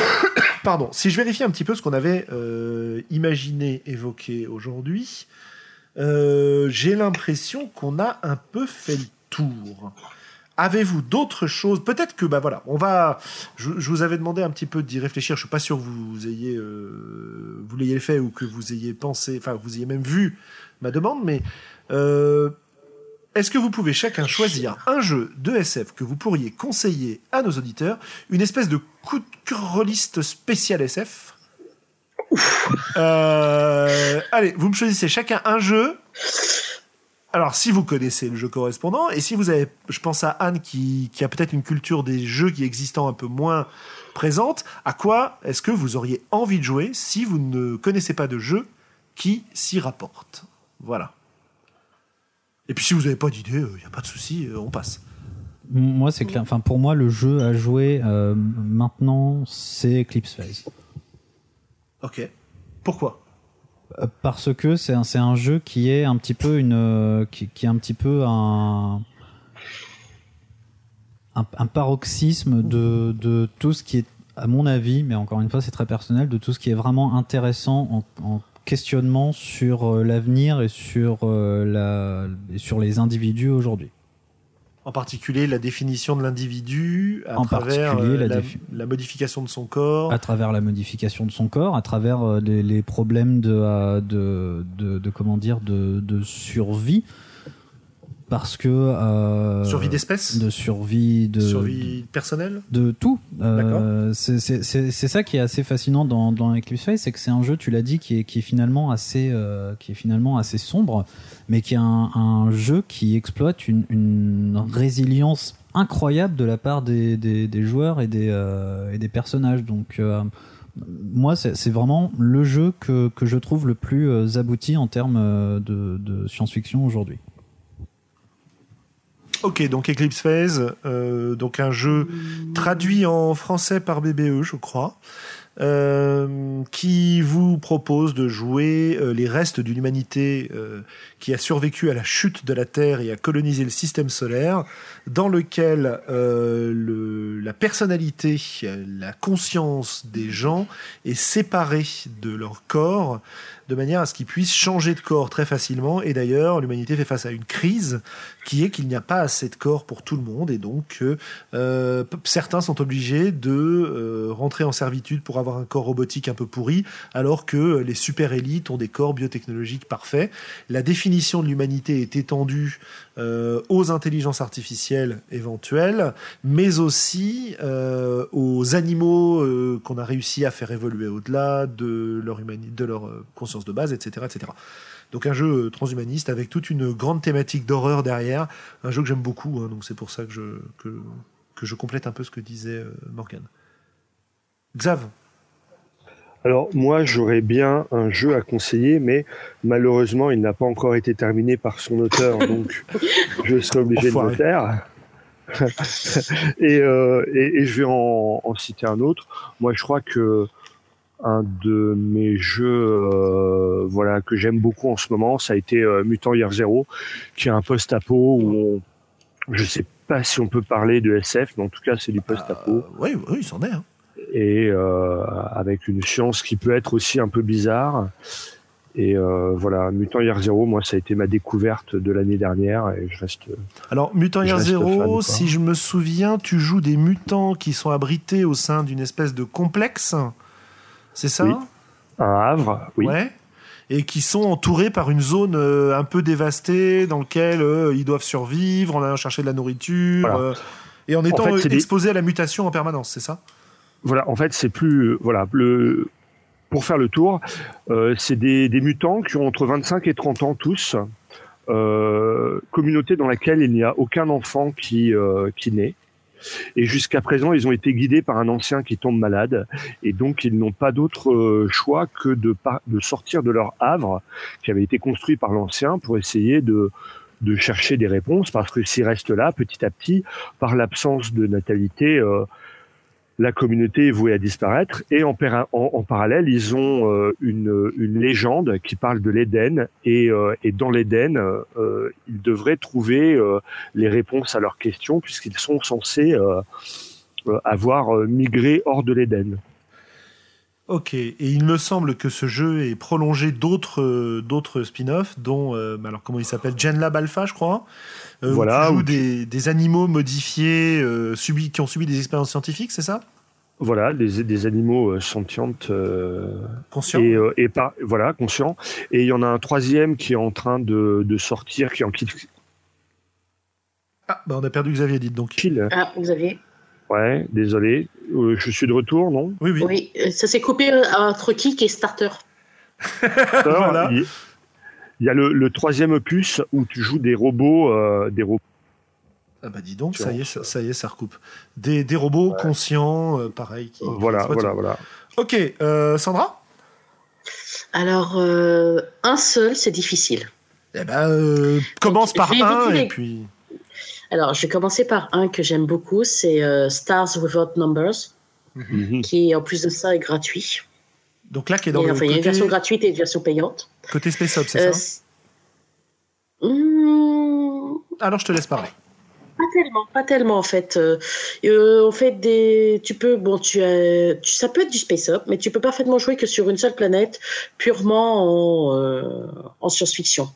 Pardon, si je vérifie un petit peu ce qu'on avait euh, imaginé, évoqué aujourd'hui, euh, j'ai l'impression qu'on a un peu fait le tour. Avez-vous d'autres choses? Peut-être que, bah voilà, on va. Je, vous avais demandé un petit peu d'y réfléchir. Je suis pas sûr que vous ayez, euh, vous l'ayez fait ou que vous ayez pensé, enfin, vous ayez même vu ma demande, mais est-ce que vous pouvez chacun choisir un jeu de SF que vous pourriez conseiller à nos auditeurs, une espèce de coup de cœur liste spécial SF euh, Allez, vous me choisissez chacun un jeu. Alors, si vous connaissez le jeu correspondant, et si vous avez, je pense à Anne qui, qui a peut-être une culture des jeux qui existant un peu moins présente, à quoi est-ce que vous auriez envie de jouer si vous ne connaissez pas de jeu qui s'y rapporte? Voilà. Et puis si vous n'avez pas d'idée, il euh, n'y a pas de souci, euh, on passe. Moi, c'est clair. Enfin, pour moi, le jeu à jouer euh, maintenant, c'est Eclipse Phase. Ok. Pourquoi? Parce que c'est un, un jeu qui est un petit peu une, qui, qui est un petit peu un, un, un paroxysme de, de tout ce qui est, à mon avis, mais encore une fois, c'est très personnel, de tout ce qui est vraiment intéressant en, en questionnement sur euh, l'avenir et sur, euh, la, et sur les individus aujourd'hui. En particulier la définition de l'individu à En travers euh, la la, défi- la modification de son corps. à travers la modification de son corps, à travers les, les problèmes de, de, de, de comment dire de, de survie, parce que euh, Survie d'espèce de survie de Survie personnelle de tout. D'accord. Euh, c'est ça qui est assez fascinant dans, dans Eclipse Phase, c'est que c'est un jeu, tu l'as dit, qui est, qui est finalement assez, euh, qui est finalement assez sombre, mais qui est un, un jeu qui exploite une, une résilience incroyable de la part des, des, des joueurs et des, euh, et des personnages. Donc euh, moi, c'est vraiment le jeu que, que je trouve le plus euh, abouti en termes de, de science-fiction aujourd'hui. Ok, donc Eclipse Phase, euh, donc un jeu traduit en français par BBE, je crois, euh, qui vous propose de jouer euh, les restes d'une humanité qui a survécu à la chute de la Terre et a colonisé le système solaire, dans lequel euh, la personnalité, la conscience des gens est séparée de leur corps de manière à ce qu'ils puissent changer de corps très facilement. Et d'ailleurs, l'humanité fait face à une crise qui est qu'il n'y a pas assez de corps pour tout le monde. Et donc, euh, certains sont obligés de euh, rentrer en servitude pour avoir un corps robotique un peu pourri, alors que les super élites ont des corps biotechnologiques parfaits. La définition de l'humanité est étendue euh, aux intelligences artificielles éventuelles, mais aussi euh, aux animaux euh, qu'on a réussi à faire évoluer au-delà de leur, de leur conscience de base, etc., etc. Donc un jeu transhumaniste avec toute une grande thématique d'horreur derrière, un jeu que j'aime beaucoup, hein, donc c'est pour ça que je, que, je complète un peu ce que disait Morgan. Xav, Alors moi j'aurais bien un jeu à conseiller, mais malheureusement il n'a pas encore été terminé par son auteur, donc je serai obligé de le taire. et, euh, et, et je vais en, en citer un autre. Moi je crois que un de mes jeux euh, voilà que j'aime beaucoup en ce moment, ça a été euh, Mutant Year Zero, qui est un post-apo où on, je sais pas si on peut parler de SF, mais en tout cas c'est du post-apo. Euh, oui, oui, c'en est. Hein. Et euh, avec une science qui peut être aussi un peu bizarre. Et euh, voilà, Mutant Year Zero, moi, ça a été ma découverte de l'année dernière et je reste. Alors, Mutant Year Zero, si je me souviens, tu joues des mutants qui sont abrités au sein d'une espèce de complexe. C'est ça? Oui. Un Havre, oui. Ouais. Et qui sont entourés par une zone euh, un peu dévastée dans laquelle euh, ils doivent survivre en allant chercher de la nourriture Voilà. et en étant fait, c'est des- exposés à la mutation en permanence, c'est ça? Voilà, en fait, c'est plus euh, voilà le pour faire le tour, euh, c'est des, mutants qui ont entre 25 et 30 ans tous, euh, communauté dans laquelle il n'y a aucun enfant qui qui naît. Et jusqu'à présent, ils ont été guidés par un ancien qui tombe malade, et donc ils n'ont pas d'autre choix que de, de sortir de leur havre qui avait été construit par l'ancien pour essayer de de chercher des réponses, parce que s'ils restent là, petit à petit, par l'absence de natalité, la communauté est vouée à disparaître. Et en, parallèle, ils ont euh, une, légende qui parle de l'Éden. Et, euh, dans l'Éden, euh, ils devraient trouver les réponses à leurs questions, puisqu'ils sont censés avoir migré hors de l'Éden. Ok, et il me semble que ce jeu est prolongé d'autres euh, d'autres spin-offs, dont euh, alors comment il s'appelle? GenLab Alpha, je crois. euh, où Voilà, tu joues où tu- des, des animaux modifiés euh, subis, qui ont subi des expériences scientifiques, c'est ça? Voilà, des, des animaux euh, sentientes euh, Conscient. et, euh, et pas voilà conscients. Et il y en a un troisième qui est en train de, de sortir, qui est en kill. Ah, bah on a perdu Xavier, dites donc. kill. Ah, avez Ouais, désolé. Euh, je suis de retour, non? Oui, oui. Oui, euh, ça s'est coupé euh, entre kick et starter? Voilà. Il il y a le, le troisième opus où tu joues des robots, euh, des robots. Ah bah dis donc, ça y est, ça, ça y est, ça recoupe. Des, des robots conscients, euh, pareil. Qui, Voilà, voilà, voilà. Ok, euh, Sandra? Alors, euh, un seul, c'est difficile. Eh ben, euh, commence Donc, par un et les- puis. Alors, je vais commencer par un que j'aime beaucoup, c'est euh, Stars Without Numbers, Mhm. qui en plus de ça est gratuit. Donc là, qui est dans le enfin, il y a une côté, version gratuite et une version payante. côté Space Up, c'est Euh, ça Hmm, Alors je te laisse parler. Pas tellement, pas tellement en fait. Euh, euh, en fait, des, tu peux, bon, tu as, tu- ça peut être du space up, mais tu peux parfaitement jouer que sur une seule planète, purement en, euh, en science-fiction.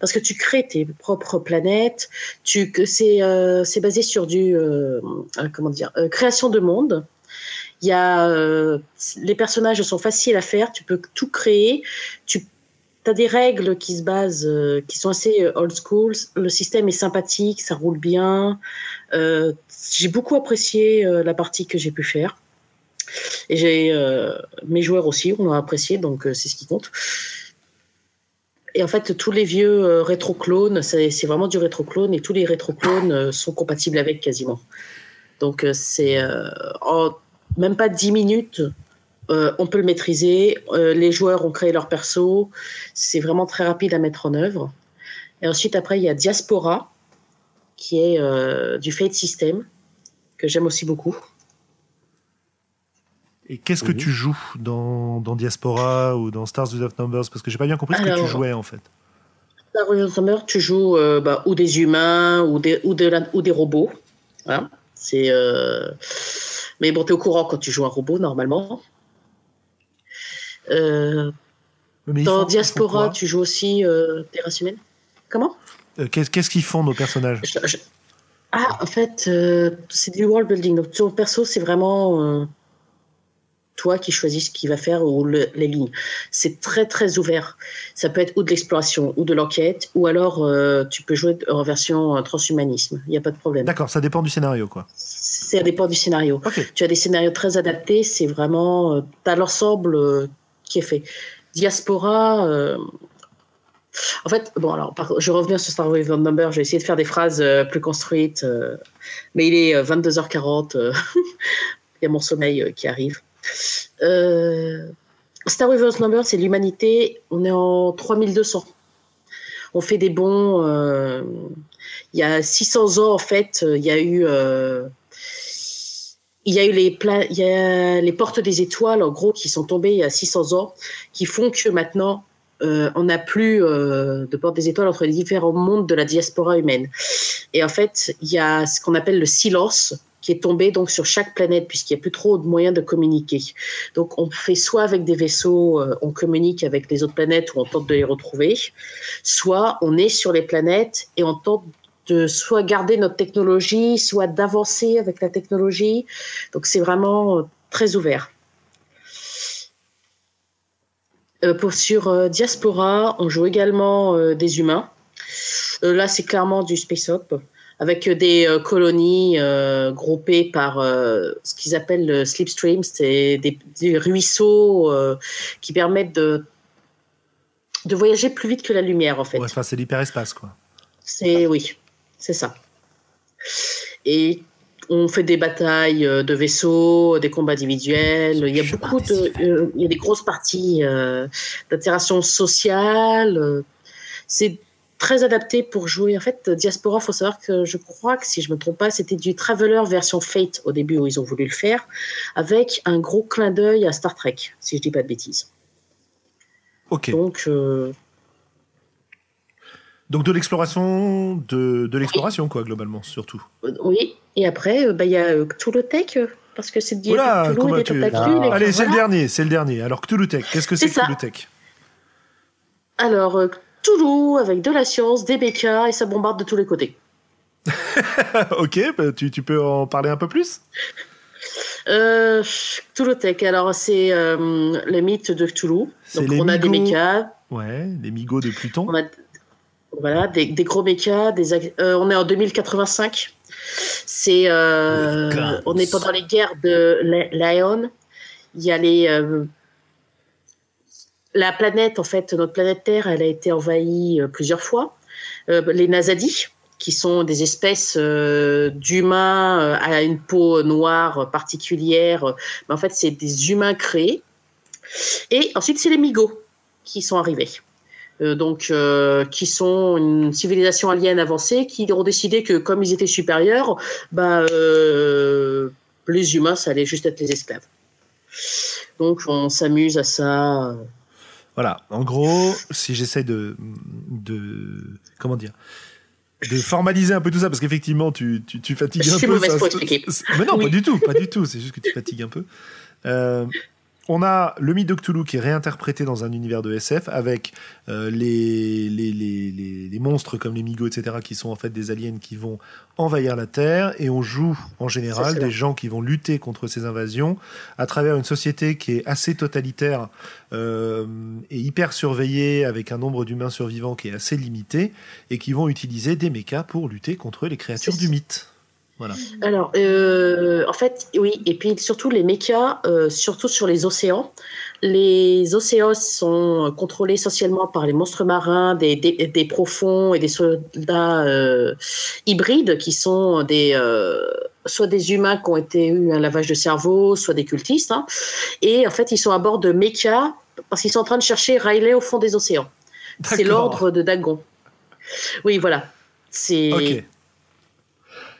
Parce que tu crées tes propres planètes, euh, c'est basé sur du, euh, euh, comment dire, création de monde. Il y a, les personnages sont faciles à faire, tu peux tout créer, tu as des règles qui se basent, qui sont assez old school. Le système est sympathique, ça roule bien. J'ai beaucoup apprécié la partie que j'ai pu faire. Et mes joueurs aussi ont apprécié, donc c'est ce qui compte. Et en fait, tous les vieux euh, rétro-clones, c'est vraiment du rétro-clone et tous les rétro-clones euh, sont compatibles avec quasiment. Donc euh, c'est en même pas 10 minutes, on peut le maîtriser. Les joueurs ont créé leur perso. C'est vraiment très rapide à mettre en œuvre. Et ensuite, après, il y a Diaspora, qui est du Fate System, que j'aime aussi beaucoup. Et qu'est-ce que Mhm. tu joues dans, dans Diaspora ou dans Stars Without Numbers? Parce que j'ai pas bien compris ce que tu jouais en fait. Star Wars Summer, tu joues euh, bah, ou des humains ou des, ou de la- ou des robots. Hein c'est, euh, Mais bon, tu es au courant quand tu joues un robot, normalement. Euh, dans font Diaspora, tu joues aussi euh, des races humaines. Comment? Euh, Qu'est-ce qu'est-ce qu'ils font nos personnages? Je- je- Ah, en fait, euh, c'est du world building. Donc, ton perso, c'est vraiment euh, toi qui choisis ce qu'il va faire ou le- les lignes. C'est très, très ouvert. Ça peut être ou de l'exploration ou de l'enquête, ou alors euh, tu peux jouer en version euh, transhumanisme. Il n'y a pas de problème. D'accord, ça dépend du scénario quoi. Ça dépend du scénario. Ok. Tu as des scénarios très adaptés. C'est vraiment. tu as l'ensemble euh, qui est fait. Diaspora. euh, En fait, bon, alors, par- je reviens sur Star Wars Number. Je vais essayer de faire des phrases euh, plus construites. euh, mais il est euh, 22h40. euh, il y a mon sommeil euh, qui arrive. Euh, Star Wars Number, c'est l'humanité. On est en 3200. On fait des bons. euh, il y a 600 ans, en fait, euh, il y a eu. y a eu les, y a les portes des étoiles, en gros, qui sont tombées il y a 600 ans, qui font que maintenant, on n'a plus de portes des étoiles entre les différents mondes de la diaspora humaine. Et en fait, il y a ce qu'on appelle le silence qui est tombé donc sur chaque planète puisqu'il n'y a plus trop de moyens de communiquer. Donc on fait soit avec des vaisseaux, euh, on communique avec les autres planètes ou on tente de les retrouver, soit on est sur les planètes et on tente de soit garder notre technologie, soit d'avancer avec la technologie. Donc c'est vraiment euh, très ouvert. Euh, pour, sur Diaspora, on joue également des humains. Là, c'est clairement du space op avec des euh, colonies euh, groupées par euh, ce qu'ils appellent le slipstream, c'est des, des ruisseaux qui permettent de, de voyager plus vite que la lumière, en fait. Ouais, enfin, c'est l'hyperespace, quoi. C'est oui, c'est ça. Et on fait des batailles de vaisseaux, des combats individuels. Il y a beaucoup de, euh, il y a des grosses parties euh, d'interaction sociale. C'est très adapté pour jouer. En fait, Diaspora, faut savoir que je crois que si je me trompe pas, c'était du Traveler version Fate au début où ils ont voulu le faire, avec un gros clin d'œil à Star Trek, si je dis pas de bêtises. Ok. Donc euh, Donc de l'exploration, de, de l'exploration, quoi, globalement, surtout. Euh, Oui, et après, euh, bah, il y a euh, Cthulhu Tech, parce que c'est Cthulhu des tu- que Allez, c'est le voilà. dernier, c'est le dernier. Alors, Cthulhu Tech, qu'est-ce que c'est. Cthulhu Tech? Alors, Cthulhu avec de la science, des bécas, et ça bombarde de tous les côtés. Ok, bah, tu, tu peux en parler un peu plus? Euh, Cthulhu Tech, alors c'est euh, le mythe de Cthulhu. C'est Donc on a des mécas, Ouais, les migots de Pluton. on a voilà, des, des gros mécas, des, euh, on est en 2085. C'est, euh, guns. on est pendant les guerres de Lion. Il y a les, la planète, en fait, notre planète Terre, elle a été envahie euh, plusieurs fois. Euh, les Nazadis, qui sont des espèces euh, d'humains à une peau noire particulière, en fait, c'est des humains créés. Et ensuite, c'est les Migos qui sont arrivés. Donc, qui sont une civilisation alien avancée, qui ont décidé que comme ils étaient supérieurs, euh, les humains, ça allait juste être les esclaves. Donc, on s'amuse à ça. Voilà, en gros, si j'essaie de, de. Comment dire de formaliser un peu tout ça parce qu'effectivement tu, tu, tu fatigues Je un suis peu mauvaise pour expliquer. mais non Oui. pas du tout pas du tout c'est juste que tu fatigues un peu Euh, on a le mythe de Cthulhu qui est réinterprété dans un univers de SF avec euh, les, les, les, les, les monstres comme les Migos, etc., qui sont en fait des aliens qui vont envahir la Terre. Et on joue en général des gens qui vont lutter contre ces invasions à travers une société qui est assez totalitaire euh, et hyper surveillée avec un nombre d'humains survivants qui est assez limité et qui vont utiliser des mechas pour lutter contre les créatures du mythe. Voilà. Alors, euh, en fait, oui, et puis surtout les mechas, euh, surtout sur les océans. Les océans sont contrôlés essentiellement par les monstres marins, des, des, des profonds et des soldats euh, hybrides qui sont des soit des humains qui ont été eu un lavage de cerveau, soit des cultistes. hein. Et en fait, ils sont à bord de mechas parce qu'ils sont en train de chercher Riley au fond des océans. C'est l'ordre de Dagon. Oui, voilà. C'est.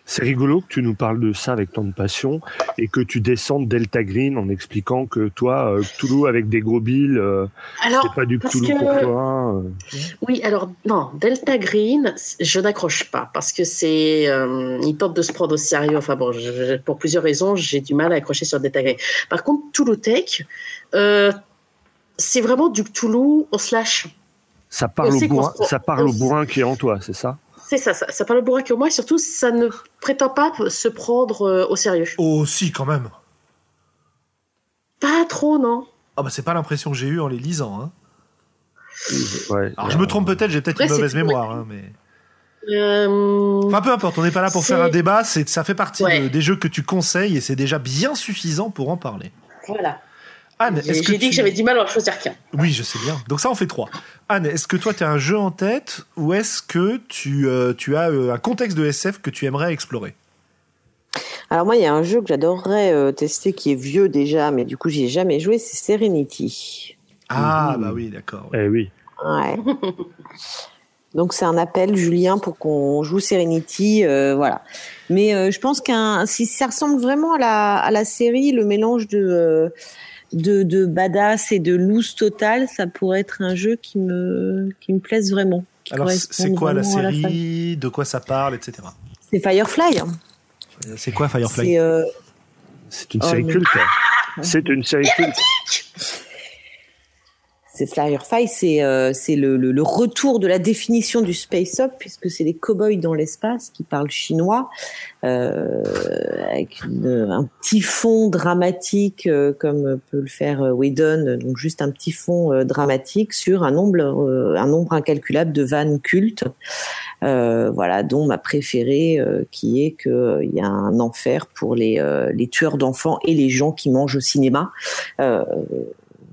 C'est rigolo que tu nous parles de ça avec tant de passion et que tu descendes Delta Green en expliquant que toi, euh, Cthulhu avec des gros billes, euh, c'est pas du Cthulhu que- pour toi. euh. Oui, alors non, Delta Green, je n'accroche pas parce que c'est, euh, il tente de se prendre au sérieux. Enfin bon, je- pour plusieurs raisons, j'ai du mal à accrocher sur Delta Green. Par contre, Toulouse Tech, euh, c'est vraiment du Cthulhu au slash. Ça parle, On au bourrin, ça parle au on bourrin qui est en toi, c'est ça? C'est ça, ça, ça parle le bourrin que moi et surtout, ça ne prétend pas se prendre euh, au sérieux. Oh, si, quand même. Pas trop, non. Ah bah c'est pas l'impression que j'ai eue en les lisant. Hein. ouais. Alors je me trompe peut-être, j'ai peut-être Ouais, une mauvaise mémoire, hein, mais. Euh, Enfin peu importe, on n'est pas là pour faire un débat, c'est ça fait partie Ouais. de- des jeux que tu conseilles et c'est déjà bien suffisant pour en parler. voilà. Anne, J'ai dit tu- que j'avais du mal à en choisir qu'un. Oui, je sais bien. Donc ça en fait trois. Anne, est-ce que toi tu as un jeu en tête ou est-ce que tu, euh, tu as euh, un contexte de SF que tu aimerais explorer? Alors moi, il y a un jeu que j'adorerais euh, tester qui est vieux déjà, mais du coup, j'y ai jamais joué, c'est Serenity. Ah Mhm. bah oui, d'accord. Eh oui. Ouais. Donc c'est un appel, Julien, pour qu'on joue Serenity, euh, voilà. Mais euh, je pense qu'un, si ça ressemble vraiment à la, à la série, le mélange de, euh, de, de badass et de loose total, ça pourrait être un jeu qui me, qui me plaise vraiment. qui Alors, c'est quoi la série? De quoi ça parle, etc. C'est Firefly. hein. C'est quoi Firefly? C'est euh, C'est une Oh, série culte. C'est une série culte. C'est Firefly, c'est euh, c'est le, le, le retour de la définition du space up puisque c'est les cow-boys dans l'espace qui parlent chinois euh, avec une- un petit fond dramatique euh, comme peut le faire euh, Whedon, donc juste un petit fond euh, dramatique sur un nombre euh, un nombre incalculable de vannes cultes. Voilà, dont ma préférée qui est que il y a un enfer pour les les tueurs d'enfants et les gens qui mangent au cinéma.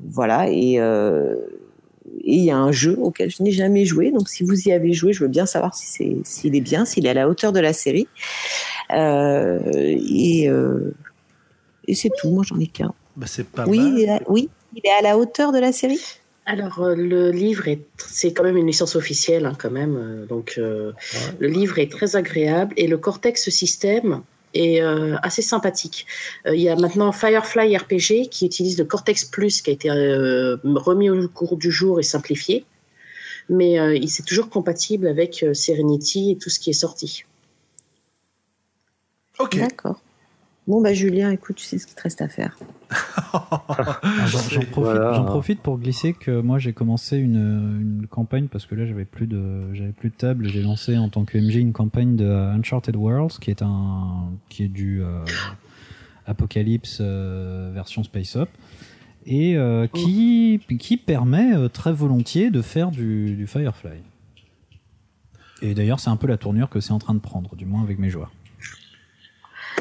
Voilà, et euh, et il y a un jeu auquel je n'ai jamais joué. Donc, si vous y avez joué, je veux bien savoir si c'est s'il est bien, s'il est à la hauteur de la série. Euh, et euh, et c'est tout. Moi, j'en ai qu'un. Bah, C'est pas Oui, mal. il est à- oui, il est à la hauteur de la série? Alors, euh, le livre, est, c'est quand même une licence officielle, hein, quand même. donc, euh, le livre est très agréable et le Cortex système est euh, assez sympathique. Euh, Il y a maintenant Firefly RPG qui utilise le Cortex Plus qui a été euh, remis au cours du jour et simplifié. Mais euh, il c'est toujours compatible avec euh, Serenity et tout ce qui est sorti. Ok. D'accord. Bon, bah, Julien, écoute, tu sais ce qu'il te reste à faire. Alors, J'en profite, Voilà. j'en profite pour glisser que moi j'ai commencé une, une campagne parce que là j'avais plus de j'avais plus de table j'ai lancé en tant que MJ une campagne de Uncharted Worlds qui est un qui est du euh, Apocalypse euh, version Space Up et euh, qui qui permet euh, très volontiers de faire du, du Firefly. Et d'ailleurs c'est un peu la tournure que c'est en train de prendre, du moins avec mes joueurs.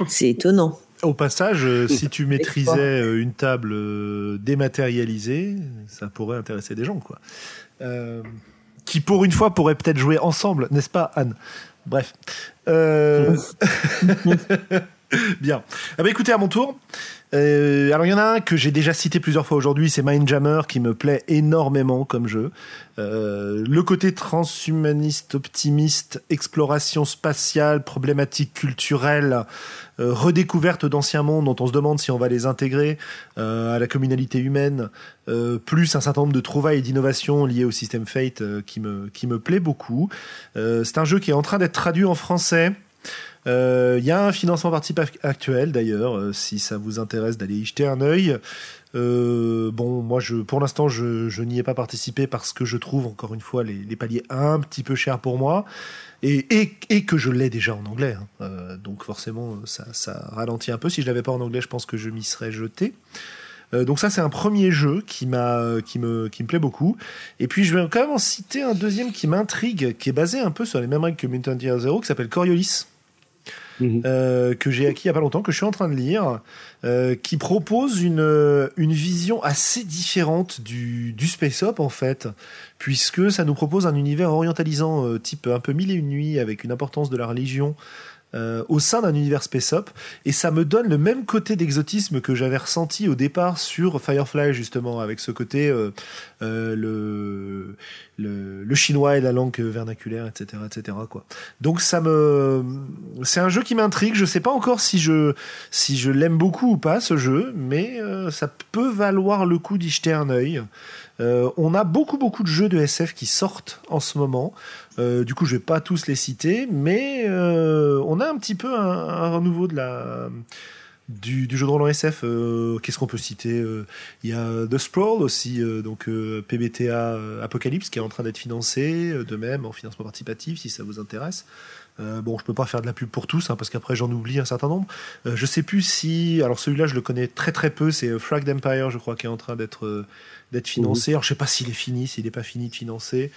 C'est étonnant. Au passage, euh, si tu maîtrisais euh, une table euh, dématérialisée, ça pourrait intéresser des gens, quoi. Euh, qui, pour une fois, pourraient peut-être jouer ensemble, n'est-ce pas, Anne? Bref. Euh, Bien. Ah bah écoutez, à mon tour. Euh, alors il y en a un que j'ai déjà cité plusieurs fois aujourd'hui, c'est Mindjammer qui me plaît énormément comme jeu. Euh, le côté transhumaniste, optimiste, exploration spatiale, problématique culturelle, euh, redécouverte d'anciens mondes dont on se demande si on va les intégrer euh, à la communalité humaine, euh, plus un certain nombre de trouvailles et d'innovations liées au système Fate euh, qui me qui me plaît beaucoup. C'est un jeu qui est en train d'être traduit en français. Euh, Il y a un financement participatif actuel d'ailleurs, euh, si ça vous intéresse d'aller y jeter un œil. Euh, bon, moi, pour l'instant, je, n'y ai pas participé parce que je trouve encore une fois les, paliers un petit peu chers pour moi et, que je l'ai déjà en anglais. hein. Euh, donc forcément, ça, ralentit un peu. Si je l'avais pas en anglais, je pense que je m'y serais jeté. Euh, donc ça, c'est un premier jeu qui me plaît beaucoup. Et puis, je vais quand même en citer un deuxième qui m'intrigue, qui est basé un peu sur les mêmes règles que Mutant Year Zero, qui s'appelle Coriolis Mhm. euh, que j'ai acquis il y a pas longtemps, que je suis en train de lire, euh, qui propose une, euh, une vision assez différente du, du space op en fait, puisque ça nous propose un univers orientalisant euh, type un peu mille et une nuits avec une importance de la religion. Euh, au sein d'un univers space op et ça me donne le même côté d'exotisme que j'avais ressenti au départ sur Firefly justement avec ce côté euh, euh, le, le le chinois et la langue vernaculaire etc etc quoi donc ça me c'est un jeu qui m'intrigue. Je sais pas encore si je si je l'aime beaucoup ou pas ce jeu, mais ça peut valoir le coup d'y jeter un œil. Euh, on a beaucoup beaucoup de jeux de SF qui sortent en ce moment. Euh, du coup, je vais pas tous les citer, mais euh, on a un petit peu un, renouveau de la du, jeu de rôle en SF. Qu'est-ce qu'on peut citer Il y a The Sprawl aussi, donc PBTA Apocalypse qui est en train d'être financé, de même en financement participatif si ça vous intéresse. Bon, je peux pas faire de la pub pour tous, hein, parce qu'après j'en oublie un certain nombre. Je sais plus si, alors celui-là je le connais très très peu, c'est Fragged Empire, je crois, qui est en train d'être d'être financé. Alors je sais pas s'il est fini, s'il est pas fini de financer.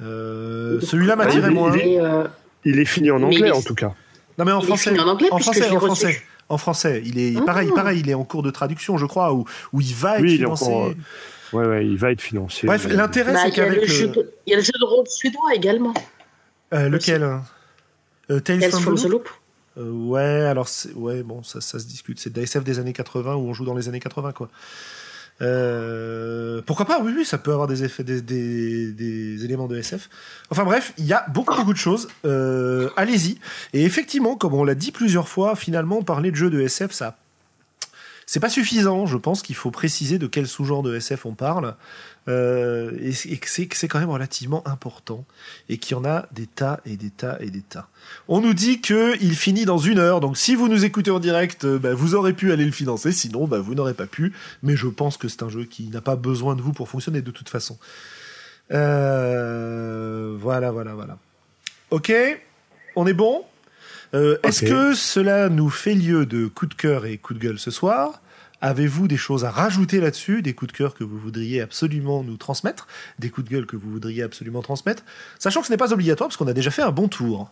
Euh, celui-là m'attirait moins. il est- euh, Il est fini en anglais en tout cas. Non mais en il est français. fini en anglais en français, en reçu. français. En français, il est Ah. pareil, pareil, il est en cours de traduction, je crois, où, où il va être Oui, financé. Ouais, ouais, il va être financé. Bref, Mais- l'intérêt bah, c'est il, y a qu'avec le le, jeu de- il y a le jeu de rôle suédois également. Euh, lequel hein? Euh, Tales, Tales from, from the Loop Loop. Euh, ouais, alors ouais, bon, ça, ça se discute. C'est de la SF des années 80 où on joue dans les années 80, quoi. Euh, pourquoi pas Oui, oui, ça peut avoir des effets, des, des, des éléments de SF. Enfin bref, il y a beaucoup, beaucoup de choses. Euh, Allez-y. Et effectivement, comme on l'a dit plusieurs fois, finalement, parler de jeux de SF, ça c'est pas suffisant. Je pense qu'il faut préciser de quel sous-genre de SF on parle. Euh, et, et que c'est que c'est quand même relativement important. Et qu'il y en a des tas et des tas et des tas. On nous dit que il finit dans une heure. Donc si vous nous écoutez en direct, euh, bah, vous aurez pu aller le financer. Sinon, bah, vous n'aurez pas pu. Mais je pense que c'est un jeu qui n'a pas besoin de vous pour fonctionner de toute façon. Euh, voilà, voilà, voilà. Ok, on est bon? Euh, Est-ce que cela nous fait lieu de coup de cœur et coup de gueule ce soir? Avez-vous des choses à rajouter là-dessus Des coups de cœur que vous voudriez absolument nous transmettre Des coups de gueule que vous voudriez absolument transmettre? Sachant que ce n'est pas obligatoire parce qu'on a déjà fait un bon tour.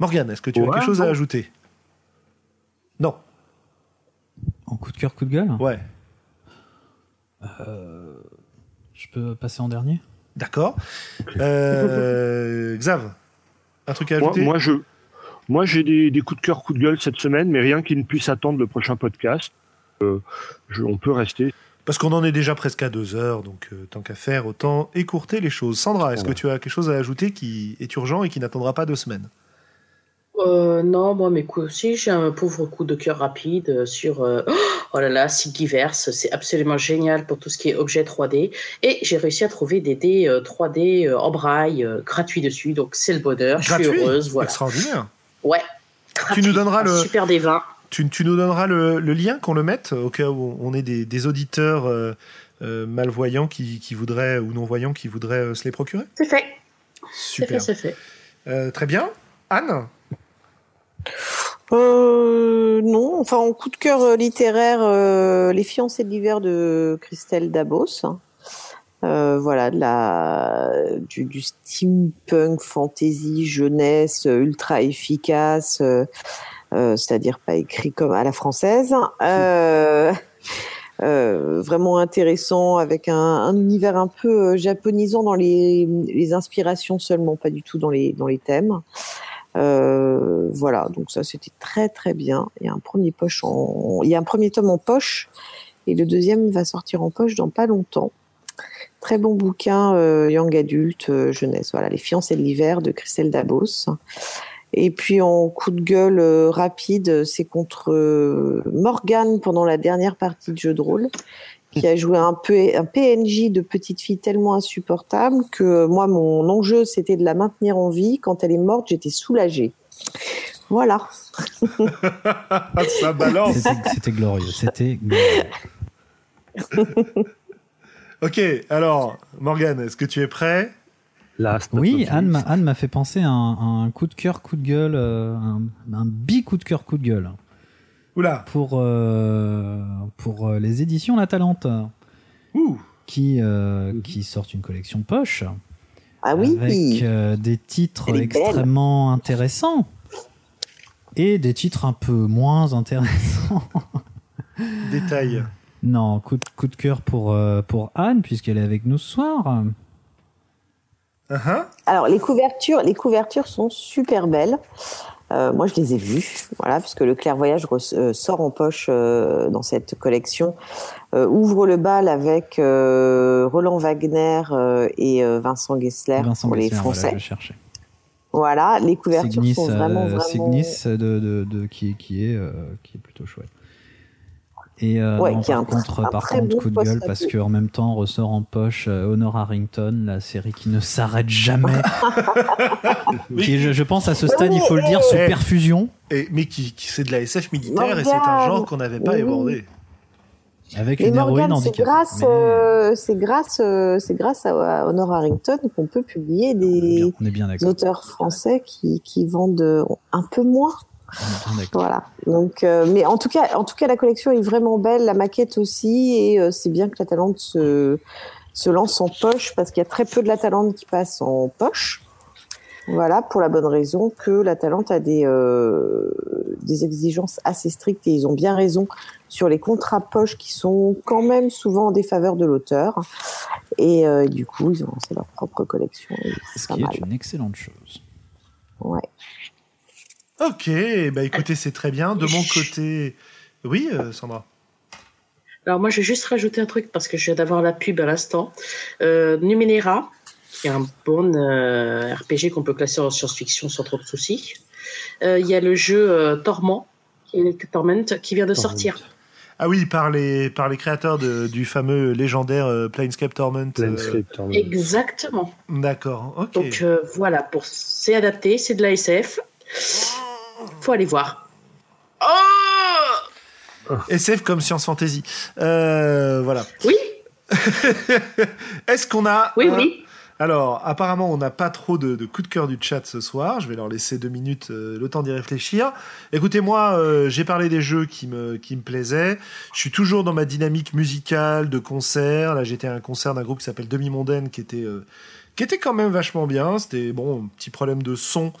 Morgane, est-ce que tu as quelque chose à ajouter? Non. En coup de cœur, coup de gueule? Ouais. Je peux passer en dernier? D'accord. Euh, Xav, un truc à Moi, ajouter? moi, je, moi, j'ai des, des coups de cœur, coups de gueule cette semaine, mais rien qui ne puisse attendre le prochain podcast. Euh, je- on peut rester. Parce qu'on en est déjà presque à deux heures, donc euh, tant qu'à faire, autant écourter les choses. Sandra, est-ce que tu as quelque chose à ajouter qui est urgent et qui n'attendra pas deux semaines? Euh, non, moi, mes coups aussi, j'ai un pauvre coup de cœur rapide sur. euh, oh là là, Sigiverse, c'est absolument génial pour tout ce qui est objet 3D. Et j'ai réussi à trouver des dés euh, 3D euh, en braille gratuits dessus, donc c'est le bonheur. Je suis Gratuit? heureuse, voilà. Extraordinaire. Ouais. Tu nous donneras le- Super des 20. Tu, tu nous donneras le, le lien qu'on le mette au cas où on ait des, des auditeurs euh, euh, malvoyants qui, qui voudraient ou non-voyants qui voudraient euh, se les procurer C'est fait. C'est Super. fait, c'est fait. Euh, très bien. Anne? Euh, non, enfin en coup de cœur littéraire, euh, Les fiancées de l'hiver de Christelle Dabos. Euh, voilà, de la, du, du steampunk, fantasy, jeunesse, euh, ultra efficace, euh, euh, c'est-à-dire pas écrit comme à la française. Vraiment intéressant avec un, un univers un peu japonisant dans les, les inspirations seulement, pas du tout dans les, dans les thèmes. Voilà, donc ça c'était très très bien. Il y a un premier poche en, il y a un premier tome en poche et le deuxième va sortir en poche dans pas longtemps. Très bon bouquin euh, young adulte euh, jeunesse. Voilà, les fiancées de l'hiver de Christelle Dabos. Et puis en coup de gueule euh, rapide, c'est contre euh, Morgane pendant la dernière partie de jeu de rôle, qui a joué un peu un PNJ de petite fille tellement insupportable que euh, moi mon enjeu c'était de la maintenir en vie. Quand elle est morte, j'étais soulagée. Voilà. Ça balance. C'était c'était glorieux. C'était glorieux. ok, alors, Morgane, est-ce que tu es prêt? Last, Oui, Anne m'a. Anne m'a fait penser à un, un coup de cœur, coup de gueule, euh, un, un bi coup de cœur, coup de gueule Oula. pour euh, pour euh, les éditions La Talente Ouh. qui euh, qui sortent une collection poche Ah oui. avec euh, des titres extrêmement intéressants et des titres un peu moins intéressants. Détail. Non, coup de, coup de cœur pour euh, pour Anne puisqu'elle est avec nous ce soir. Uh-huh. Alors les couvertures, les couvertures sont super belles. Euh, moi, je les ai vues, voilà, puisque le clairvoyage re- euh, sort en poche euh, dans cette collection. Euh, ouvre le bal avec euh, Roland Wagner euh, et euh, Vincent Gessler Vincent pour les Gessler, voilà, Français. je cherchais. Voilà, les couvertures sont vraiment, euh, vraiment. Signis de, de, de- qui, qui est euh, qui est plutôt chouette. Et euh, Ouais, non, qui a par un- contre, un par très contre, bon coup de gueule parce qu'en même temps ressort en poche euh, Honor Harrington, la série qui ne s'arrête jamais. qui est, je, je pense à ce stade, il faut le dire, sous perfusion, Et, mais qui, qui c'est de la SF militaire et c'est un genre qu'on n'avait pas Oui. abordé. avec Mais une héroïne Morgane, c'est handicapée. grâce, Mais- euh, c'est grâce, euh, c'est grâce à, à Honor Harrington qu'on peut publier on est des bien- on est bien d'accord. auteurs français qui, qui vendent euh, un peu moins. Voilà. Donc, euh, mais en tout cas, en tout cas, la collection est vraiment belle, la maquette aussi, et euh, c'est bien que la Talente se se lance en poche parce qu'il y a très peu de la Talente qui passe en poche. Voilà, pour la bonne raison que la Talente a des euh, des exigences assez strictes et ils ont bien raison sur les contrats poche qui sont quand même souvent en défaveur de l'auteur. Et du coup, ils ont lancé leur propre collection. Ce qui mal. est une excellente chose. Ouais. Ok, bah écoutez, c'est très bien. De mon côté. Oui, euh, Sandra. Alors moi, je vais juste rajouter un truc parce que je viens d'avoir la pub à l'instant. Euh, Numenera, qui est un bon euh, RPG qu'on peut classer en science-fiction sans trop de soucis. Euh, Il y a le jeu euh, Torment, Torment, qui vient de Torment. sortir. Ah oui, par les, par les créateurs de- du fameux légendaire euh, Planescape Torment. Planescape Torment. Exactement. D'accord, ok. Donc euh, voilà, pour c'est adapté, c'est de la SF. Faut aller voir. Oh SF comme Science Fantasy. Euh, voilà. Oui, Est-ce qu'on a. oui, un- oui. Alors, apparemment, on n'a pas trop de, de coups de cœur du chat ce soir. Je vais leur laisser deux minutes euh, le temps d'y réfléchir. Écoutez, moi, euh, j'ai parlé des jeux qui me, qui me plaisaient. Je suis toujours dans ma dynamique musicale, de concert. Là, j'étais à un concert d'un groupe qui s'appelle Demi-Mondaine, qui était, euh, qui était quand même vachement bien. C'était, bon, un petit problème de son,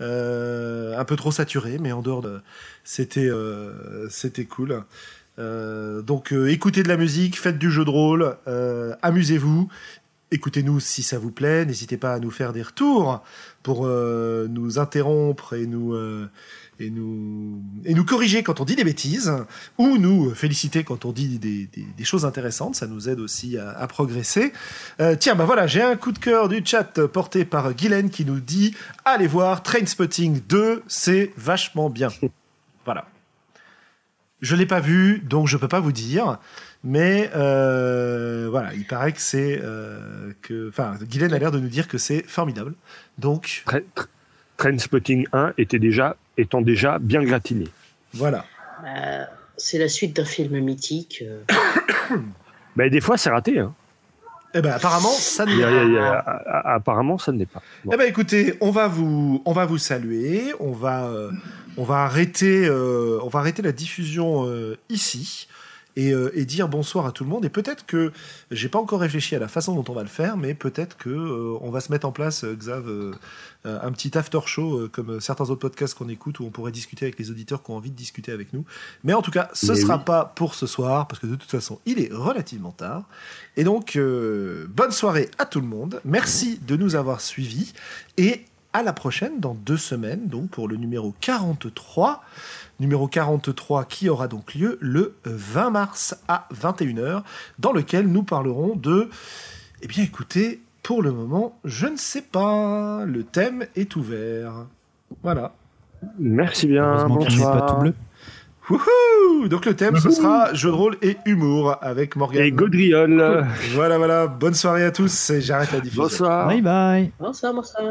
un peu trop saturé, mais en dehors de... C'était, euh, c'était cool. Euh, donc, euh, écoutez de la musique, faites du jeu de rôle, euh, amusez-vous. Écoutez-nous si ça vous plaît. N'hésitez pas à nous faire des retours pour euh, nous interrompre et nous, euh, et, nous, et nous corriger quand on dit des bêtises ou nous féliciter quand on dit des, des- des choses intéressantes. Ça nous aide aussi à, à progresser. Euh, tiens, bah voilà, j'ai un coup de cœur du chat porté par Guylaine qui nous dit Allez voir Trainspotting 2, c'est vachement bien. Voilà. Je l'ai pas vu, donc je peux pas vous dire. Mais euh, voilà, il paraît que c'est euh, que, enfin, Guylaine a l'air de nous dire que c'est formidable. Donc Tra- tra- Trainspotting 1 était déjà, étant déjà bien gratiné. voilà. Euh, c'est la suite d'un film mythique. Ben, des fois, c'est raté. Hein. Eh ben apparemment, ça ne l'est pas. il y a- a- a- apparemment, ça ne l'est pas. Bon. Eh ben écoutez, on va vous, on va vous saluer, on va, euh, on va arrêter, euh, on va arrêter la diffusion euh, ici et, euh, et dire bonsoir à tout le monde. Et peut-être que j'ai pas encore réfléchi à la façon dont on va le faire, mais peut-être que euh, on va se mettre en place, euh, Xav, un petit after show comme certains autres podcasts qu'on écoute où on pourrait discuter avec les auditeurs qui ont envie de discuter avec nous. Mais en tout cas, ce Mais sera oui. pas pour ce soir parce que de toute façon, il est relativement tard. Et donc, bonne soirée à tout le monde. Merci de nous avoir suivis. Et à la prochaine, dans deux semaines, donc pour le numéro 43. Numéro 43 qui aura donc lieu le 20 mars à 21h, dans lequel nous parlerons de... Eh bien écoutez, pour le moment, je ne sais pas. Le thème est ouvert. Voilà. Merci bien. Pas Bonsoir. tout bleu. Wouhou Donc le thème, ce sera jeu de rôle et humour avec Morgane. Et Gaudriol. Voilà, voilà. Bonne soirée à tous et j'arrête la diffusion. Bonsoir. Bye bye. Bonsoir, bonsoir.